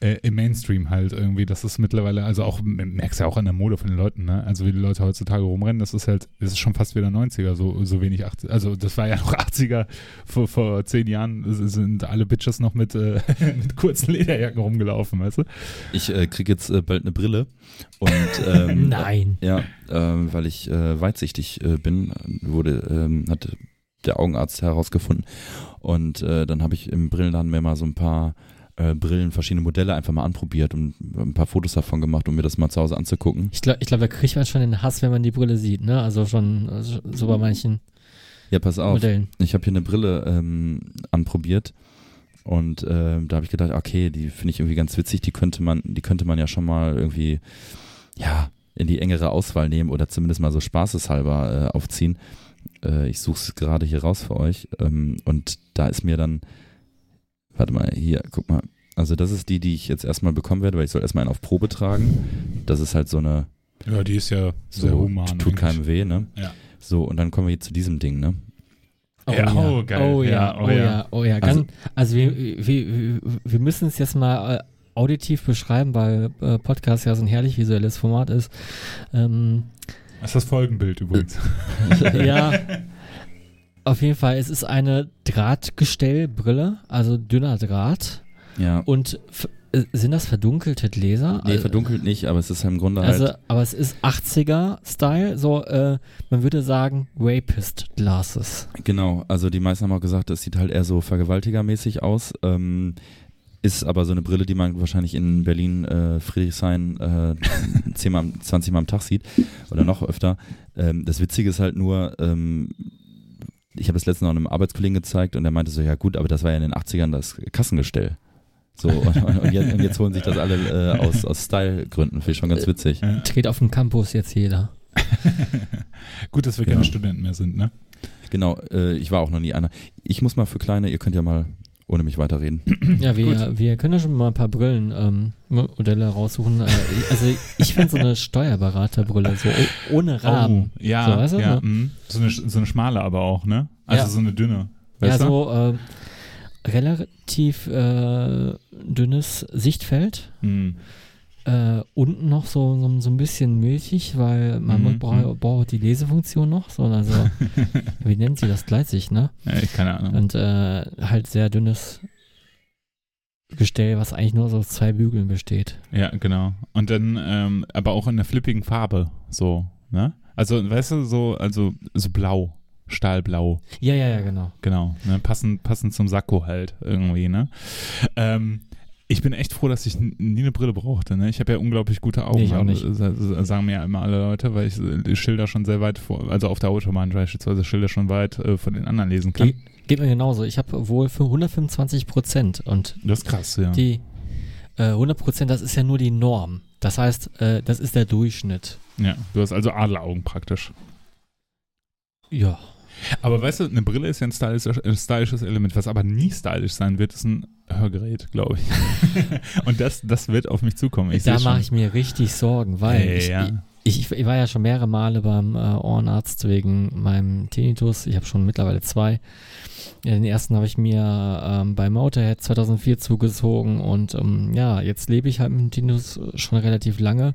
äh, im Mainstream halt irgendwie. Das ist mittlerweile, also auch, merkst ja auch an der Mode von den Leuten, ne? Also wie die Leute heutzutage rumrennen, das ist halt, das ist schon fast wieder 90er, so, so wenig 80 Also das war ja noch 80er vor, vor zehn Jahren sind alle Bitches noch mit, äh, mit kurzen Lederjacken rumgelaufen, weißt du? Ich äh, kriege jetzt äh, bald eine Brille und ähm, Nein. Ja, äh, weil ich äh, weitsichtig äh, bin, wurde, ähm, hat der Augenarzt herausgefunden. Und äh, dann habe ich im Brillenladen mir mal so ein paar äh, Brillen, verschiedene Modelle einfach mal anprobiert und ein paar Fotos davon gemacht, um mir das mal zu Hause anzugucken. Ich glaube, ich glaub, da kriegt man schon den Hass, wenn man die Brille sieht, ne? Also schon also so bei manchen ja, pass auf. Modellen. Ich habe hier eine Brille ähm, anprobiert und äh, da habe ich gedacht, okay, die finde ich irgendwie ganz witzig, die könnte man, die könnte man ja schon mal irgendwie, ja, in die engere Auswahl nehmen oder zumindest mal so spaßeshalber äh, aufziehen. Äh, ich suche es gerade hier raus für euch ähm, und da ist mir dann Warte mal, hier, guck mal. Also das ist die, die ich jetzt erstmal bekommen werde, weil ich soll erstmal einen auf Probe tragen. Das ist halt so eine. Ja, die ist ja sehr human. Tut eigentlich. keinem weh, ne? Ja. So, und dann kommen wir jetzt zu diesem Ding, ne? Oh ja, oh, geil. Oh ja, oh, oh ja, oh ja. Ganz, also, also wir, wir, wir müssen es jetzt mal äh, auditiv beschreiben, weil äh, Podcast ja so ein herrlich visuelles Format ist. Ähm, das ist das Folgenbild übrigens. ja, Auf jeden Fall, es ist eine Drahtgestellbrille, also dünner Draht. Ja. Und äh, sind das verdunkelte Gläser? Nee, verdunkelt nicht, aber es ist im Grunde also, halt. Aber es ist 80er-Style, so, äh, man würde sagen, Rapist Glasses. Genau, also die meisten haben auch gesagt, das sieht halt eher so vergewaltigermäßig aus. Ähm, ist aber so eine Brille, die man wahrscheinlich in Berlin, äh, Friedrichshain äh, 10 mal, 20 Mal am Tag sieht oder noch öfter. Ähm, das Witzige ist halt nur, ähm, ich habe das letzte noch einem Arbeitskollegen gezeigt und der meinte so, ja gut, aber das war ja in den 80ern das Kassengestell. So, und, und, jetzt, und jetzt holen sich das alle äh, aus, aus Style-Gründen. Finde ich schon ganz witzig. Dreht auf dem Campus jetzt jeder. Gut, dass wir Genau. keine Studenten mehr sind, ne? Genau, äh, ich war auch noch nie einer. Ich muss mal für Kleine, ihr könnt ja mal ohne mich weiterreden. Ja, wir, wir können ja schon mal ein paar Brillen ähm, Modelle raussuchen. Äh, also ich finde so eine Steuerberaterbrille, so oh- ohne Rahmen. Oh, ja, So, weißt du, ja. ne? mhm. So, eine, so eine schmale aber auch, ne? Also Ja. so eine dünne. Ja, Weißt du? so äh, relativ äh, dünnes Sichtfeld. Mhm. Äh, unten noch so, so, so ein bisschen milchig, weil man Mhm, braucht, mhm. braucht die Lesefunktion noch. So, also, wie nennt sie das? Gleitzig, ne? Ja, ich keine Ahnung. Und äh, halt sehr dünnes Gestell, was eigentlich nur so aus zwei Bügeln besteht. Ja, genau. Und dann, ähm, aber auch in der flippigen Farbe, so, ne? Also, weißt du, so, also so blau, stahlblau, Ja, ja, ja, genau. genau, ne? Passend, passend zum Sakko halt irgendwie, ne? Ähm, ich bin echt froh, dass ich nie eine Brille brauchte. Ne? Ich habe ja unglaublich gute Augen. Nee, ich auch nicht. sa- sa- Sagen mir ja immer alle Leute, weil ich äh, die Schilder schon sehr weit vor, also auf der Autobahn beispielsweise Schilder schon weit äh, von den anderen lesen kann. Ge geht mir genauso. Ich habe wohl für 125 Prozent und Das ist krass, ja. die äh, 100 Prozent, das ist ja nur die Norm. Das heißt, äh, das ist der Durchschnitt. ja. Du hast also Adleraugen praktisch. Ja. Aber weißt du, eine Brille ist ja ein stylisches, ein stylisches Element. Was aber nie stylisch sein wird, ist ein Hörgerät, glaube ich. Und das, das wird auf mich zukommen. Ich da mache ich mir richtig Sorgen, weil Ey, ich, ja. Ich, ich war ja schon mehrere Male beim äh, Ohrenarzt wegen meinem Tinnitus. Ich habe schon mittlerweile zwei. Den ersten habe ich mir ähm, bei Motorhead 2004 zugezogen und ähm, ja, jetzt lebe ich halt mit dem Tinnitus schon relativ lange.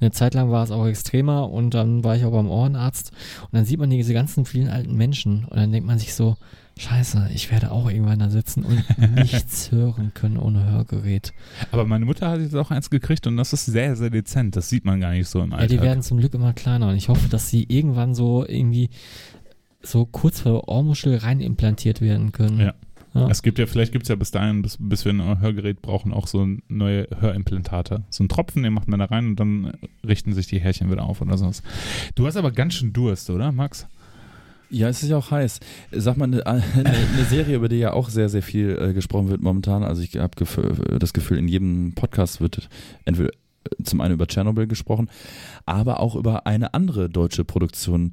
Eine Zeit lang war es auch extremer und dann war ich auch beim Ohrenarzt und dann sieht man diese ganzen vielen alten Menschen und dann denkt man sich so, scheiße, ich werde auch irgendwann da sitzen und nichts hören können ohne Hörgerät. Aber meine Mutter hat jetzt auch eins gekriegt und das ist sehr, sehr dezent. Das sieht man gar nicht so im Ja, Alltag. die werden zum Glück immer kleiner und ich hoffe, dass sie irgendwann so irgendwie so kurz vor Ohrmuschel rein implantiert werden können. Ja. Ja. Es gibt ja, vielleicht gibt es ja bis dahin, bis, bis wir ein Hörgerät brauchen, auch so neue Hörimplantate. So ein Tropfen, den macht man da rein und dann richten sich die Härchen wieder auf oder sowas. Du hast aber ganz schön Durst, oder, Max? Ja, es ist ja auch heiß. Sag mal, eine, eine, eine Serie, über die ja auch sehr, sehr viel äh, gesprochen wird momentan. Also ich habe das Gefühl, in jedem Podcast wird entweder äh, zum einen über Tschernobyl gesprochen, aber auch über eine andere deutsche Produktion.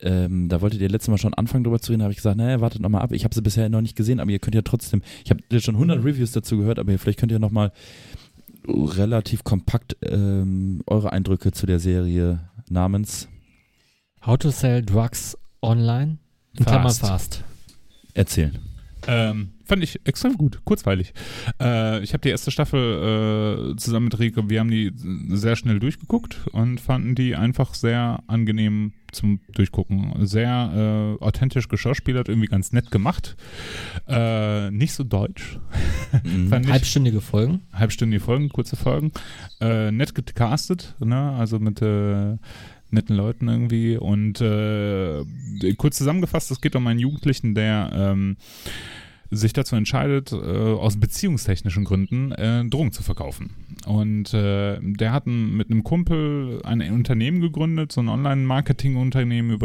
Ähm, da wolltet ihr letztes Mal schon anfangen drüber zu reden, da habe ich gesagt, naja, wartet noch mal ab. Ich habe sie bisher noch nicht gesehen, aber ihr könnt ja trotzdem, ich habe schon 100 Reviews dazu gehört, aber vielleicht könnt ihr noch mal relativ kompakt ähm, eure Eindrücke zu der Serie namens How to sell drugs online? In Klammern Fast. fast. erzählen. Ähm, fand ich extrem gut, kurzweilig. Äh, ich habe die erste Staffel äh, zusammen mit Rico, wir haben die sehr schnell durchgeguckt und fanden die einfach sehr angenehm zum Durchgucken. Sehr äh, authentisch geschauspielert, irgendwie ganz nett gemacht. Äh, nicht so deutsch. Mhm. Fand ich. Halbstündige Folgen. halbstündige Folgen, kurze Folgen. Äh, nett gecastet, ne? also mit äh, netten Leuten irgendwie. Und äh, kurz zusammengefasst, es geht um einen Jugendlichen, der ähm, sich dazu entscheidet, äh, aus beziehungstechnischen Gründen äh, Drogen zu verkaufen. Und äh, der hat ein, mit einem Kumpel ein Unternehmen gegründet, so ein Online-Marketing-Unternehmen,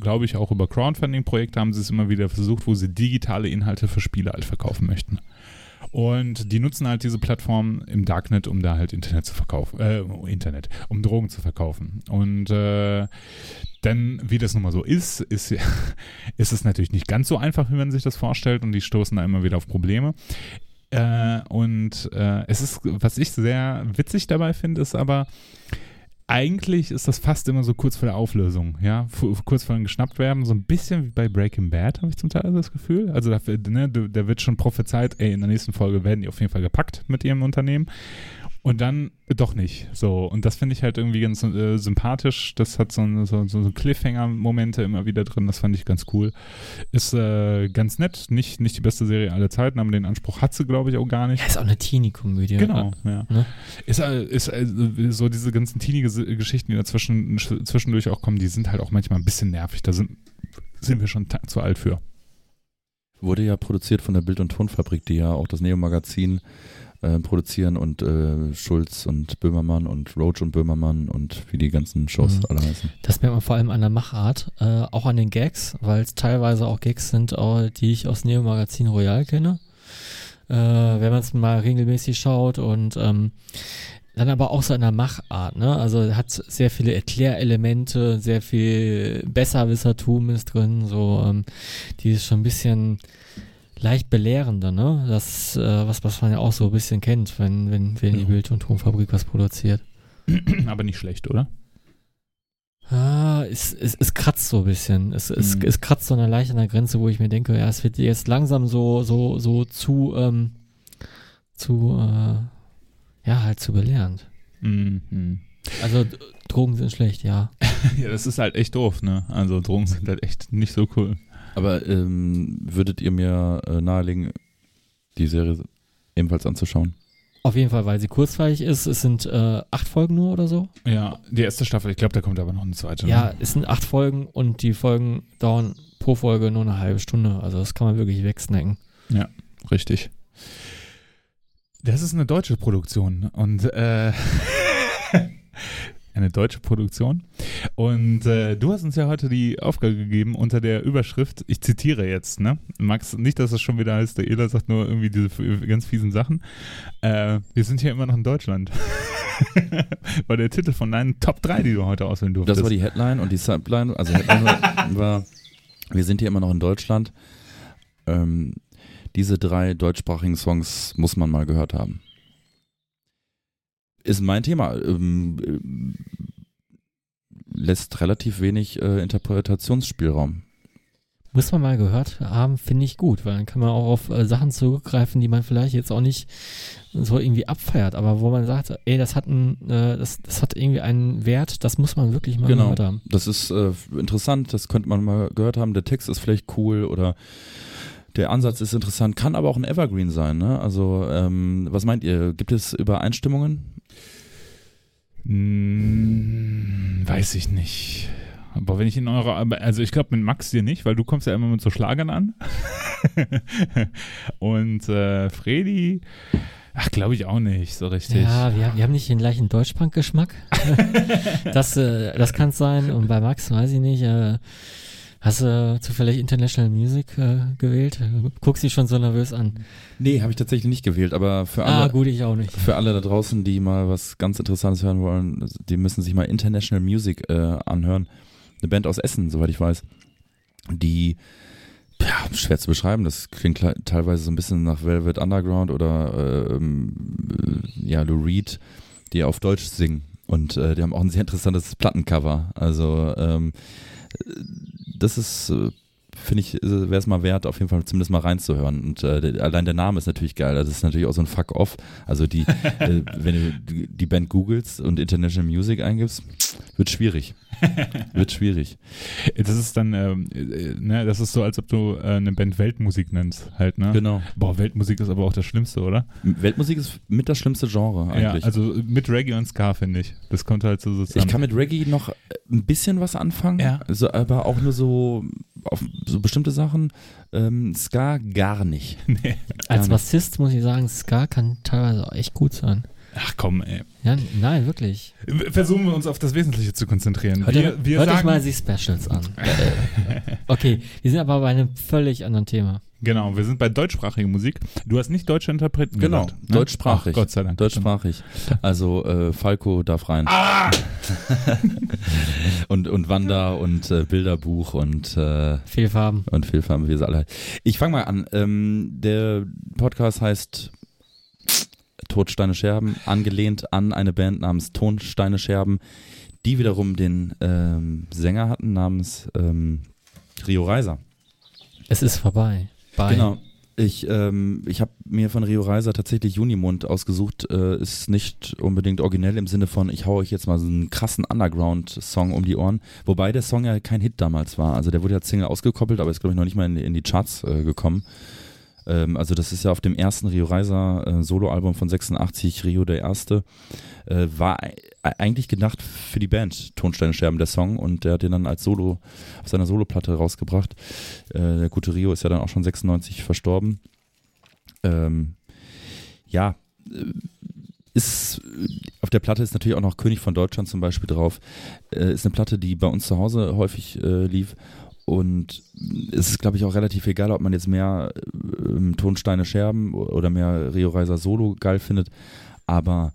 glaube ich, auch über Crowdfunding-Projekte haben sie es immer wieder versucht, wo sie digitale Inhalte für Spiele halt verkaufen möchten. Und die nutzen halt diese Plattform im Darknet, um da halt Internet zu verkaufen, äh, Internet, um Drogen zu verkaufen. Und äh, dann, wie das nun mal so ist, ist, ist es natürlich nicht ganz so einfach, wie man sich das vorstellt und die stoßen da immer wieder auf Probleme. Äh, und äh, es ist, was ich sehr witzig dabei finde, ist aber, eigentlich ist das fast immer so kurz vor der Auflösung, ja, F kurz vor dem geschnappt werden, so ein bisschen wie bei Breaking Bad, habe ich zum Teil das Gefühl. Also da, ne, da wird schon prophezeit, ey, in der nächsten Folge werden die auf jeden Fall gepackt mit ihrem Unternehmen. Und dann doch nicht. So, und das finde ich halt irgendwie ganz äh, sympathisch. Das hat so, ein- so, so, so Cliffhanger-Momente immer wieder drin. Das fand ich ganz cool. Ist äh, ganz nett. Nicht, nicht die beste Serie aller Zeiten, aber den Anspruch hat sie, glaube ich, auch gar nicht. Ja, ist auch eine Teenie-Komödie. Genau, ja. Ne? Ist, äh, ist äh, so diese ganzen Teenie-Geschichten, die dazwischen zwischendurch auch kommen, die sind halt auch manchmal ein bisschen nervig. Da sind, sind wir schon zu alt für. Wurde ja produziert von der Bild- und Tonfabrik, die ja auch das Neo-Magazin äh, produzieren und äh, Schulz und Böhmermann und Roach und Böhmermann und wie die ganzen Shows Mhm. alle heißen. Das merkt man vor allem an der Machart, äh, auch an den Gags, weil es teilweise auch Gags sind, die ich aus Neo Magazin Royal kenne. äh, wenn man es mal regelmäßig schaut und ähm, dann aber auch so in der Machart, ne? Also hat sehr viele Erklärelemente, sehr viel Besserwissertum ist drin, so ähm, die ist schon ein bisschen leicht belehrender, ne? Das, äh, was, was man ja auch so ein bisschen kennt, wenn, wenn, wenn die Ja. Bild- und Tonfabrik was produziert. Aber nicht schlecht, oder? Ah, es, es, es kratzt so ein bisschen. Es, es, Mhm. es kratzt so der leicht an der Grenze, wo ich mir denke, ja, es wird jetzt langsam so, so, so zu, ähm, zu, äh, ja, halt zu belehrend. Mhm. Also Drogen sind schlecht, ja. Ja, das ist halt echt doof, ne? Also Drogen sind halt echt nicht so cool. Aber ähm, würdet ihr mir äh, nahelegen, die Serie ebenfalls anzuschauen? Auf jeden Fall, weil sie kurzweilig ist. Es sind äh, acht Folgen nur oder so. Ja, die erste Staffel, ich glaube, da kommt aber noch eine zweite. Ja, Ne? es sind acht Folgen und die Folgen dauern pro Folge nur eine halbe Stunde. Also das kann man wirklich wegsnacken. Richtig. Das ist eine deutsche Produktion und äh, eine deutsche Produktion. Und äh, du hast uns ja heute die Aufgabe gegeben unter der Überschrift, ich zitiere jetzt, ne? Max, nicht, dass das schon wieder heißt, der Ela sagt nur irgendwie diese ganz fiesen Sachen. Äh, wir sind hier immer noch in Deutschland. War der Titel von deinen Top 3, die du heute auswählen durftest. Das war die Headline und die Subline, also Headline war, wir sind hier immer noch in Deutschland. Ähm, diese drei deutschsprachigen Songs muss man mal gehört haben. Ist mein Thema. Ähm, ähm, lässt relativ wenig äh, Interpretationsspielraum. Muss man mal gehört haben, finde ich gut, weil dann kann man auch auf äh, Sachen zurückgreifen, die man vielleicht jetzt auch nicht so irgendwie abfeiert, aber wo man sagt, ey, das hat ein, äh, das, das hat irgendwie einen Wert, das muss man wirklich mal Genau. gehört haben. Das ist äh, interessant, das könnte man mal gehört haben. Der Text ist vielleicht cool oder der Ansatz ist interessant, kann aber auch ein Evergreen sein. Ne? Also, ähm, was meint ihr? Gibt es Übereinstimmungen? Hm, weiß ich nicht. Aber wenn ich in eurer, also ich glaube mit Max dir nicht, weil du kommst ja immer mit so Schlagern an. Und äh, Fredi, ach, glaube ich auch nicht so richtig. Ja, wir, wir haben nicht den gleichen Deutschpunk-Geschmack. das äh, das kann es sein. Und bei Max weiß ich nicht. Äh, hast du zufällig International Music äh, gewählt? Guckst dich schon so nervös an. Nee, habe ich tatsächlich nicht gewählt, aber für Ah, alle, gut, ich auch nicht. für alle da draußen, die mal was ganz Interessantes hören wollen, die müssen sich mal International Music äh, anhören. Eine Band aus Essen, soweit ich weiß. Die, ja, schwer zu beschreiben, das klingt teilweise so ein bisschen nach Velvet Underground oder ähm, äh, ja, Lou Reed, die auf Deutsch singen. Und äh, die haben auch ein sehr interessantes Plattencover. Also ähm, das ist, äh, finde ich, wäre es mal wert, auf jeden Fall zumindest mal reinzuhören. Und äh, allein der Name ist natürlich geil. Also das ist natürlich auch so ein Fuck-Off. Also die, äh, wenn du die Band googelst und International Music eingibst, wird schwierig. wird schwierig. Das ist dann, ähm, äh, ne, das ist so, als ob du äh, eine Band Weltmusik nennst, halt, ne? Genau. Boah, Weltmusik ist aber auch das Schlimmste, oder? Weltmusik ist mit das schlimmste Genre eigentlich. Ja, also mit Reggae und Ska, finde ich. Das kommt halt so ich zusammen. kann mit Reggae noch ein bisschen was anfangen, Ja. also, aber auch nur so auf so bestimmte Sachen. Ähm, Ska gar nicht. nee. Als nicht. Bassist muss ich sagen, Ska kann teilweise auch echt gut sein. Ach komm, ey. Ja, nein, wirklich. Versuchen wir uns auf das Wesentliche zu konzentrieren. Hört, wir wir hört euch sagen, mal die Specials an. okay, wir sind aber bei einem völlig anderen Thema. Genau, wir sind bei deutschsprachiger Musik. Du hast nicht deutsche Interpreten Genau, genannt, ne? deutschsprachig. Ach, Gott sei Dank. Deutschsprachig. Also äh, Falco darf rein. Ah! und, und Wanda und äh, Bilderbuch und, äh, Viel Farben. und Vielfarben, wie sie alle. Ich fange mal an. Ähm, der Podcast heißt Todsteine Scherben, angelehnt an eine Band namens Tonsteine Scherben, die wiederum den ähm, Sänger hatten namens ähm, Rio Reiser. Es ist vorbei. Bye. Genau. Ich, ähm, ich habe mir von Rio Reiser tatsächlich Junimund ausgesucht. Äh, ist nicht unbedingt originell im Sinne von, ich hau euch jetzt mal so einen krassen Underground-Song um die Ohren. Wobei der Song ja kein Hit damals war. Also der wurde ja als Single ausgekoppelt, aber ist, glaube ich, noch nicht mal in, in die Charts äh, gekommen. Ähm, also das ist ja auf dem ersten Rio Reiser äh, Soloalbum von 86, Rio der Erste. Äh, war eigentlich gedacht für die Band Tonsteine sterben, der Song. Und der hat den dann als Solo auf seiner Soloplatte rausgebracht. Äh, der gute Rio ist ja dann auch schon 96 verstorben. Ähm, ja, äh, ist auf der Platte ist natürlich auch noch König von Deutschland zum Beispiel drauf. Äh, ist eine Platte, die bei uns zu Hause häufig äh, lief und es ist, glaube ich, auch relativ egal, ob man jetzt mehr äh, Tonsteine Scherben oder mehr Rio Reiser Solo geil findet. Aber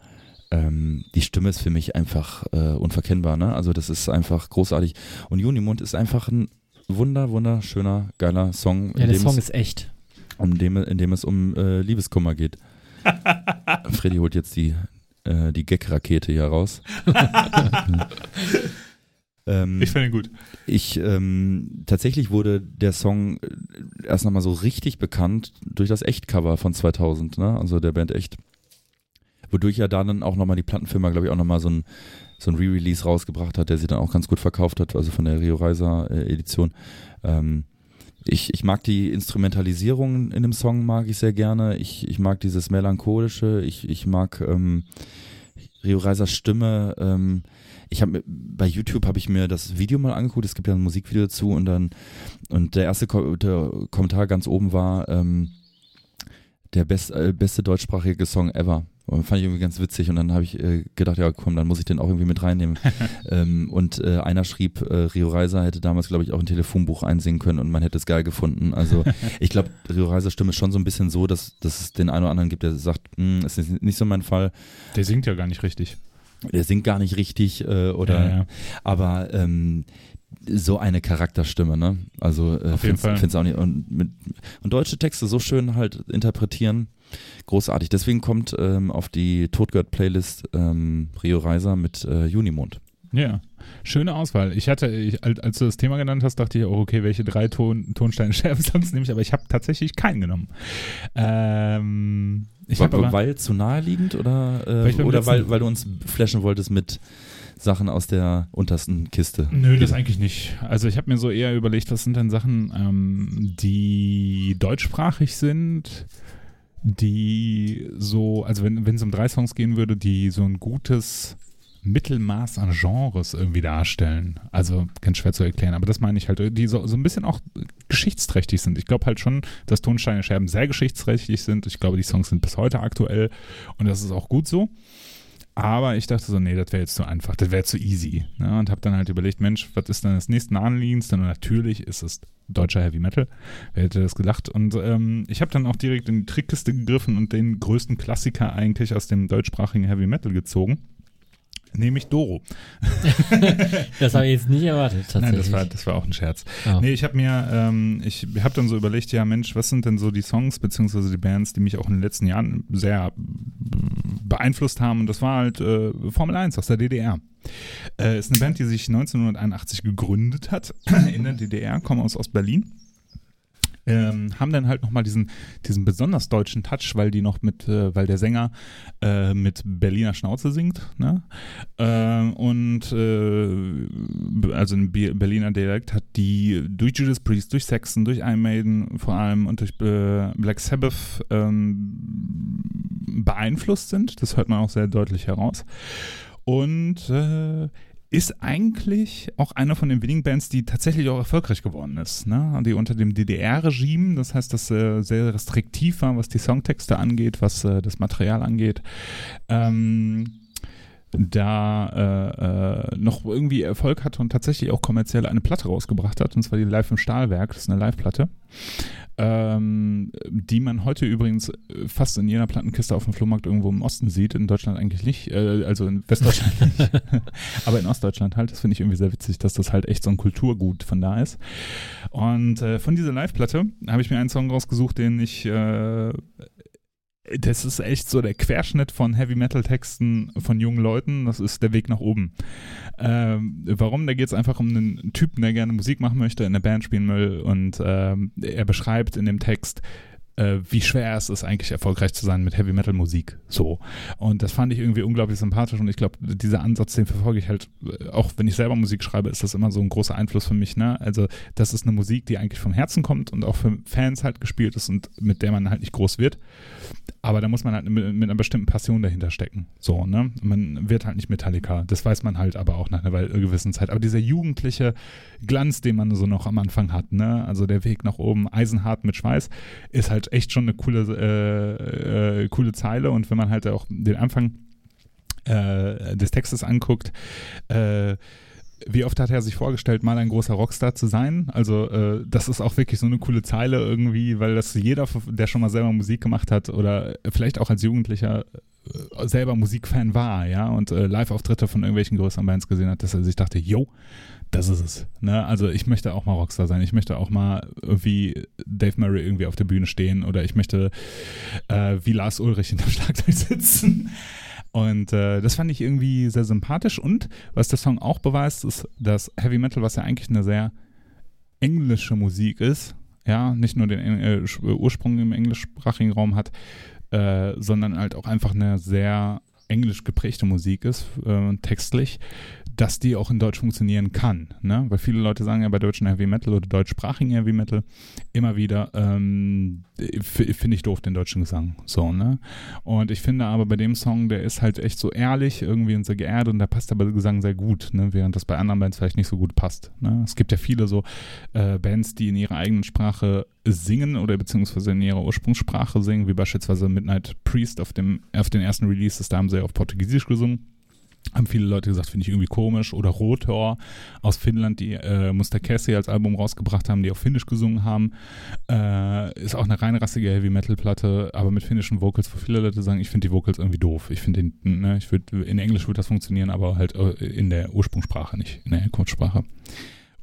ähm, die Stimme ist für mich einfach äh, unverkennbar. Ne? Also das ist einfach großartig. Und Junimund ist einfach ein wunder, wunderschöner, geiler Song. Ja, der Song es, ist echt. Um dem, in dem es um äh, Liebeskummer geht. Freddy holt jetzt die, äh, die Gag-Rakete hier raus. Ähm, ich finde ihn gut. Ich ähm, tatsächlich wurde der Song äh, erst nochmal so richtig bekannt durch das Echt-Cover von 2000, ne? Also der Band Echt. Wodurch ja dann auch nochmal die Plattenfirma, glaube ich, auch nochmal so ein, so ein Re-Release rausgebracht hat, der sie dann auch ganz gut verkauft hat, also von der Rio Reiser äh, Edition. Ähm, ich, ich mag die Instrumentalisierung in dem Song, mag ich sehr gerne. Ich, ich mag dieses Melancholische, ich, ich mag ähm, Rio Reisers Stimme. Ähm, ich habe bei YouTube habe ich mir das Video mal angeguckt. Es gibt ja ein Musikvideo dazu und dann und der erste Ko der Kommentar ganz oben war ähm, der best, äh, beste deutschsprachige Song ever. Und fand ich irgendwie ganz witzig und dann habe ich äh, gedacht, ja komm, dann muss ich den auch irgendwie mit reinnehmen. ähm, und äh, einer schrieb, äh, Rio Reiser hätte damals, glaube ich, auch ein Telefonbuch einsingen können und man hätte es geil gefunden. Also ich glaube, Rio Reisers Stimme ist schon so ein bisschen so, dass, dass es den einen oder anderen gibt, der sagt, hm, ist nicht so mein Fall. Der singt ja gar nicht richtig der singt gar nicht richtig äh, oder ja, ja. aber ähm, so eine Charakterstimme, ne? Also äh, jeden find's, auch nicht und, mit, und deutsche Texte so schön halt interpretieren, großartig. Deswegen kommt ähm, auf die Totgehört-Playlist ähm, Rio Reiser mit äh, Junimond. Ja, schöne Auswahl. Ich hatte, ich, als du das Thema genannt hast, dachte ich, oh, okay, welche drei Ton, Tonsteine Scherben-Songs nehme ich, aber ich habe tatsächlich keinen genommen. Ähm, ich weil, aber, weil zu naheliegend oder, äh, weil oder weil, weil du uns flashen wolltest mit Sachen aus der untersten Kiste? Nö, das eigentlich nicht. Also ich habe mir so eher überlegt, was sind denn Sachen, ähm, die deutschsprachig sind, die so, also wenn es um drei Songs gehen würde, die so ein gutes Mittelmaß an Genres irgendwie darstellen. Also ganz schwer zu erklären, aber das meine ich halt, die so, so ein bisschen auch geschichtsträchtig sind. Ich glaube halt schon, dass Tonsteine Scherben sehr geschichtsträchtig sind. Ich glaube, die Songs sind bis heute aktuell und das ist auch gut so. Aber ich dachte so, nee, das wäre jetzt zu einfach, das wäre zu easy. Ne? Und habe dann halt überlegt, Mensch, was ist denn das nächste Anliegendste? Und natürlich ist es deutscher Heavy Metal. Wer hätte das gedacht? Und ähm, ich habe dann auch direkt in die Trickkiste gegriffen und den größten Klassiker eigentlich aus dem deutschsprachigen Heavy Metal gezogen nämlich Doro. das habe ich jetzt nicht erwartet, tatsächlich. Nein, das war, das war auch ein Scherz. Oh. Nee, ich habe mir, ähm, ich habe dann so überlegt, ja Mensch, was sind denn so die Songs beziehungsweise die Bands, die mich auch in den letzten Jahren sehr beeinflusst haben und das war halt äh, Formel 1 aus der DDR. Äh, ist eine Band, die sich 1981 gegründet hat in der DDR, kommen aus Ostberlin ähm, haben dann halt nochmal diesen, diesen besonders deutschen Touch, weil die noch mit, äh, weil der Sänger äh, mit Berliner Schnauze singt, ne? Äh, und äh, also ein Berliner Dialekt hat die durch Judas Priest, durch Saxon, durch Iron Maiden vor allem und durch äh, Black Sabbath ähm, beeinflusst sind. Das hört man auch sehr deutlich heraus. Und äh, ist eigentlich auch einer von den wenigen Bands, die tatsächlich auch erfolgreich geworden ist. Ne? Die unter dem DDR-Regime, das heißt, das äh, sehr restriktiv war, was die Songtexte angeht, was äh, das Material angeht. Ähm, da äh, äh, noch irgendwie Erfolg hatte und tatsächlich auch kommerziell eine Platte rausgebracht hat, und zwar die Live im Stahlwerk, das ist eine Live-Platte ähm, die man heute übrigens fast in jeder Plattenkiste auf dem Flohmarkt irgendwo im Osten sieht, in Deutschland eigentlich nicht, äh, also in Westdeutschland nicht, aber in Ostdeutschland halt. Das finde ich irgendwie sehr witzig, dass das halt echt so ein Kulturgut von da ist. Und äh, von dieser Live-Platte habe ich mir einen Song rausgesucht, den ich äh, das ist echt so der Querschnitt von Heavy Metal Texten von jungen Leuten. Das ist der Weg nach oben. Ähm, warum? Da geht es einfach um einen Typen, der gerne Musik machen möchte, in der Band spielen will und ähm, er beschreibt in dem Text, äh, wie schwer es ist, eigentlich erfolgreich zu sein mit Heavy Metal Musik. So. Und das fand ich irgendwie unglaublich sympathisch und ich glaube, dieser Ansatz, den verfolge ich halt, äh, auch wenn ich selber Musik schreibe, ist das immer so ein großer Einfluss für mich. Ne? Also, das ist eine Musik, die eigentlich vom Herzen kommt und auch für Fans halt gespielt ist und mit der man halt nicht groß wird. Aber da muss man halt mit, mit einer bestimmten Passion dahinter stecken. So, ne? Man wird halt nicht Metallica. Das weiß man halt aber auch nach einer gewissen Zeit. Aber dieser jugendliche Glanz, den man so noch am Anfang hat, ne? Also der Weg nach oben, eisenhart mit Schweiß, ist halt echt schon eine coole, äh, äh, coole Zeile. Und wenn man halt auch den Anfang äh, des Textes anguckt, äh, wie oft hat er sich vorgestellt, mal ein großer Rockstar zu sein? Also äh, das ist auch wirklich so eine coole Zeile irgendwie, weil das jeder, der schon mal selber Musik gemacht hat oder vielleicht auch als Jugendlicher äh, selber Musikfan war, ja, und äh, Live-Auftritte von irgendwelchen größeren Bands gesehen hat, dass er sich dachte, yo, das ist es. Ne? Also ich möchte auch mal Rockstar sein. Ich möchte auch mal wie Dave Murray irgendwie auf der Bühne stehen oder ich möchte äh, wie Lars Ulrich in der Schlagzeug sitzen. Und äh, das fand ich irgendwie sehr sympathisch. Und was der Song auch beweist, ist, dass Heavy Metal, was ja eigentlich eine sehr englische Musik ist, ja, nicht nur den äh, Ursprung im englischsprachigen Raum hat, äh, sondern halt auch einfach eine sehr englisch geprägte Musik ist, äh, textlich, dass die auch in Deutsch funktionieren kann. Ne? Weil viele Leute sagen ja bei deutschen Heavy Metal oder deutschsprachigen Heavy Metal immer wieder, ähm, finde ich doof den deutschen Gesang. So, ne? Und ich finde aber bei dem Song, der ist halt echt so ehrlich irgendwie und sehr geerdet und da passt aber der Gesang sehr gut, ne? während das bei anderen Bands vielleicht nicht so gut passt. Ne? Es gibt ja viele so äh, Bands, die in ihrer eigenen Sprache singen oder beziehungsweise in ihrer Ursprungssprache singen, wie beispielsweise Midnight Priest auf dem auf den ersten Releases, da haben sie ja auf Portugiesisch gesungen haben viele Leute gesagt, finde ich irgendwie komisch. Oder Rotor aus Finnland, die äh, Muster Cassie als Album rausgebracht haben, die auf Finnisch gesungen haben. Äh, ist auch eine reinrassige Heavy Metal Platte, aber mit finnischen Vocals, wo viele Leute sagen, ich finde die Vocals irgendwie doof. Ich finde, ne, ich in Englisch würde das funktionieren, aber halt äh, in der Ursprungssprache nicht, in der Herkunftssprache.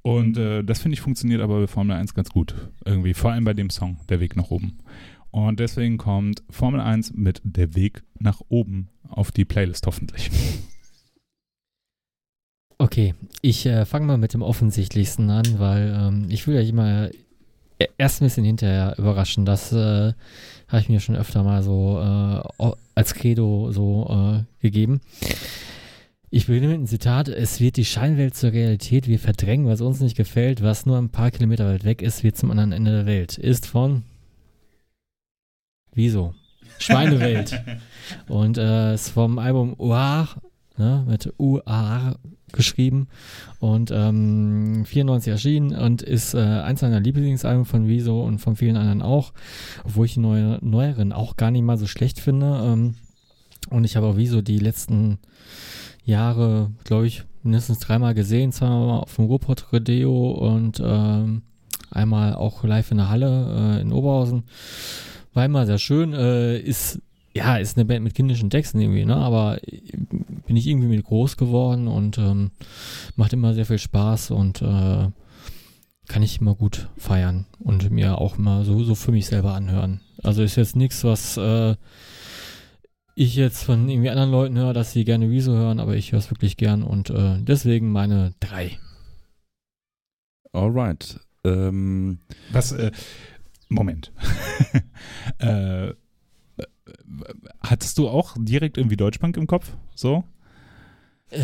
Und äh, das finde ich funktioniert aber bei Formel 1 ganz gut. Irgendwie, vor allem bei dem Song, Der Weg nach oben. Und deswegen kommt Formel 1 mit Der Weg nach oben auf die Playlist hoffentlich. Okay, ich äh, fange mal mit dem Offensichtlichsten an, weil ähm, ich will ja immer erst ein bisschen hinterher überraschen. Das äh, habe ich mir schon öfter mal so äh, als Credo so äh, gegeben. Ich beginne mit einem Zitat. Es wird die Scheinwelt zur Realität. Wir verdrängen, was uns nicht gefällt. Was nur ein paar Kilometer weit weg ist, wird zum anderen Ende der Welt. Ist von Wieso? Schweinewelt. Und äh, ist vom Album Uar, ne, mit UAR geschrieben und ähm, 94 erschienen und ist äh, eins seiner Lieblingsalben von Wieso und von vielen anderen auch, obwohl ich die neue, neueren auch gar nicht mal so schlecht finde. Ähm, und ich habe auch Wieso die letzten Jahre, glaube ich, mindestens dreimal gesehen, zweimal auf dem Ruhrpott Redeo und ähm, einmal auch live in der Halle äh, in Oberhausen. War immer sehr schön, äh, ist ja, ist eine Band mit kindischen Texten irgendwie, ne? Aber bin ich irgendwie mit groß geworden und ähm, macht immer sehr viel Spaß und äh, kann ich immer gut feiern und mir auch immer so, so für mich selber anhören. Also ist jetzt nichts, was äh, ich jetzt von irgendwie anderen Leuten höre, dass sie gerne Wieso hören, aber ich höre es wirklich gern und äh, deswegen meine drei. Alright. Ähm, was, äh, Moment. äh, hattest du auch direkt irgendwie Deutschbank im Kopf? So? Äh,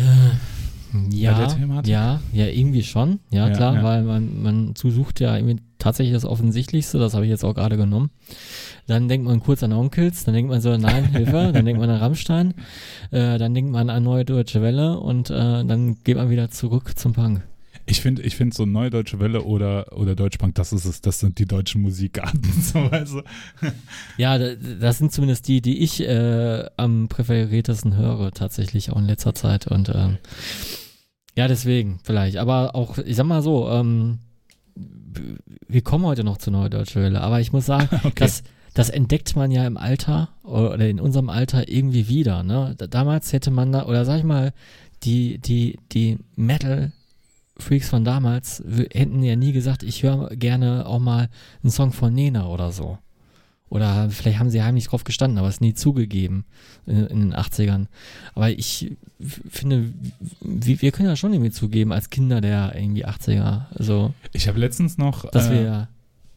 ja, ja, ja, irgendwie schon. Ja, ja klar, ja. weil man, man sucht ja irgendwie tatsächlich das Offensichtlichste, das habe ich jetzt auch gerade genommen. Dann denkt man kurz an Onkels, dann denkt man so, nein, Hilfe, dann denkt man an Rammstein, äh, dann denkt man an Neue Deutsche Welle und äh, dann geht man wieder zurück zum Punk. Ich finde, ich finde so Neue Deutsche Welle oder, oder Deutschbank, das ist es, das sind die deutschen Musikarten, so also. Ja, das sind zumindest die, die ich äh, am präferiertesten höre, tatsächlich auch in letzter Zeit. Und ähm, ja, deswegen vielleicht. Aber auch, ich sag mal so, ähm, wir kommen heute noch zu Neue Deutsche Welle, aber ich muss sagen, okay. das, das entdeckt man ja im Alter oder in unserem Alter irgendwie wieder. Ne? Damals hätte man da, oder sag ich mal, die, die, die Metal Freaks von damals hätten ja nie gesagt, ich höre gerne auch mal einen Song von Nena oder so. Oder vielleicht haben sie heimlich drauf gestanden, aber es nie zugegeben in, in, den 80ern. Aber ich finde, wir, wir, können ja schon irgendwie zugeben, als Kinder der irgendwie 80er. Also, ich habe letztens noch. Dass äh, wir,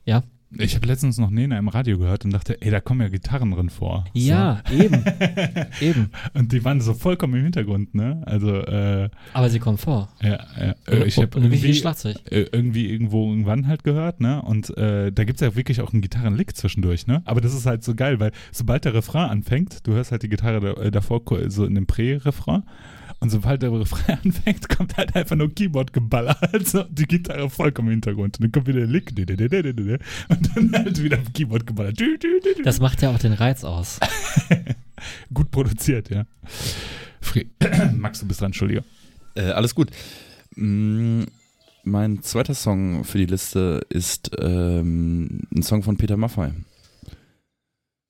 ja. Ich habe letztens noch Nena im Radio gehört und dachte, ey, da kommen ja Gitarren drin vor. Ja, so. eben. eben. Und die waren so vollkommen im Hintergrund, ne? Also, äh, Aber sie kommen vor. Ja, ja. Und, ich habe irgendwie Schlagzeug. Äh, irgendwie irgendwo irgendwann halt gehört, ne? Und äh, da gibt es ja wirklich auch einen Gitarrenlick zwischendurch, ne? Aber das ist halt so geil, weil sobald der Refrain anfängt, du hörst halt die Gitarre da, äh, davor so in dem Prä-Refrain und sobald der Refrain anfängt, kommt halt einfach nur Keyboard-Geballer. Also die Gitarre vollkommen im Hintergrund. Und dann kommt wieder der Lick. Und dann halt wieder Keyboard-Geballer. Das macht ja auch den Reiz aus. gut produziert, ja. Max, du bist dran, Entschuldige. Äh, alles gut. Mm, Mein zweiter Song für die Liste ist ähm, ein Song von Peter Maffay.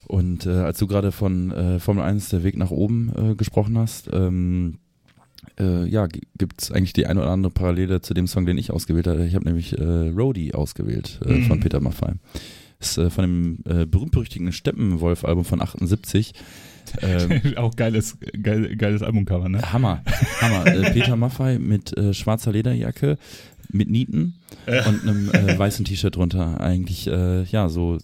Und äh, als du gerade von äh, Formel 1 der Weg nach oben äh, gesprochen hast, ähm, äh, ja, gibt es eigentlich die eine oder andere Parallele zu dem Song, den ich ausgewählt habe. Ich habe nämlich äh, Roadie ausgewählt äh, Mhm. von Peter Maffay. Ist äh, von dem äh, berühmt-berüchtigten Steppenwolf-Album von 78. Ähm, Auch geiles, geil, geiles Albumcover, ne? Hammer, Hammer. Äh, Peter Maffay mit äh, schwarzer Lederjacke, mit Nieten und einem äh, weißen T-Shirt drunter. Eigentlich, äh, ja, so,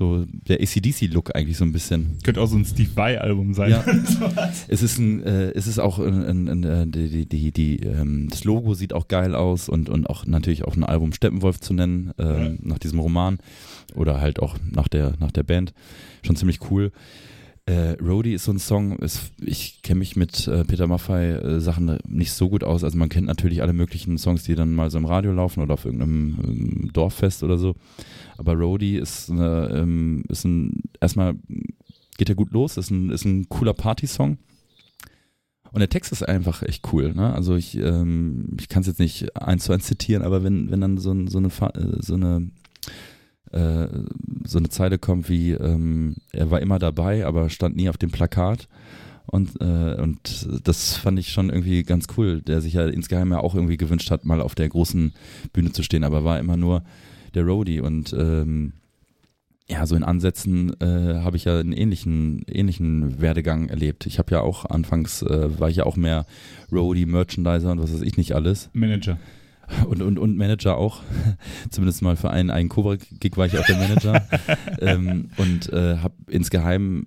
so der ACDC-Look eigentlich so ein bisschen. Könnte auch so ein Steve Vai-Album sein. Ja. Es ist ein, äh, es ist auch ein, ein, ein, äh, die, die, die, ähm, das Logo sieht auch geil aus und, und auch natürlich auch ein Album Steppenwolf zu nennen, ähm, nach diesem Roman oder halt auch nach der, nach der Band. Schon ziemlich cool. Äh, Roadie ist so ein Song, ist, ich kenne mich mit äh, Peter Maffay äh, Sachen nicht so gut aus. Also man kennt natürlich alle möglichen Songs, die dann mal so im Radio laufen oder auf irgendeinem ähm, Dorffest oder so. Aber Roadie ist, eine, ähm, ist ein, erstmal geht ja gut los, ist ein, ist ein cooler Party-Song. Und der Text ist einfach echt cool. Ne? Also ich, ähm, ich kann es jetzt nicht eins zu eins zitieren, aber wenn, wenn dann so, so eine, äh, so eine äh, so eine Zeile kommt wie ähm, er war immer dabei, aber stand nie auf dem Plakat. Und, äh, und das fand ich schon irgendwie ganz cool, der sich ja insgeheim ja auch irgendwie gewünscht hat, mal auf der großen Bühne zu stehen, aber war immer nur der Roadie und ähm, ja, so in Ansätzen äh, habe ich ja einen ähnlichen, ähnlichen Werdegang erlebt. Ich habe ja auch anfangs, äh, war ich ja auch mehr Roadie, Merchandiser und was weiß ich nicht alles. Manager. Und, und, und Manager auch. Zumindest mal für einen, einen Cobra-Gig war ich auch der Manager. ähm, und äh, habe insgeheim,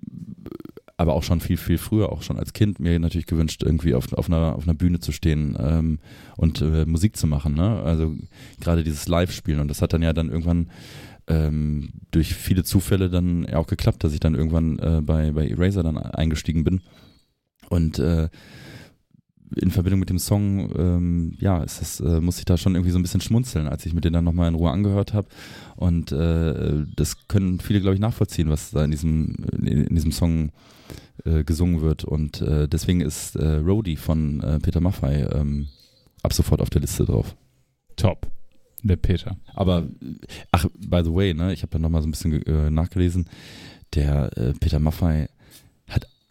aber auch schon viel, viel früher, auch schon als Kind, mir natürlich gewünscht, irgendwie auf, auf, einer, auf einer Bühne zu stehen ähm, und äh, Musik zu machen. Ne? Also gerade dieses Live-Spielen. Und das hat dann ja dann irgendwann ähm, durch viele Zufälle dann auch geklappt, dass ich dann irgendwann äh, bei, bei Eraser dann eingestiegen bin. Und äh, in Verbindung mit dem Song, ähm, ja, es ist, äh, muss ich da schon irgendwie so ein bisschen schmunzeln, als ich mir den dann nochmal in Ruhe angehört habe. Und äh, das können viele, glaube ich, nachvollziehen, was da in diesem, in, diesem Song äh, gesungen wird. Und äh, deswegen ist äh, Roadie von äh, Peter Maffay ähm, ab sofort auf der Liste drauf. Top. Der Peter. Aber, ach, by the way, ne, ich habe da nochmal so ein bisschen äh, nachgelesen. Der äh, Peter Maffay hat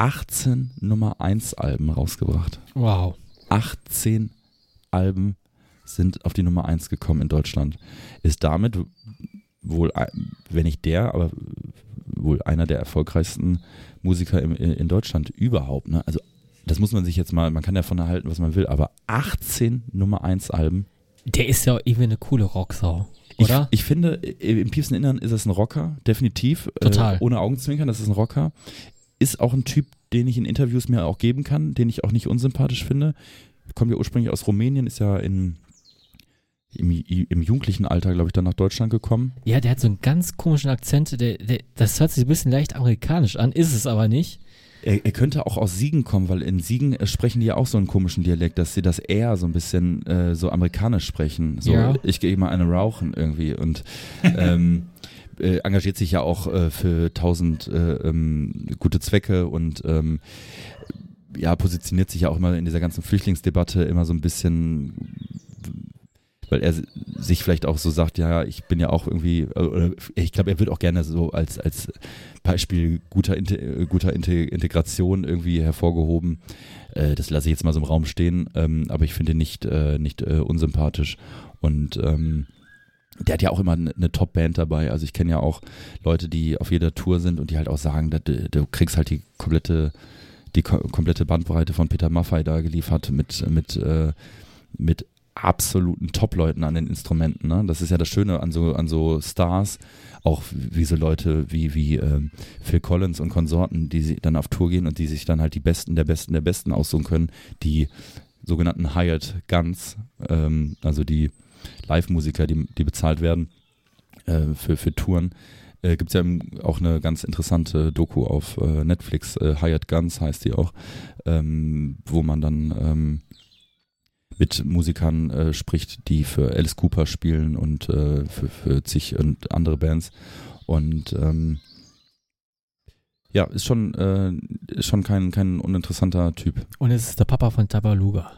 18 Nummer 1 Alben rausgebracht. Wow. 18 Alben sind auf die Nummer 1 gekommen in Deutschland. Ist damit wohl, wenn nicht der, aber wohl einer der erfolgreichsten Musiker im, in Deutschland überhaupt. Ne? Also das muss man sich jetzt mal, man kann davon erhalten, was man will, aber 18 Nummer 1 Alben. Der ist ja irgendwie eine coole Rocksau, Ich, oder? ich finde, im tiefsten Innern ist es ein Rocker, definitiv. Total. Äh, ohne Augenzwinkern, das ist ein Rocker. Ist auch ein Typ, den ich in Interviews mir auch geben kann, den ich auch nicht unsympathisch finde. Kommt ja ursprünglich aus Rumänien, ist ja in, im, im jugendlichen Alter, glaube ich, dann nach Deutschland gekommen. ja, der hat so einen ganz komischen Akzent. Der, der, das hört sich ein bisschen leicht amerikanisch an, ist es aber nicht. Er, er könnte auch aus Siegen kommen, weil in Siegen sprechen die ja auch so einen komischen Dialekt, dass sie das eher so ein bisschen äh, so amerikanisch sprechen. So, Ja. ich gehe mal eine rauchen irgendwie und ähm, äh, engagiert sich ja auch äh, für tausend äh, ähm, gute Zwecke und ähm, ja, positioniert sich ja auch immer in dieser ganzen Flüchtlingsdebatte immer so ein bisschen, weil er sich vielleicht auch so sagt, ja, ich bin ja auch irgendwie, äh, oder ich glaube, er wird auch gerne so als, als Beispiel guter, guter Inte Integration irgendwie hervorgehoben. Äh, das lasse ich jetzt mal so im Raum stehen, ähm, aber ich finde ihn nicht, nicht unsympathisch. Und ähm, der hat ja auch immer eine, Top-Band dabei. Also ich kenne ja auch Leute, die auf jeder Tour sind und die halt auch sagen, du, du kriegst halt die komplette, die ko komplette Bandbreite von Peter Maffay da geliefert mit, mit, äh, mit absoluten Top-Leuten an den Instrumenten. Ne? Das ist ja das Schöne an so, an so Stars, auch wie so Leute wie, wie ähm, Phil Collins und Konsorten, die dann auf Tour gehen und die sich dann halt die Besten der Besten der Besten aussuchen können, die sogenannten Hired Guns, ähm, also die Live-Musiker, die, die bezahlt werden äh, für, für Touren. Äh, Gibt es ja auch eine ganz interessante Doku auf äh, Netflix, äh, Hired Guns heißt die auch, ähm, wo man dann ähm, mit Musikern äh, spricht, die für Alice Cooper spielen und äh, für, für zig und andere Bands. Und ähm, ja, ist schon, äh, ist schon kein, kein uninteressanter Typ. Und es ist der Papa von Tabaluga.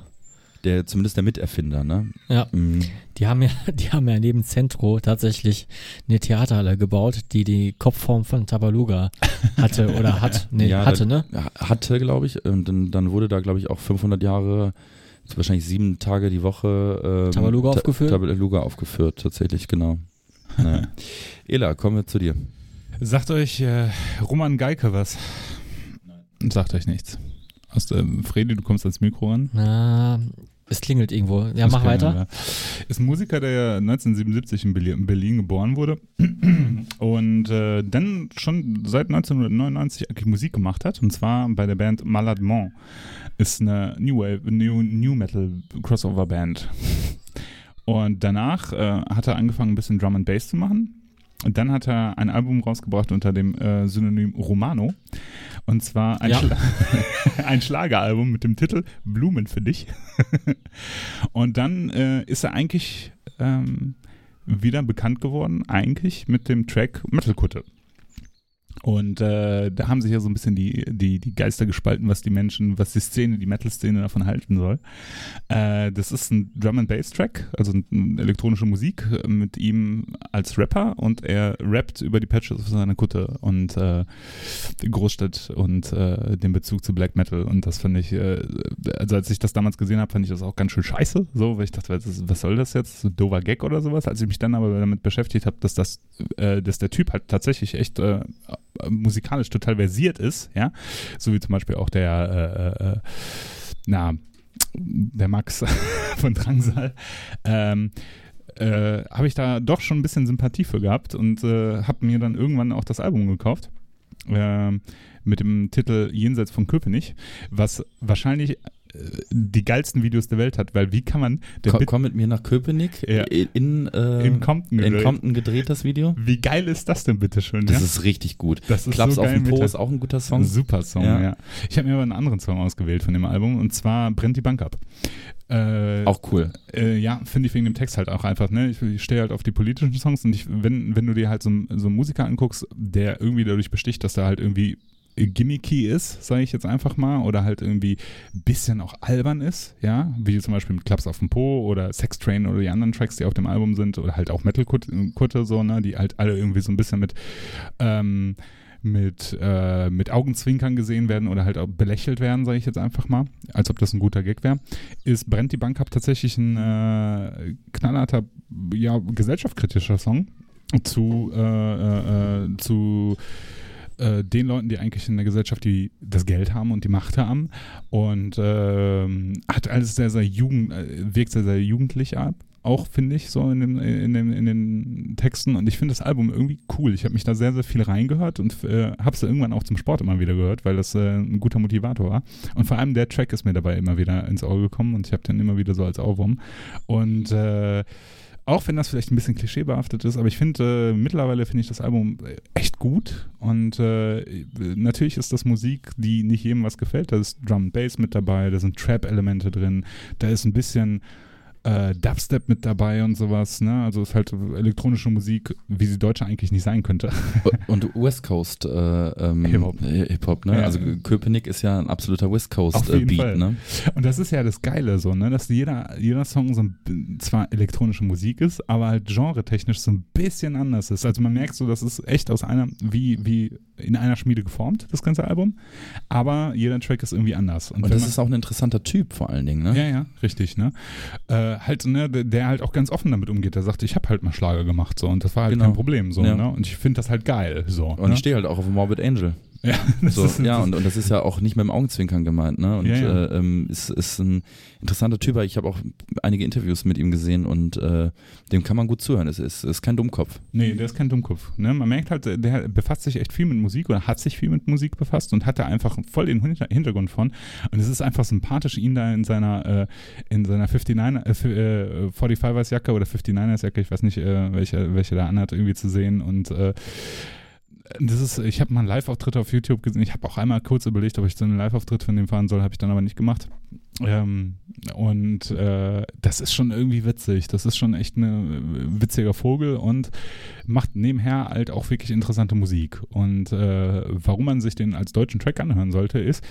Der zumindest der Miterfinder, ne? Ja. Mhm. Die haben ja, die haben ja neben Centro tatsächlich eine Theaterhalle gebaut, die die Kopfform von Tabaluga hatte oder hat. Nee, Ja, hatte, ne? Hatte, glaube ich. Und dann, dann wurde da, glaube ich, auch 500 Jahre, wahrscheinlich sieben Tage die Woche ähm, Tabaluga Ta- aufgeführt? Tabaluga aufgeführt, tatsächlich, genau. Naja. Ela, kommen wir zu dir. Sagt euch äh, Roman Geike was? Sagt euch nichts. Aus dem Fredi, du kommst ans Mikro ran. Na, es klingelt irgendwo. Ja, Das mach weiter. ja- Ist ein Musiker, der 1977 in Berlin, in Berlin geboren wurde und äh, dann schon seit 1999 eigentlich Musik gemacht hat und zwar bei der Band Maladement. Ist eine New Wave, New, New Metal Crossover Band. Und danach äh, hat er angefangen ein bisschen Drum and Bass zu machen. Und dann hat er ein Album rausgebracht unter dem äh, Synonym Romano. Und zwar ein, Ja. Schla ein Schlageralbum mit dem Titel Blumen für dich. Und dann äh, ist er eigentlich ähm, wieder bekannt geworden, eigentlich mit dem Track Metalkutte. Und äh, da haben sich ja so ein bisschen die, die, die Geister gespalten, was die Menschen, was die Szene, die Metal-Szene davon halten soll. Äh, das ist ein Drum and Bass Track, also eine elektronische Musik äh, mit ihm als Rapper und er rappt über die Patches auf seiner Kutte und äh, Großstadt und äh, den Bezug zu Black Metal. Und das fand ich, äh, also als ich das damals gesehen habe, fand ich das auch ganz schön scheiße, so, weil ich dachte, was, ist- was soll das jetzt? So dover Gag oder sowas. Als ich mich dann aber damit beschäftigt habe, dass das, äh, dass der Typ halt tatsächlich echt äh, musikalisch total versiert ist, ja, so wie zum Beispiel auch der, äh, äh, na, der Max von Drangsal, ähm, äh, habe ich da doch schon ein bisschen Sympathie für gehabt und äh, habe mir dann irgendwann auch das Album gekauft. ähm, mit dem Titel Jenseits von Köpenick, was wahrscheinlich äh, die geilsten Videos der Welt hat, weil wie kann man Komm, komm mit mir nach Köpenick. Ja. In, äh, in Compton in gedreht. Compton gedreht, das Video. Wie geil ist das denn bitte schön? Das ja? ist richtig gut. das ist Klaps so auf dem Po ist auch ein guter Song. Super Song, ja. Ja. Ich habe mir aber einen anderen Song ausgewählt von dem Album und zwar Brennt die Bank ab. Äh, Auch cool. Äh, ja, finde ich wegen dem Text halt auch einfach, ne? Ich, ich stehe halt auf die politischen Songs und ich, wenn, wenn du dir halt so, einen- so einen Musiker anguckst, der irgendwie dadurch besticht, dass er halt irgendwie gimmicky ist, sage ich jetzt einfach mal, oder halt irgendwie ein bisschen auch albern ist, ja, wie zum Beispiel mit Klaps auf dem Po oder Sex Train oder die anderen Tracks, die auf dem Album sind, oder halt auch Metal-Kutte, so, ne, die halt alle irgendwie so ein bisschen mit, ähm, mit, äh, mit Augenzwinkern gesehen werden oder halt auch belächelt werden, sage ich jetzt einfach mal, als ob das ein guter Gag wäre, ist Brennt die Bank ab tatsächlich ein äh, knallharter, ja, gesellschaftskritischer Song zu, äh, äh, äh, zu äh, den Leuten, die eigentlich in der Gesellschaft die das Geld haben und die Macht haben und ähm, hat alles sehr, sehr jugend, äh, wirkt sehr, sehr jugendlich ab. Auch finde ich so in, dem, in, dem, in den Texten und ich finde das Album irgendwie cool. Ich habe mich da sehr, sehr viel reingehört und äh, habe es irgendwann auch zum Sport immer wieder gehört, weil das äh, ein guter Motivator war. Und vor allem der Track ist mir dabei immer wieder ins Auge gekommen und ich habe den immer wieder so als Ohrwurm. Und äh, auch wenn das vielleicht ein bisschen klischeebehaftet ist, aber ich finde, äh, mittlerweile finde ich das Album äh, echt gut und äh, natürlich ist das Musik, die nicht jedem was gefällt. Da ist Drum and Bass mit dabei, da sind Trap-Elemente drin, da ist ein bisschen äh, Dubstep mit dabei und sowas, ne? Also ist halt elektronische Musik, wie sie Deutsche eigentlich nicht sein könnte. Und West Coast äh, ähm, Hip-Hop. Hip-Hop, ne? Ja. Also Köpenick ist ja ein absoluter West Coast Auf äh, ne? Und das ist ja das Geile so, ne? Dass jeder, jeder Song so ein, zwar elektronische Musik ist, aber halt genretechnisch so ein bisschen anders ist. Also man merkt so, das ist echt aus einer, wie, wie in einer Schmiede geformt, das ganze Album. Aber jeder Track ist irgendwie anders. Und wenn das ist auch ein interessanter Typ vor allen Dingen, ne? Ja, ja, richtig, ne? Äh, halt, ne, der, halt auch ganz offen damit umgeht. Der sagt, ich habe halt mal Schlager gemacht, so, und das war halt Genau. kein Problem, so, Ja. ne? Und ich finde das halt geil, so. Und ne? ich stehe halt auch auf Morbid Angel. Ja, das So, ist, ja, und, und das ist ja auch nicht mit dem Augenzwinkern gemeint, ne? Und Ja, ja. Äh, ähm, ist, ist ein interessanter Typ, weil ich habe auch einige Interviews mit ihm gesehen und äh, dem kann man gut zuhören. Es ist, ist kein Dummkopf. Nee, der ist kein Dummkopf. Ne? Man merkt halt, der befasst sich echt viel mit Musik oder hat sich viel mit Musik befasst und hat da einfach voll den Hinter- Hintergrund von. Und es ist einfach sympathisch, ihn da in seiner, äh, in seiner 59er, äh, f- äh, 45ers Jacke oder 59ers Jacke, ich weiß nicht, äh, welche, welche da anhat, irgendwie zu sehen. Und äh, das ist, ich habe mal einen Live-Auftritt auf YouTube gesehen. Ich habe auch einmal kurz überlegt, ob ich so einen Live-Auftritt von dem fahren soll, habe ich dann aber nicht gemacht. Ähm, und äh, das ist schon irgendwie witzig. Das ist schon echt ein witziger Vogel und macht nebenher halt auch wirklich interessante Musik. Und äh, warum man sich den als deutschen Track anhören sollte, ist,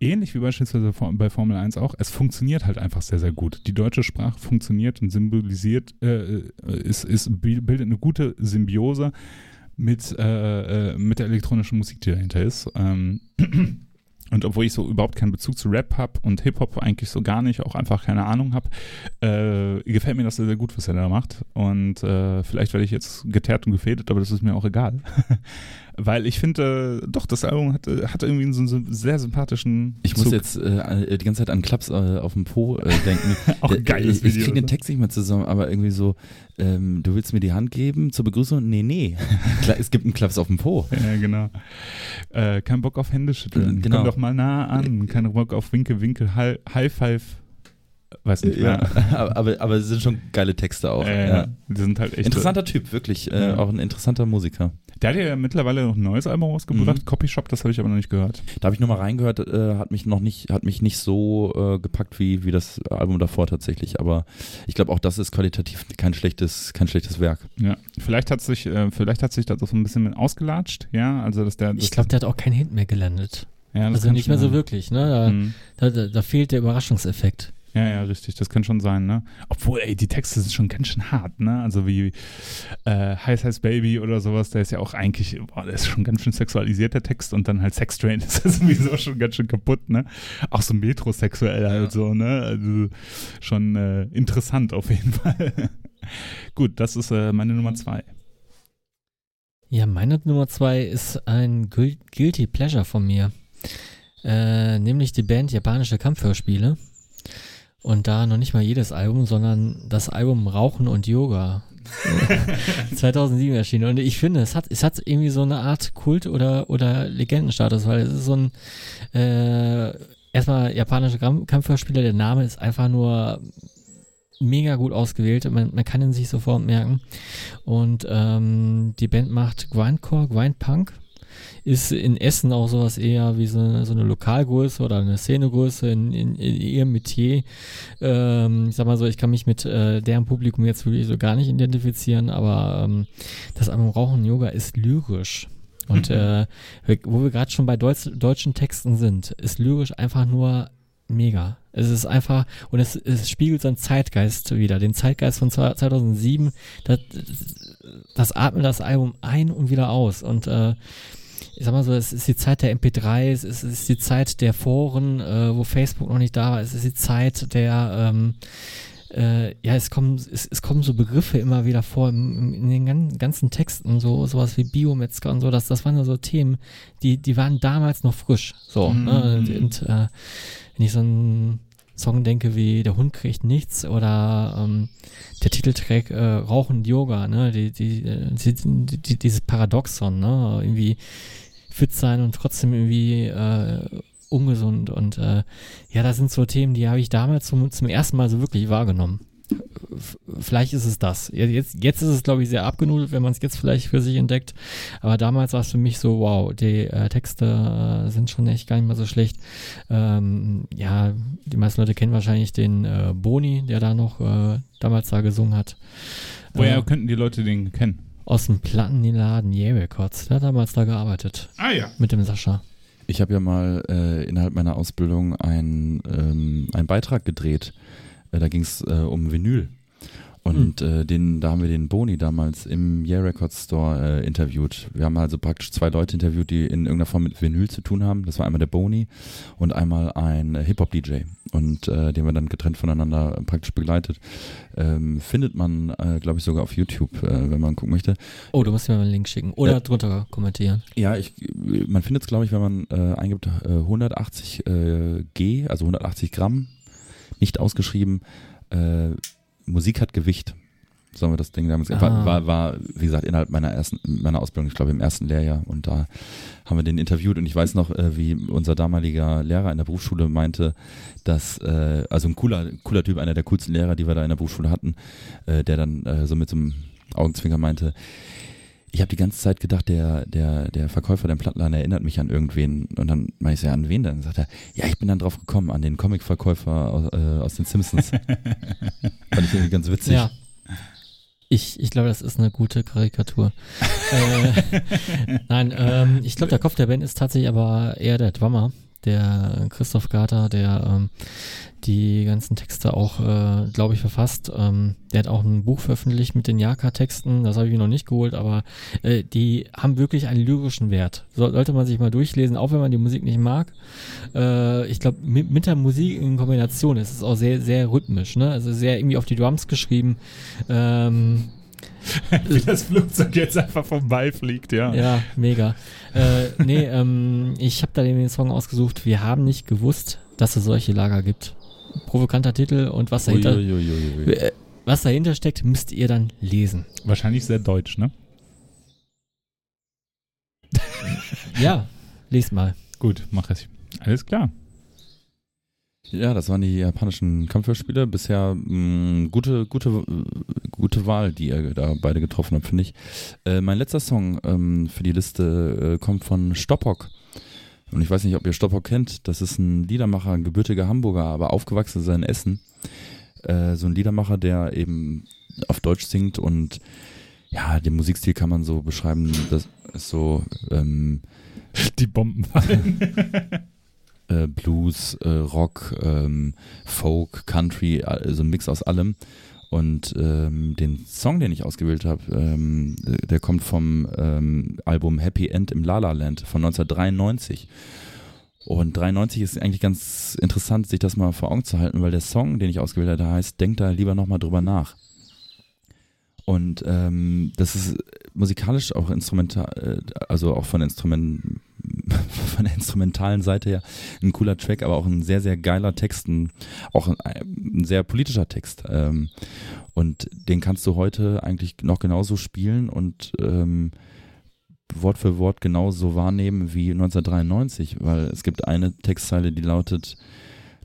ähnlich wie beispielsweise bei Formel 1 auch, es funktioniert halt einfach sehr, sehr gut. Die deutsche Sprache funktioniert und symbolisiert, äh, ist, ist, bildet eine gute Symbiose mit, äh, äh mit der elektronischen Musik, die dahinter ist. Ähm, Und obwohl ich so überhaupt keinen Bezug zu Rap habe und Hip-Hop eigentlich so gar nicht, auch einfach keine Ahnung habe, äh, gefällt mir das sehr, sehr gut, was er da macht. Und äh, vielleicht werde ich jetzt geteert und gefädet, aber das ist mir auch egal. Weil ich finde, äh, doch, das Album hat, hat irgendwie so einen sehr sympathischen. Ich Zug. muss jetzt äh, die ganze Zeit an Klaps äh, auf dem Po äh, denken. auch ein geiles Video. Ich kriege den Text nicht mehr zusammen, aber irgendwie so, ähm, du willst mir die Hand geben zur Begrüßung? Nee, nee. es gibt einen Klaps auf dem Po. Ja, genau. Äh, kein Bock auf Hände schütteln. Genau. Komm doch mal nah an. Kein Bock auf Winke, Winkel, High Five. Weiß nicht mehr. Ja, aber, aber es sind schon geile Texte auch. Ja. Die sind halt echt interessanter Typ, wirklich. Äh, auch ein interessanter Musiker. Der hat ja mittlerweile noch ein neues Album rausgebracht, mhm. Copyshop, das habe ich aber noch nicht gehört. Da habe ich nur mal reingehört, äh, hat mich noch nicht, hat mich nicht so äh, gepackt wie, wie das Album davor tatsächlich. Aber ich glaube auch das ist qualitativ kein schlechtes, kein schlechtes Werk. Ja, vielleicht hat sich, äh, vielleicht hat sich das so ein bisschen mit ausgelatscht, ja. Also dass der. Das ich glaube, der hat auch keinen Hit mehr gelandet. Ja, also nicht mehr so wirklich, ne? Da, mhm. da, da, da fehlt der Überraschungseffekt. Ja, ja, richtig, das kann schon sein, ne? Obwohl, ey, die Texte sind schon ganz schön hart, ne? Also wie äh, Heiß Heiß Baby oder sowas, der ist ja auch eigentlich, boah, der ist schon ganz schön sexualisiert, der Text, und dann halt Sex Train ist ja sowieso schon ganz schön kaputt, ne? Auch so metrosexuell ja. halt so, ne? Also schon äh, interessant auf jeden Fall. Gut, das ist äh, meine Nummer zwei. Ja, meine Nummer zwei ist ein Guilty Pleasure von mir. Äh, nämlich die Band Japanische Kampfhörspiele. Und da noch nicht mal jedes Album, sondern das Album Rauchen und Yoga. 2007 erschienen. Und ich finde, es hat, es hat irgendwie so eine Art Kult- oder, oder Legendenstatus, weil es ist so ein, äh, erstmal japanische Kampfhörspieler, der Name ist einfach nur mega gut ausgewählt. Man, man kann ihn sich sofort merken. Und ähm, die Band macht Grindcore, Grindpunk ist in Essen auch sowas eher wie so eine, so eine Lokalgröße oder eine Szenegröße in, in, in ihrem Metier. Ähm, ich sag mal so, ich kann mich mit äh, deren Publikum jetzt wirklich so gar nicht identifizieren, aber ähm, das Album Rauchen Yoga ist lyrisch. Und mhm. äh, wo wir gerade schon bei Deutsch, deutschen Texten sind, ist lyrisch einfach nur mega. Es ist einfach, und es, es spiegelt seinen Zeitgeist wieder, den Zeitgeist von 2007. Das, das atmet das Album ein und wieder aus. Und äh, ich sag mal so, es ist die Zeit der MP3s, es ist die Zeit der Foren, äh, wo Facebook noch nicht da war, es ist die Zeit der, ähm, äh, ja, es kommen, es, es kommen so Begriffe immer wieder vor in, in den ganzen Texten, so sowas wie Biometzger und so, das, das waren ja so Themen, die, die waren damals noch frisch, so, mhm. ne? und, und äh, wenn ich so einen Song denke wie Der Hund kriegt nichts oder ähm, der Titeltrack äh, Rauchen Yoga, ne, die, die, die, die, dieses Paradoxon, ne, irgendwie fit sein und trotzdem irgendwie äh, ungesund. Und äh, ja, das sind so Themen, die habe ich damals zum, zum ersten Mal so wirklich wahrgenommen. Vielleicht ist es das. Jetzt, jetzt ist es, glaube ich, sehr abgenudelt, wenn man es jetzt vielleicht für sich entdeckt. Aber damals war es für mich so, wow, die äh, Texte äh, sind schon echt gar nicht mehr so schlecht. Ähm, ja, die meisten Leute kennen wahrscheinlich den äh, Boni, der da noch äh, damals da gesungen hat. Woher äh, könnten die Leute den kennen? aus dem Plattenladen Yeah Records. Der hat damals da gearbeitet. Ah ja. Mit dem Sascha. Ich habe ja mal äh, innerhalb meiner Ausbildung einen ähm, Beitrag gedreht. Äh, da ging es äh, um Vinyl. Und mhm. äh, den, da haben wir den Boni damals im Yeah Records Store äh, interviewt. Wir haben also praktisch zwei Leute interviewt, die in irgendeiner Form mit Vinyl zu tun haben. Das war einmal der Boni und einmal ein äh, Hip-Hop-DJ. Und den wir dann getrennt voneinander praktisch begleitet. Ähm, findet man, glaube ich, sogar auf YouTube, wenn man gucken möchte. Oh, du musst mir mal einen Link schicken oder drunter kommentieren. Ja, ich, man findet es, glaube ich, wenn man eingibt äh, 180 äh, G, also 180 Gramm, nicht ausgeschrieben, äh, Musik hat Gewicht. So haben wir das Ding damals. Ah. War, war, war, wie gesagt, innerhalb meiner ersten, meiner Ausbildung, ich glaube im ersten Lehrjahr. Und da haben wir den interviewt und ich weiß noch, äh, wie unser damaliger Lehrer in der Berufsschule meinte, dass, äh, also ein cooler, cooler Typ, einer der coolsten Lehrer, die wir da in der Berufsschule hatten, äh, der dann äh, so mit so einem Augenzwinger meinte, ich habe die ganze Zeit gedacht, der, der, der Verkäufer, der Plattenladen erinnert mich an irgendwen. Und dann meine ich so, ja, an wen denn? Dann sagt er, ja, ich bin dann drauf gekommen, an den Comicverkäufer aus, äh, aus den Simpsons. Fand ich irgendwie ganz witzig. Ja. Ich, ich glaube, das ist eine gute Karikatur. äh, nein, ähm, ich glaube, der Kopf der Band ist tatsächlich aber eher der Drummer. Der Christoph Garter, der ähm, die ganzen Texte auch, äh, glaube ich, verfasst. Ähm, der hat auch ein Buch veröffentlicht mit den Jaka-Texten, das habe ich mir noch nicht geholt, aber äh, die haben wirklich einen lyrischen Wert. So, sollte man sich mal durchlesen, auch wenn man die Musik nicht mag. Äh, ich glaube, mit, mit der Musik in Kombination ist es auch sehr, sehr rhythmisch, ne? Also sehr irgendwie auf die Drums geschrieben. Ähm, Wie das Flugzeug jetzt einfach vorbeifliegt, ja. ja, mega. Äh, nee, ähm, ich habe da den Song ausgesucht. Wir haben nicht gewusst, dass es solche Lager gibt. Provokanter Titel und was dahinter, Uiuiuiui. äh, was dahinter steckt, müsst ihr dann lesen. Wahrscheinlich sehr deutsch, ne? Ja, lest mal. Gut, mach ich. Alles klar. Ja, das waren die japanischen Kampfhörspiele. Bisher mh, gute, gute, äh, gute Wahl, die ihr da beide getroffen habt, finde ich. Äh, mein letzter Song ähm, für die Liste äh, kommt von Stoppock. Und ich weiß nicht, ob ihr Stoppock kennt. Das ist ein Liedermacher, ein gebürtiger Hamburger, aber aufgewachsen ist er in Essen. Äh, so ein Liedermacher, der eben auf Deutsch singt und ja, den Musikstil kann man so beschreiben, das ist so ähm, Die Bomben fallen. äh, Blues, äh, Rock, ähm, Folk, Country, also ein Mix aus allem. Und ähm, den Song, den ich ausgewählt habe, ähm, der kommt vom ähm, Album Happy End im La La Land von 1993. Und 93 ist eigentlich ganz interessant, sich das mal vor Augen zu halten, weil der Song, den ich ausgewählt habe, der heißt Denk da lieber nochmal drüber nach. Und ähm, das ist musikalisch auch instrumental, äh, also auch von, Instrument, von der instrumentalen Seite her ein cooler Track, aber auch ein sehr, sehr geiler Text, ein, auch ein, ein sehr politischer Text. Ähm, und den kannst du heute eigentlich noch genauso spielen und ähm, Wort für Wort genauso wahrnehmen wie 1993, weil es gibt eine Textzeile, die lautet,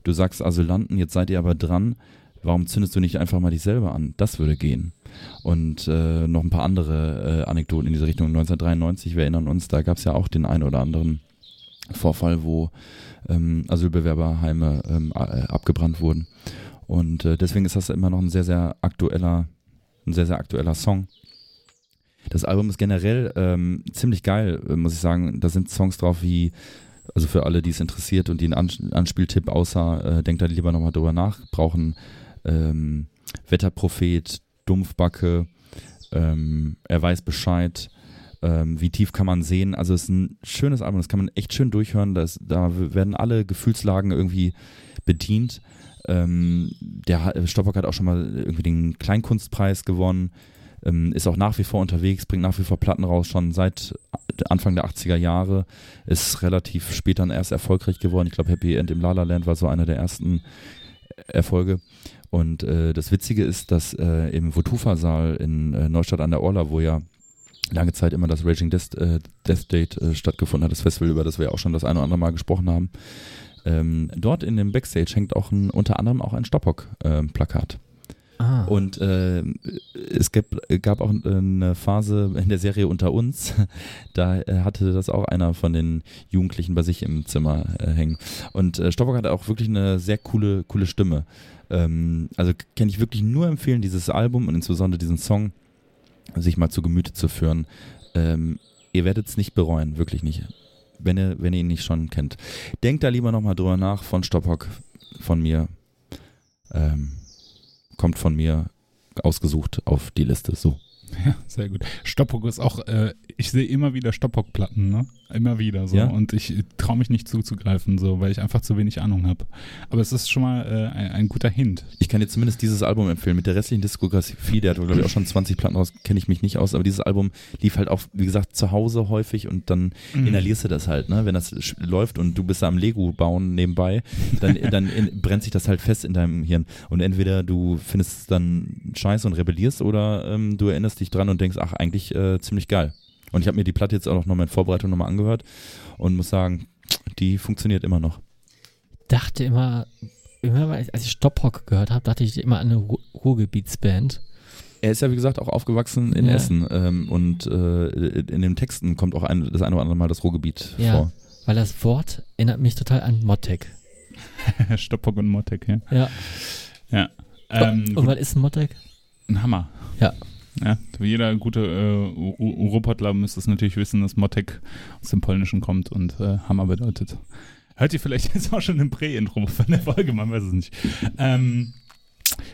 du sagst Asylanten, jetzt seid ihr aber dran, warum zündest du nicht einfach mal dich selber an? Das würde gehen. Und äh, noch ein paar andere äh, Anekdoten in diese Richtung. 1993, wir erinnern uns, da gab es ja auch den einen oder anderen Vorfall, wo ähm, Asylbewerberheime ähm, äh, abgebrannt wurden. Und äh, deswegen ist das immer noch ein sehr, sehr aktueller, ein sehr, sehr aktueller Song. Das Album ist generell ähm, ziemlich geil, äh, muss ich sagen. Da sind Songs drauf wie, also für alle, die es interessiert und die einen Ans Anspieltipp außer, äh, denkt da lieber nochmal drüber nach, brauchen ähm, Wetterprophet, Dumpfbacke, ähm, er weiß Bescheid, ähm, wie tief kann man sehen. Also es ist ein schönes Album, das kann man echt schön durchhören. Das, da werden alle Gefühlslagen irgendwie bedient. Ähm, der Stoppock hat auch schon mal irgendwie den Kleinkunstpreis gewonnen, ähm, ist auch nach wie vor unterwegs, bringt nach wie vor Platten raus, schon seit Anfang der 80er Jahre, ist relativ spät dann erst erfolgreich geworden. Ich glaube, Happy End im La La Land war so einer der ersten Erfolge. Und äh, das Witzige ist, dass äh, im Votufa-Saal in äh, Neustadt an der Orla, wo ja lange Zeit immer das Raging Death, äh, Death Date äh, stattgefunden hat, das Festival, über das wir ja auch schon das eine oder andere Mal gesprochen haben, ähm, dort in dem Backstage hängt auch ein, unter anderem auch ein Stoppock-Plakat. Ah, Und äh, es gab, gab auch eine Phase in der Serie Unter uns, da äh, hatte das auch einer von den Jugendlichen bei sich im Zimmer äh, hängen. Und äh, Stoppock hatte auch wirklich eine sehr coole, coole Stimme. Ähm, also kann ich wirklich nur empfehlen, dieses Album und insbesondere diesen Song sich mal zu Gemüte zu führen. Ähm, ihr werdet es nicht bereuen, wirklich nicht. Wenn ihr, wenn ihr ihn nicht schon kennt. Denkt da lieber nochmal drüber nach von Stoppock, von mir. Ähm, kommt von mir ausgesucht auf die Liste. So. Ja, sehr gut. Stoppock ist auch, äh, ich sehe immer wieder Stoppock-Platten, ne? Immer wieder so. Ja? Und ich traue mich nicht zuzugreifen, so, weil ich einfach zu wenig Ahnung habe. Aber es ist schon mal äh, ein, ein guter Hint. Ich kann dir zumindest dieses Album empfehlen. Mit der restlichen Diskografie, der hat, glaube ich, auch schon 20 Platten raus, kenne ich mich nicht aus, aber dieses Album lief halt auch, wie gesagt, zu Hause häufig und dann Mhm. inhalierst du das halt, ne? Wenn das läuft und du bist da am Lego bauen nebenbei, dann, dann in, brennt sich das halt fest in deinem Hirn. Und entweder du findest es dann scheiße und rebellierst oder ähm, du erinnerst dich dran und denkst, ach, eigentlich äh, ziemlich geil. Und ich habe mir die Platte jetzt auch noch mal in Vorbereitung nochmal angehört und muss sagen, die funktioniert immer noch. dachte immer, immer als ich Stoppock gehört habe, dachte ich immer an eine Ru Ruhrgebietsband. Er ist ja, wie gesagt, auch aufgewachsen in Ja. Essen ähm, und äh, in den Texten kommt auch ein, das eine oder andere Mal das Ruhrgebiet Ja. vor. Weil das Wort erinnert mich total an Mottek. Stoppock und Mottek, ja. Ja. Ja. Ähm, und was ist ein Mottek? ein Hammer. Ja. Ja, jeder gute äh, Ruhrpottler müsste es natürlich wissen, dass Mottek aus dem Polnischen kommt und äh, Hammer bedeutet. Hört ihr vielleicht jetzt auch schon im Prä-Intro von der Folge, man weiß es nicht. Ähm,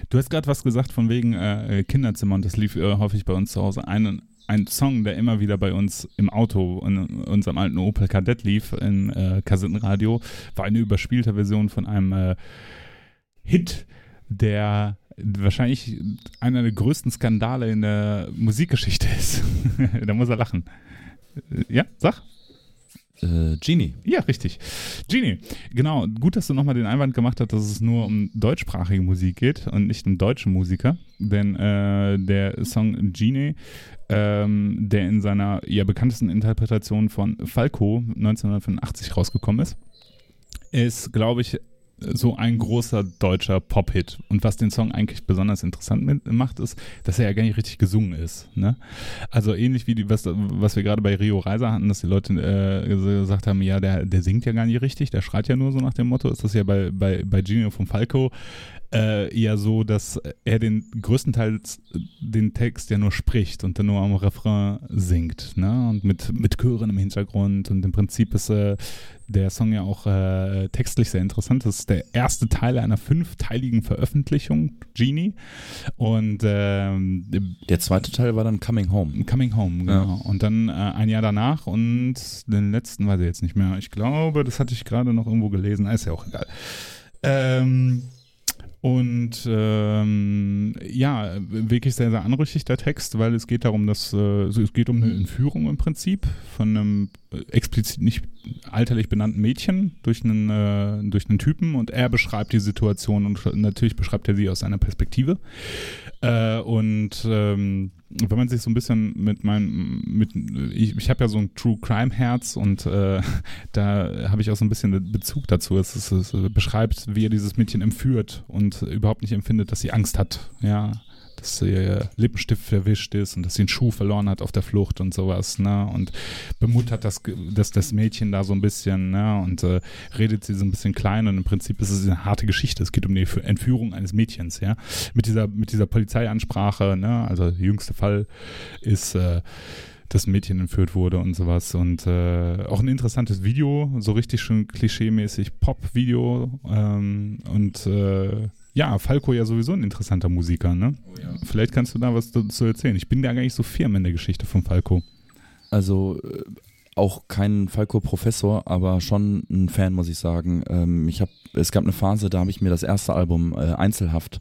du hast gerade was gesagt von wegen äh, Kinderzimmer und das lief äh, häufig bei uns zu Hause. Ein, ein Song, der immer wieder bei uns im Auto in unserem alten Opel Kadett lief, im äh, Kassettenradio, war eine überspielte Version von einem äh, Hit, der wahrscheinlich einer der größten Skandale in der Musikgeschichte ist. da muss er lachen. Ja, sag. Äh, Genie. Ja, richtig. Genie. Genau. Gut, dass du nochmal den Einwand gemacht hast, dass es nur um deutschsprachige Musik geht und nicht um deutsche Musiker. Denn äh, der Song Genie, ähm, der in seiner ja bekanntesten Interpretation von Falco 1985 rausgekommen ist, ist, glaube ich, so ein großer deutscher Pop-Hit. Und was den Song eigentlich besonders interessant mit, macht, ist, dass er ja gar nicht richtig gesungen ist. Ne? Also ähnlich wie die, was, was wir gerade bei Rio Reiser hatten, dass die Leute äh, gesagt haben, ja, der, der singt ja gar nicht richtig, der schreit ja nur so nach dem Motto, ist das ja bei, bei, bei Gino von Falco äh, ja so, dass er den größtenteils den Text ja nur spricht und dann nur am Refrain singt, ne? Und mit, mit Chören im Hintergrund und im Prinzip ist äh, der Song ja auch äh, textlich sehr interessant. Das ist der erste Teil einer fünfteiligen Veröffentlichung, Genie. Und ähm, der zweite Teil war dann Coming Home. Coming Home, genau. Ja. Und dann äh, ein Jahr danach und den letzten weiß ich jetzt nicht mehr. Ich glaube, das hatte ich gerade noch irgendwo gelesen. Ist ja auch egal. Ähm, und ähm, ja, wirklich sehr, sehr anrüchig der Text, weil es geht darum, dass äh, es geht um eine Entführung im Prinzip von einem äh, explizit nicht alterlich benannten Mädchen durch einen, äh, durch einen Typen und er beschreibt die Situation und natürlich beschreibt er sie aus seiner Perspektive. Äh, und ähm, wenn man sich so ein bisschen mit meinem, mit, ich, ich habe ja so ein True Crime Herz und äh, da habe ich auch so ein bisschen Bezug dazu. Es, es, es, beschreibt, wie er dieses Mädchen entführt und überhaupt nicht empfindet, dass sie Angst hat. Ja, dass ihr Lippenstift verwischt ist und dass sie einen Schuh verloren hat auf der Flucht und sowas, ne? Und bemuttert das, das, das Mädchen da so ein bisschen, ne? Und äh, redet sie so ein bisschen klein und im Prinzip ist es eine harte Geschichte. Es geht um die Entführung eines Mädchens, ja? Mit dieser, mit dieser Polizeiansprache, ne? Also der jüngste Fall ist äh, das Mädchen entführt wurde und sowas. Und äh, auch ein interessantes Video, so richtig schön klischeemäßig Pop-Video. Ähm, und äh, ja, Falco ja sowieso ein interessanter Musiker, ne? Oh ja. Vielleicht kannst du da was dazu erzählen. Ich bin da gar nicht so firm in der Geschichte von Falco. Also äh, auch kein Falco-Professor, aber schon ein Fan, muss ich sagen. Ähm, ich hab, es gab eine Phase, da habe ich mir das erste Album äh, Einzelhaft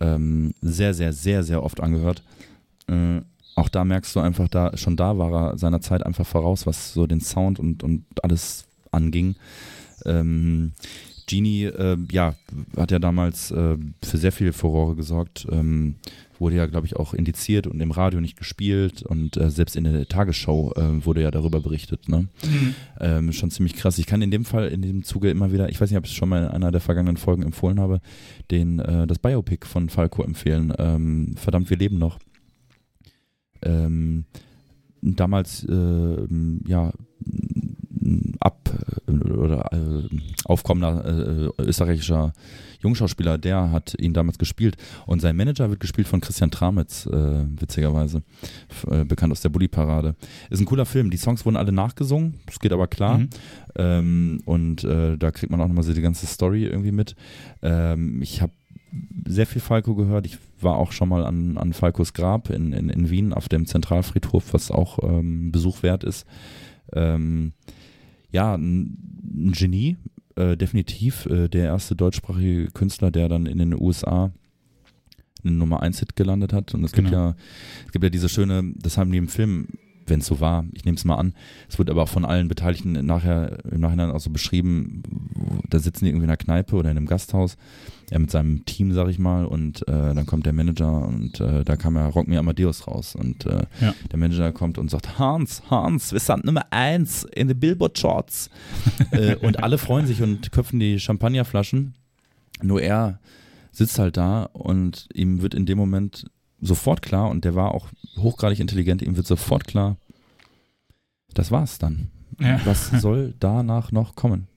ähm, sehr, sehr, sehr, sehr oft angehört. Äh, auch da merkst du einfach, da schon da war er seiner Zeit einfach voraus, was so den Sound und, und alles anging. Ähm, Genie, äh, ja, hat ja damals äh, für sehr viel Furore gesorgt. Ähm, wurde ja, glaube ich, auch indiziert und im Radio nicht gespielt und äh, selbst in der Tagesschau äh, wurde ja darüber berichtet. Ne? Mhm. Ähm, schon ziemlich krass. Ich kann in dem Fall, in diesem Zuge immer wieder, ich weiß nicht, ob ich es schon mal in einer der vergangenen Folgen empfohlen habe, den, äh, das Biopic von Falco empfehlen. Ähm, verdammt, wir leben noch. Ähm, damals, äh, ja, ab oder äh, aufkommender äh, österreichischer Jungschauspieler, der hat ihn damals gespielt und sein Manager wird gespielt von Christian Tramitz, äh, witzigerweise, äh, bekannt aus der Bully-Parade. Ist ein cooler Film, die Songs wurden alle nachgesungen, das geht aber klar mhm. ähm, und äh, da kriegt man auch nochmal so die ganze Story irgendwie mit. Ähm, ich habe sehr viel Falco gehört. Ich war auch schon mal an, an Falcos Grab in, in, in Wien auf dem Zentralfriedhof, was auch ähm, Besuch wert ist. Ähm, ja, ein, Genie, äh, definitiv. Äh, der erste deutschsprachige Künstler, der dann in den USA einen Nummer 1 Hit gelandet hat. Und es gibt genau. ja, es gibt ja diese schöne, das haben die im Film wenn es so war, ich nehme es mal an. Es wird aber auch von allen Beteiligten nachher im Nachhinein auch so beschrieben, da sitzen die irgendwie in einer Kneipe oder in einem Gasthaus, er mit seinem Team, sag ich mal, und äh, dann kommt der Manager und äh, da kam ja Rock Me Amadeus raus und äh, ja. der Manager kommt und sagt, Hans, Hans, wir sind Nummer eins in den Billboard Charts äh, und alle freuen sich und köpfen die Champagnerflaschen, nur er sitzt halt da und ihm wird in dem Moment sofort klar, und der war auch hochgradig intelligent, ihm wird sofort klar, das war's dann. Ja. Was soll danach noch kommen?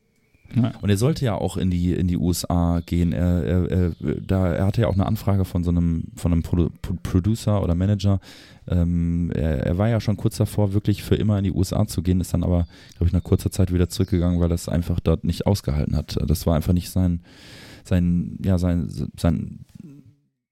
Ja. Und er sollte ja auch in die, in die USA gehen. Er, er, er, da, er hatte ja auch eine Anfrage von so einem, von einem Produ Pro Producer oder Manager. Ähm, er, er war ja schon kurz davor, wirklich für immer in die USA zu gehen, ist dann aber, glaube ich, nach kurzer Zeit wieder zurückgegangen, weil er es einfach dort nicht ausgehalten hat. Das war einfach nicht sein, sein, ja, sein, sein,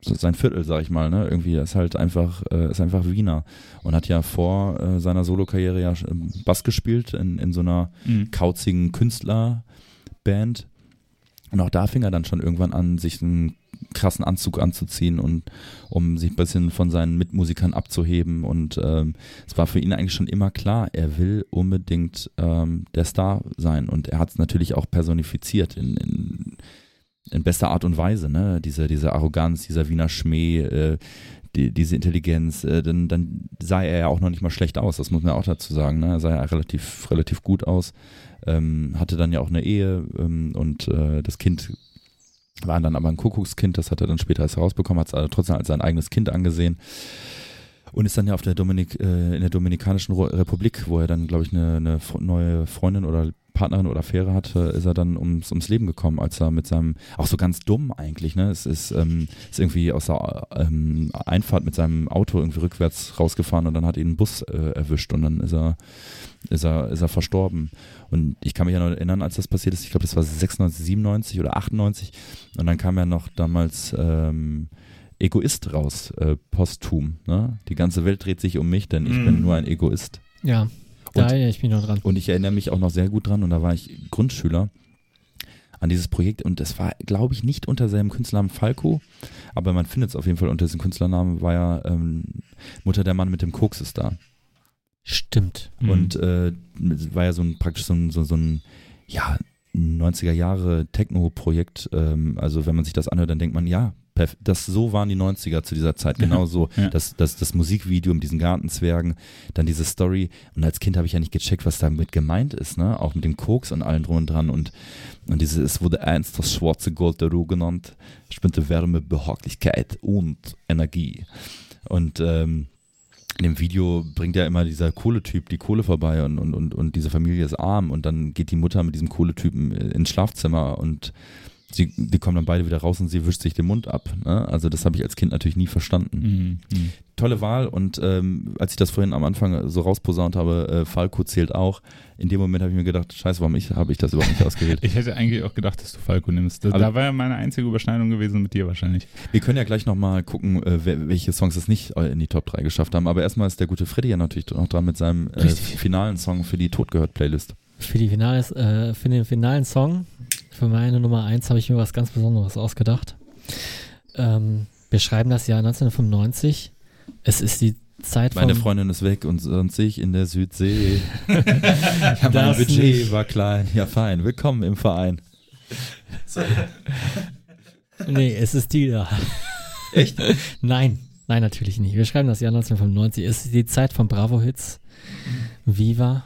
sein Viertel, sag ich mal, ne? Irgendwie ist halt einfach, äh, ist einfach Wiener und hat ja vor äh, seiner Solokarriere ja ähm, Bass gespielt in, in so einer Mhm. kauzigen Künstlerband. Und auch da fing er dann schon irgendwann an, sich einen krassen Anzug anzuziehen und um sich ein bisschen von seinen Mitmusikern abzuheben. Und ähm, es war für ihn eigentlich schon immer klar, er will unbedingt ähm, der Star sein. Und er hat es natürlich auch personifiziert in, in, in bester Art und Weise, ne? Diese, diese Arroganz, dieser Wiener Schmäh, äh, die, diese Intelligenz, äh, dann, dann sah er ja auch noch nicht mal schlecht aus, das muss man auch dazu sagen. Ne? Er sah ja relativ, relativ gut aus, ähm, hatte dann ja auch eine Ehe ähm, und äh, das Kind war dann aber ein Kuckuckskind, das hat er dann später erst herausbekommen, hat es aber trotzdem als sein eigenes Kind angesehen und ist dann ja auf der Dominik, äh, in der Dominikanischen Republik, wo er dann, glaube ich, eine, eine neue Freundin oder Partnerin oder Affäre hatte, ist er dann ums, ums Leben gekommen, als er mit seinem, auch so ganz dumm eigentlich, ne? Es ist, ähm, ist irgendwie aus der ähm, Einfahrt mit seinem Auto irgendwie rückwärts rausgefahren und dann hat ihn ein Bus äh, erwischt und dann ist er, ist er, ist er verstorben. Und ich kann mich ja noch erinnern, als das passiert ist, ich glaube, das war 96, 97 oder 98 und dann kam ja noch damals ähm, Egoist raus, äh, posthum. Ne? Die ganze Welt dreht sich um mich, denn ich Mhm. bin nur ein Egoist. Ja, da Und- erinnere ich mich noch dran. Und ich erinnere mich auch noch sehr gut dran, und da war ich Grundschüler an dieses Projekt und das war, glaube ich, nicht unter seinem Künstlernamen Falco, aber man findet es auf jeden Fall unter diesem Künstlernamen, war ja ähm, Mutter der Mann mit dem Koks ist da. Stimmt. Mhm. Und äh, war ja so ein praktisch so ein, so, so ein ja, 90er Jahre Techno-Projekt. Ähm, also wenn man sich das anhört, dann denkt man, ja, das so waren die 90er zu dieser Zeit, genau so. Ja. Das, das, das Musikvideo mit diesen Gartenzwergen, dann diese Story. Und als Kind habe ich ja nicht gecheckt, was damit gemeint ist, ne? Auch mit dem Koks und allem drum und dran. Und, und diese, es wurde eins das schwarze Gold der Ruhe genannt. Spannte Wärme, Behaglichkeit und Energie. Und ähm, in dem Video bringt ja immer dieser Kohletyp die Kohle vorbei und, und, und, und diese Familie ist arm und dann geht die Mutter mit diesem Kohletypen äh, ins Schlafzimmer und sie, die kommen dann beide wieder raus und sie wischt sich den Mund ab. Ne? Also das habe ich als Kind natürlich nie verstanden. Mhm. Mhm. Tolle Wahl und ähm, als ich das vorhin am Anfang so rausposaunt habe, äh, Falco zählt auch. In dem Moment habe ich mir gedacht, scheiße, warum ich, habe ich das überhaupt nicht ausgewählt? Ich hätte eigentlich auch gedacht, dass du Falco nimmst. Da, da war ja meine einzige Überschneidung gewesen mit dir wahrscheinlich. Wir können ja gleich nochmal gucken, äh, welche Songs es nicht äh, in die Top 3 geschafft haben. Aber erstmal ist der gute Freddy ja natürlich noch dran mit seinem äh, finalen Song für die Totgehört-Playlist. Für, die Finales, äh, für den finalen Song, für meine Nummer 1, habe ich mir was ganz Besonderes ausgedacht. Ähm, wir schreiben das Jahr 1995. Es ist die Zeit von. Meine Freundin ist weg und sonst ich in der Südsee. ja, mein Budget nicht. war klein. Ja, fein. Willkommen im Verein. Nee, es ist die da. Echt? Nein, nein, natürlich nicht. Wir schreiben das Jahr 1995. Es ist die Zeit von Bravo-Hits. Viva.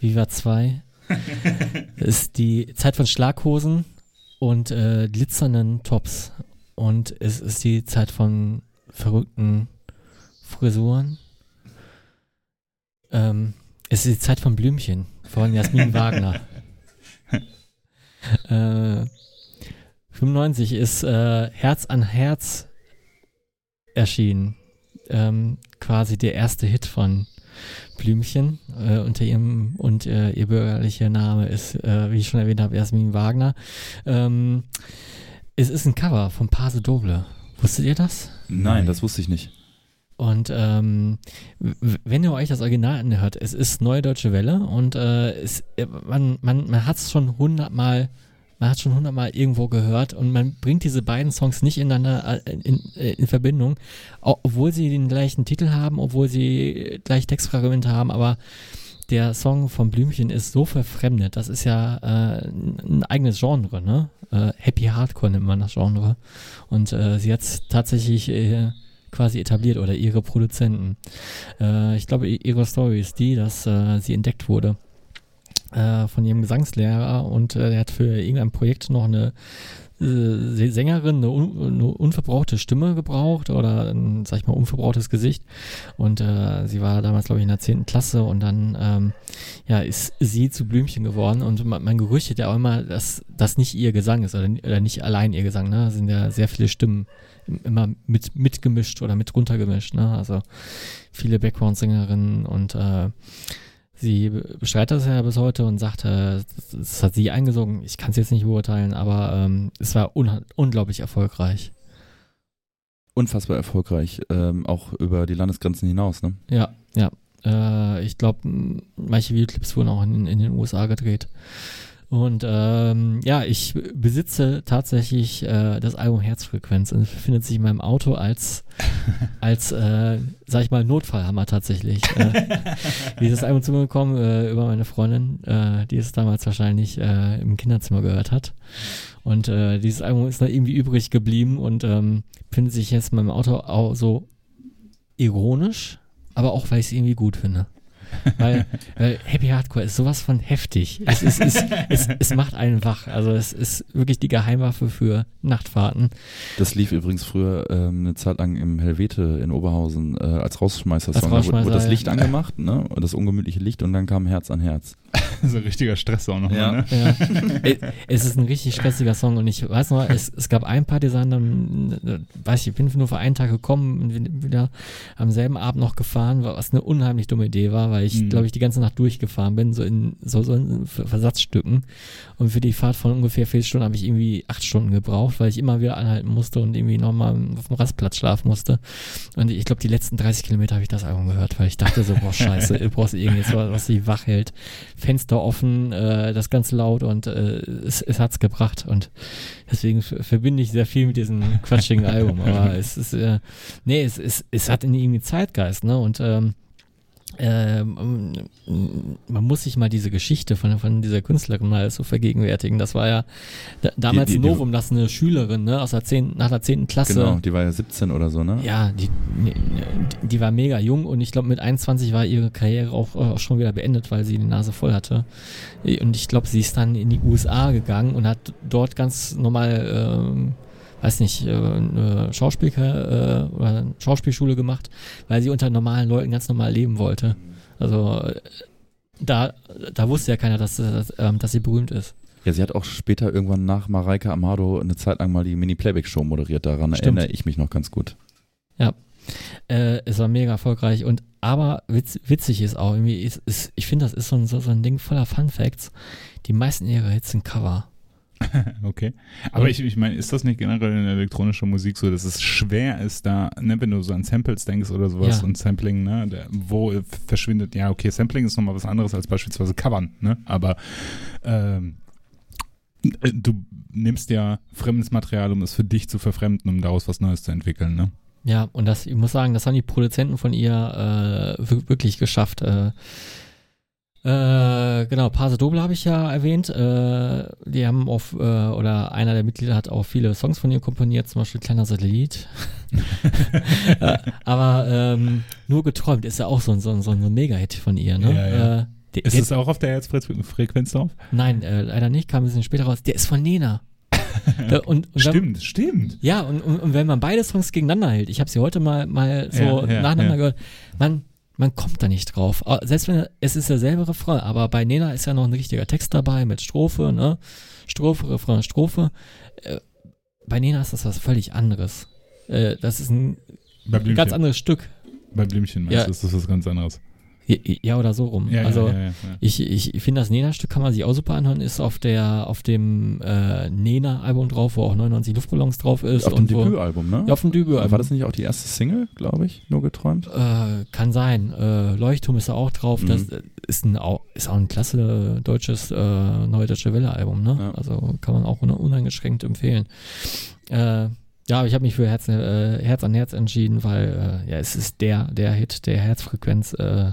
Viva 2. es ist die Zeit von Schlaghosen und äh, glitzernden Tops. Und es ist die Zeit von verrückten Frisuren. Ähm, es ist die Zeit von Blümchen von Jasmin Wagner. äh, 95 ist äh, Herz an Herz erschienen. Ähm, quasi der erste Hit von Blümchen äh, unter ihrem und äh, ihr bürgerlicher Name ist, äh, wie ich schon erwähnt habe, Jasmin Wagner. Ähm, es ist ein Cover von Pase Doble. Wusstet ihr das? Nein, das wusste ich nicht. Und ähm, wenn ihr euch das Original anhört, es ist Neue Deutsche Welle und äh, es, äh, man, man, man hat es schon hundertmal, man hat schon hundertmal irgendwo gehört und man bringt diese beiden Songs nicht ineinander äh, in, in, in Verbindung, obwohl sie den gleichen Titel haben, obwohl sie gleich Textfragmente haben, aber der Song von Blümchen ist so verfremdet. Das ist ja äh, ein eigenes Genre, ne? Äh, Happy Hardcore nennt man das Genre. Und äh, sie hat tatsächlich äh, quasi etabliert oder ihre Produzenten. Äh, ich glaube, ihre Story ist die, dass äh, sie entdeckt wurde äh, von ihrem Gesangslehrer und äh, er hat für irgendein Projekt noch eine äh, Sängerin eine, un, eine, unverbrauchte Stimme gebraucht oder ein, sag ich mal, unverbrauchtes Gesicht. Und äh, sie war damals, glaube ich, in der 10. Klasse und dann ähm, ja, ist sie zu Blümchen geworden. Und man, man gerüchtet ja auch immer, dass das nicht ihr Gesang ist oder, oder nicht allein ihr Gesang. Ne? Da sind ja sehr viele Stimmen immer mit mitgemischt oder mit runtergemischt. Ne? Also viele Background-Sängerinnen und äh, Sie bestreitet das ja bis heute und sagt, äh, das hat sie eingesungen. Ich kann es jetzt nicht beurteilen, aber ähm, es war un unglaublich erfolgreich. Unfassbar erfolgreich, ähm, auch über die Landesgrenzen hinaus, ne? Ja, ja. Äh, ich glaube, manche Videoclips wurden auch in, in den USA gedreht. Und ähm, ja, ich besitze tatsächlich äh, das Album Herzfrequenz und befindet sich in meinem Auto als, als äh, sag ich mal, Notfallhammer tatsächlich. äh, dieses Album zu mir gekommen äh, über meine Freundin, äh, die es damals wahrscheinlich äh, im Kinderzimmer gehört hat. Und äh, dieses Album ist dann irgendwie übrig geblieben und ähm, findet sich jetzt in meinem Auto auch so ironisch, aber auch, weil ich es irgendwie gut finde weil, weil Happy Hardcore ist sowas von heftig. Es, ist, es, es, es macht einen wach. Also es ist wirklich die Geheimwaffe für Nachtfahrten. Das lief übrigens früher ähm, eine Zeit lang im Helvete in Oberhausen äh, als Rausschmeißer-Song. Als Rausschmeißer, da wurde das Licht ja. angemacht, ne? Das ungemütliche Licht und dann kam Herz an Herz. so ein richtiger Stress auch nochmal, Ja. ne? Ja. es ist ein richtig stressiger Song und ich weiß noch, es, es gab ein Partisan, dann, weiß ich, ich bin nur für einen Tag gekommen und bin wieder am selben Abend noch gefahren, was eine unheimlich dumme Idee war, weil ich, Mhm. glaube ich, die ganze Nacht durchgefahren bin, so in so, so in Versatzstücken. Und für die Fahrt von ungefähr vier Stunden habe ich irgendwie acht Stunden gebraucht, weil ich immer wieder anhalten musste und irgendwie nochmal auf dem Rastplatz schlafen musste. Und ich glaube, die letzten 30 Kilometer habe ich das Album gehört, weil ich dachte so, boah, scheiße, du brauchst irgendwas, was dich wach hält. Fenster offen, äh, das ganz laut und äh, es, es hat's gebracht. Und deswegen verbinde ich sehr viel mit diesem quatschigen Album. Aber es ist, äh, nee, es, es, es hat irgendwie Zeitgeist, ne? Und ähm, ähm, man muss sich mal diese Geschichte von, von dieser Künstlerin mal so vergegenwärtigen. Das war ja da, damals Die- die- Novum, dass eine Schülerin, ne, aus der 10., nach der 10. Klasse. Genau, die war ja 17 oder so, ne? Ja, die, die, die war mega jung und ich glaube mit 21 war ihre Karriere auch, äh, schon wieder beendet, weil sie die Nase voll hatte. Und ich glaube, sie ist dann in die USA gegangen und hat dort ganz normal, ähm, weiß nicht, äh, eine Schauspielker äh, oder eine Schauspielschule gemacht, weil sie unter normalen Leuten ganz normal leben wollte. Also äh, da, da wusste ja keiner, dass, dass, ähm, dass sie berühmt ist. Ja, sie hat auch später irgendwann nach Mareike Amado eine Zeit lang mal die Mini-Playback-Show moderiert. Daran Stimmt. erinnere ich mich noch ganz gut. Äh, es war mega erfolgreich und aber witz, witzig ist auch irgendwie, ist, ist, ich finde, das ist so ein, so, so ein Ding voller Fun Facts. Die meisten ihrer Hits sind Cover. Okay. Aber ich, ich meine, ist das nicht generell in elektronischer Musik so, dass es schwer ist, da, ne, wenn du so an Samples denkst oder sowas Ja. und Sampling, ne, der, wo verschwindet, ja, okay, Sampling ist nochmal was anderes als beispielsweise Covern, ne, aber ähm, äh, du nimmst ja fremdes Material, um es für dich zu verfremden, um daraus was Neues zu entwickeln, ne? Ja, und das, ich muss sagen, das haben die Produzenten von ihr äh, wir- wirklich geschafft. Äh, äh, genau, Pase Doble habe ich ja erwähnt. Äh, die haben auf, äh, oder einer der Mitglieder hat auch viele Songs von ihr komponiert, zum Beispiel Kleiner Satellit. äh, aber ähm, nur geträumt ist ja auch so ein, so ein, so ein Mega-Hit von ihr, ne? Ja, ja. Äh, der, Ist es auch auf der Herzfrequenz drauf? nein, äh, leider nicht, kam ein bisschen später raus. Der ist von Nena. Und, und wenn- Stimmt, stimmt. ja, und, und, und wenn man beide Songs gegeneinander hält, ich habe sie heute mal, mal so Ja, nacheinander gehört, man, man kommt da nicht drauf. Ah, Selbst wenn es ist derselbe Refrain, aber bei Nena ist ja noch ein richtiger Text dabei mit Strophe, ne? Strophe, Refrain, Strophe. Äh, bei Nena ist das was völlig anderes. Äh, das ist ein ganz anderes Stück. bei Blümchen meinst Ja. du, ist das was ganz anderes. Ja, oder so rum. Ja, also ja, ja, ja, ja. ich, ich, finde das Nena-Stück kann man sich auch super anhören, ist auf der auf dem äh, Nena-Album drauf, wo auch 99 Luftballons drauf ist. Auf dem Debütalbum, ne? Ja, auf dem Debütalbum. War das nicht auch die erste Single, glaube ich, nur geträumt? Äh, kann sein. Äh, Leuchtturm ist da auch drauf. Das Mhm. äh, ist, ein, ist auch ein klasse deutsches, äh, neue deutsche Welle-Album, ne? Ja. Also kann man auch un uneingeschränkt empfehlen. Äh, ja, aber ich habe mich für Herz, äh, Herz an Herz entschieden, weil äh, ja, es ist der, der Hit, der Herzfrequenz. Äh,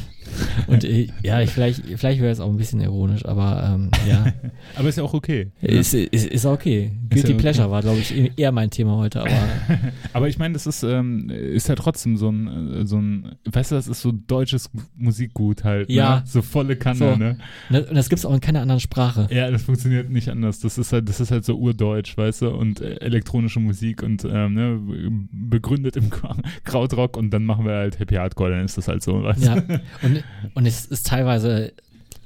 Und äh, ja, ich, vielleicht, vielleicht wäre es auch ein bisschen ironisch, aber ähm, ja. aber ist ja auch okay. Ist, ist, ist okay. Guilty ja Pleasure okay. war, glaube ich, eher mein Thema heute, aber Aber ich meine, das ist, ähm, ist ja trotzdem so ein, äh, so ein, weißt du, das ist so deutsches Musikgut halt. Ja. Ne? So volle Kanne, So. ne? ne, und das gibt's auch in keiner anderen Sprache. Ja, das funktioniert nicht anders. Das ist halt, das ist halt so urdeutsch, weißt du, und äh, elektronische Musik und ähm, ne, begründet im Kra- Krautrock und dann machen wir halt Happy Hardcore, dann ist das halt so, weißt Ja, du? Und, und es ist teilweise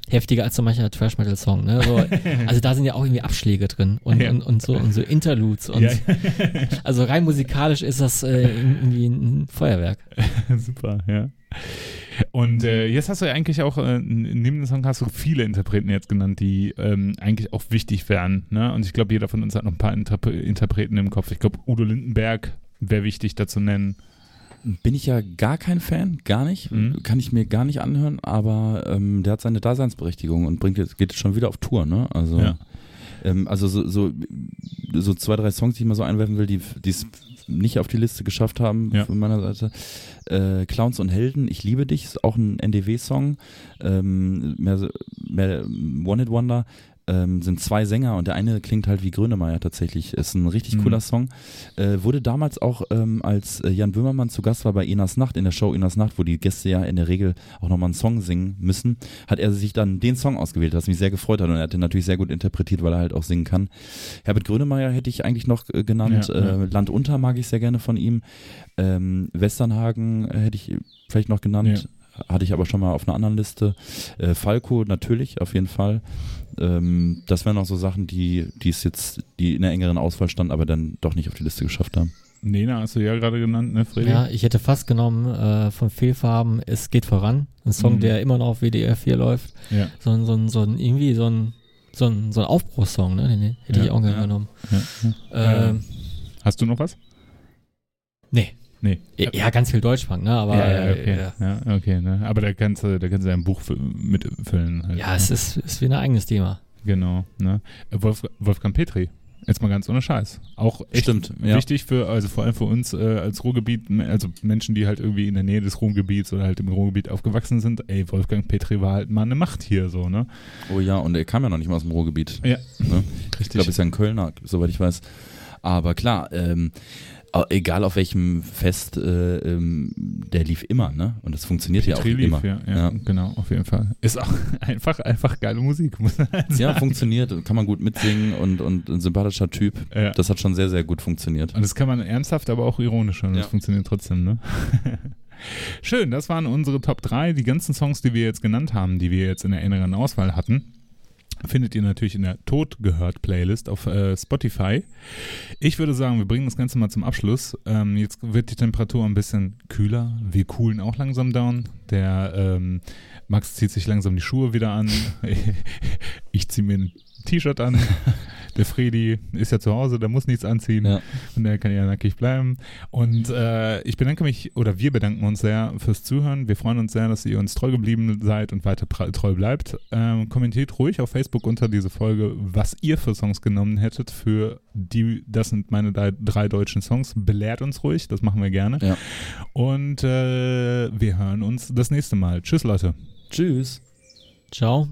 heftiger als so mancher Trash-Metal-Song. Ne? So, also da sind ja auch irgendwie Abschläge drin und, Ja. und, und, so, und so Interludes. Und, Ja, Also rein musikalisch ist das äh, irgendwie ein Feuerwerk. super, ja. Und äh, jetzt hast du ja eigentlich auch, äh, neben dem Song hast du viele Interpreten jetzt genannt, die ähm, eigentlich auch wichtig wären. Ne? Und ich glaube, jeder von uns hat noch ein paar Interpre Interpreten im Kopf. Ich glaube, Udo Lindenberg wäre wichtig da zu nennen. Bin ich ja gar kein Fan, gar nicht. Mhm. Kann ich mir gar nicht anhören, aber ähm, der hat seine Daseinsberechtigung und bringt jetzt, geht jetzt schon wieder auf Tour, ne? Also, Ja. ähm, also so, so, so zwei, drei Songs, die ich mal so einwerfen will, die die es nicht auf die Liste geschafft haben Ja. von meiner Seite. Äh, Clowns und Helden, ich liebe dich, ist auch ein NDW-Song. Ähm, mehr, mehr One Hit Wonder. Ähm, sind zwei Sänger und der eine klingt halt wie Grönemeyer tatsächlich. Ist ein richtig Mhm. cooler Song. Äh, wurde damals auch, ähm, als äh, Jan Böhmermann zu Gast war bei Inas Nacht, in der Show Inas Nacht, wo die Gäste ja in der Regel auch nochmal einen Song singen müssen, hat er sich dann den Song ausgewählt, was mich sehr gefreut hat und er hat den natürlich sehr gut interpretiert, weil er halt auch singen kann. Herbert Grönemeyer hätte ich eigentlich noch äh, genannt. Ja, ja. Äh, Land unter mag ich sehr gerne von ihm. Ähm, Westernhagen hätte ich vielleicht noch genannt. Hatte ich aber schon mal auf einer anderen Liste. Äh, Falco natürlich, auf jeden Fall. Ähm, das wären noch so Sachen, die, die es jetzt, die in der engeren Auswahl standen, aber dann doch nicht auf die Liste geschafft haben. Nena hast du ja gerade genannt, ne, Freddy? Ja, ich hätte fast genommen äh, von Fehlfarben, es geht voran. Ein Song, Mhm. der immer noch auf WDR 4 läuft. Ja. So ein, so ein, so ein irgendwie so ein, so ein, so ein Aufbruchssong, ne? Den hätte Ja, ich auch gerne ja. genommen. ja. Ähm, Hast du noch was? nee. Nee. Ja, ja, ganz viel Deutschpunk, ne? Aber ja, ja, äh, okay. ja. Ja, okay, ne? Aber da kannst du, da kannst du ein Buch fü- mitfüllen. Halt, ja, ne? es ist, ist wie ein eigenes Thema. Genau, ne? Äh, Wolf, Wolfgang Petri. Jetzt mal ganz ohne Scheiß. Auch echt Stimmt, ja. wichtig für, also vor allem für uns äh, als Ruhrgebiet, also Menschen, die halt irgendwie in der Nähe des Ruhrgebiets oder halt im Ruhrgebiet aufgewachsen sind. Ey, Wolfgang Petri war halt mal eine Macht hier so, ne? Oh ja, und er kam ja noch nicht mal aus dem Ruhrgebiet. Ja, Ne? Ich richtig. glaube, ist ja ein Kölner, soweit ich weiß. Aber klar, ähm, egal auf welchem Fest, äh, ähm, der lief immer, ne? Und das funktioniert ja auch Petri lief, immer. ja, ja, Ja. genau, auf jeden Fall. Ist auch einfach, einfach geile Musik, muss man halt Ja, funktioniert, kann man gut mitsingen und, und ein sympathischer Typ. Ja. Das hat schon sehr, sehr gut funktioniert. Und das kann man ernsthaft, aber auch ironisch hören. Das Ja. funktioniert trotzdem, ne? Schön, das waren unsere Top 3. Die ganzen Songs, die wir jetzt genannt haben, die wir jetzt in der inneren Auswahl hatten, findet ihr natürlich in der Tod gehört Playlist auf äh, Spotify. Ich würde sagen, wir bringen das Ganze mal zum Abschluss. Ähm, jetzt wird die Temperatur ein bisschen kühler. Wir coolen auch langsam down. Der ähm, Max zieht sich langsam die Schuhe wieder an. ich ziehe mir ein T-Shirt an. Der Fredi ist ja zu Hause, der muss nichts anziehen Ja. und der kann ja nackig bleiben. Und äh, ich bedanke mich, oder wir bedanken uns sehr fürs Zuhören. Wir freuen uns sehr, dass ihr uns treu geblieben seid und weiter treu bleibt. Ähm, kommentiert ruhig auf Facebook unter diese Folge, was ihr für Songs genommen hättet für die, das sind meine drei, drei deutschen Songs. Belehrt uns ruhig, das machen wir gerne. Ja. Und äh, wir hören uns das nächste Mal. Tschüss, Leute. Tschüss. Ciao.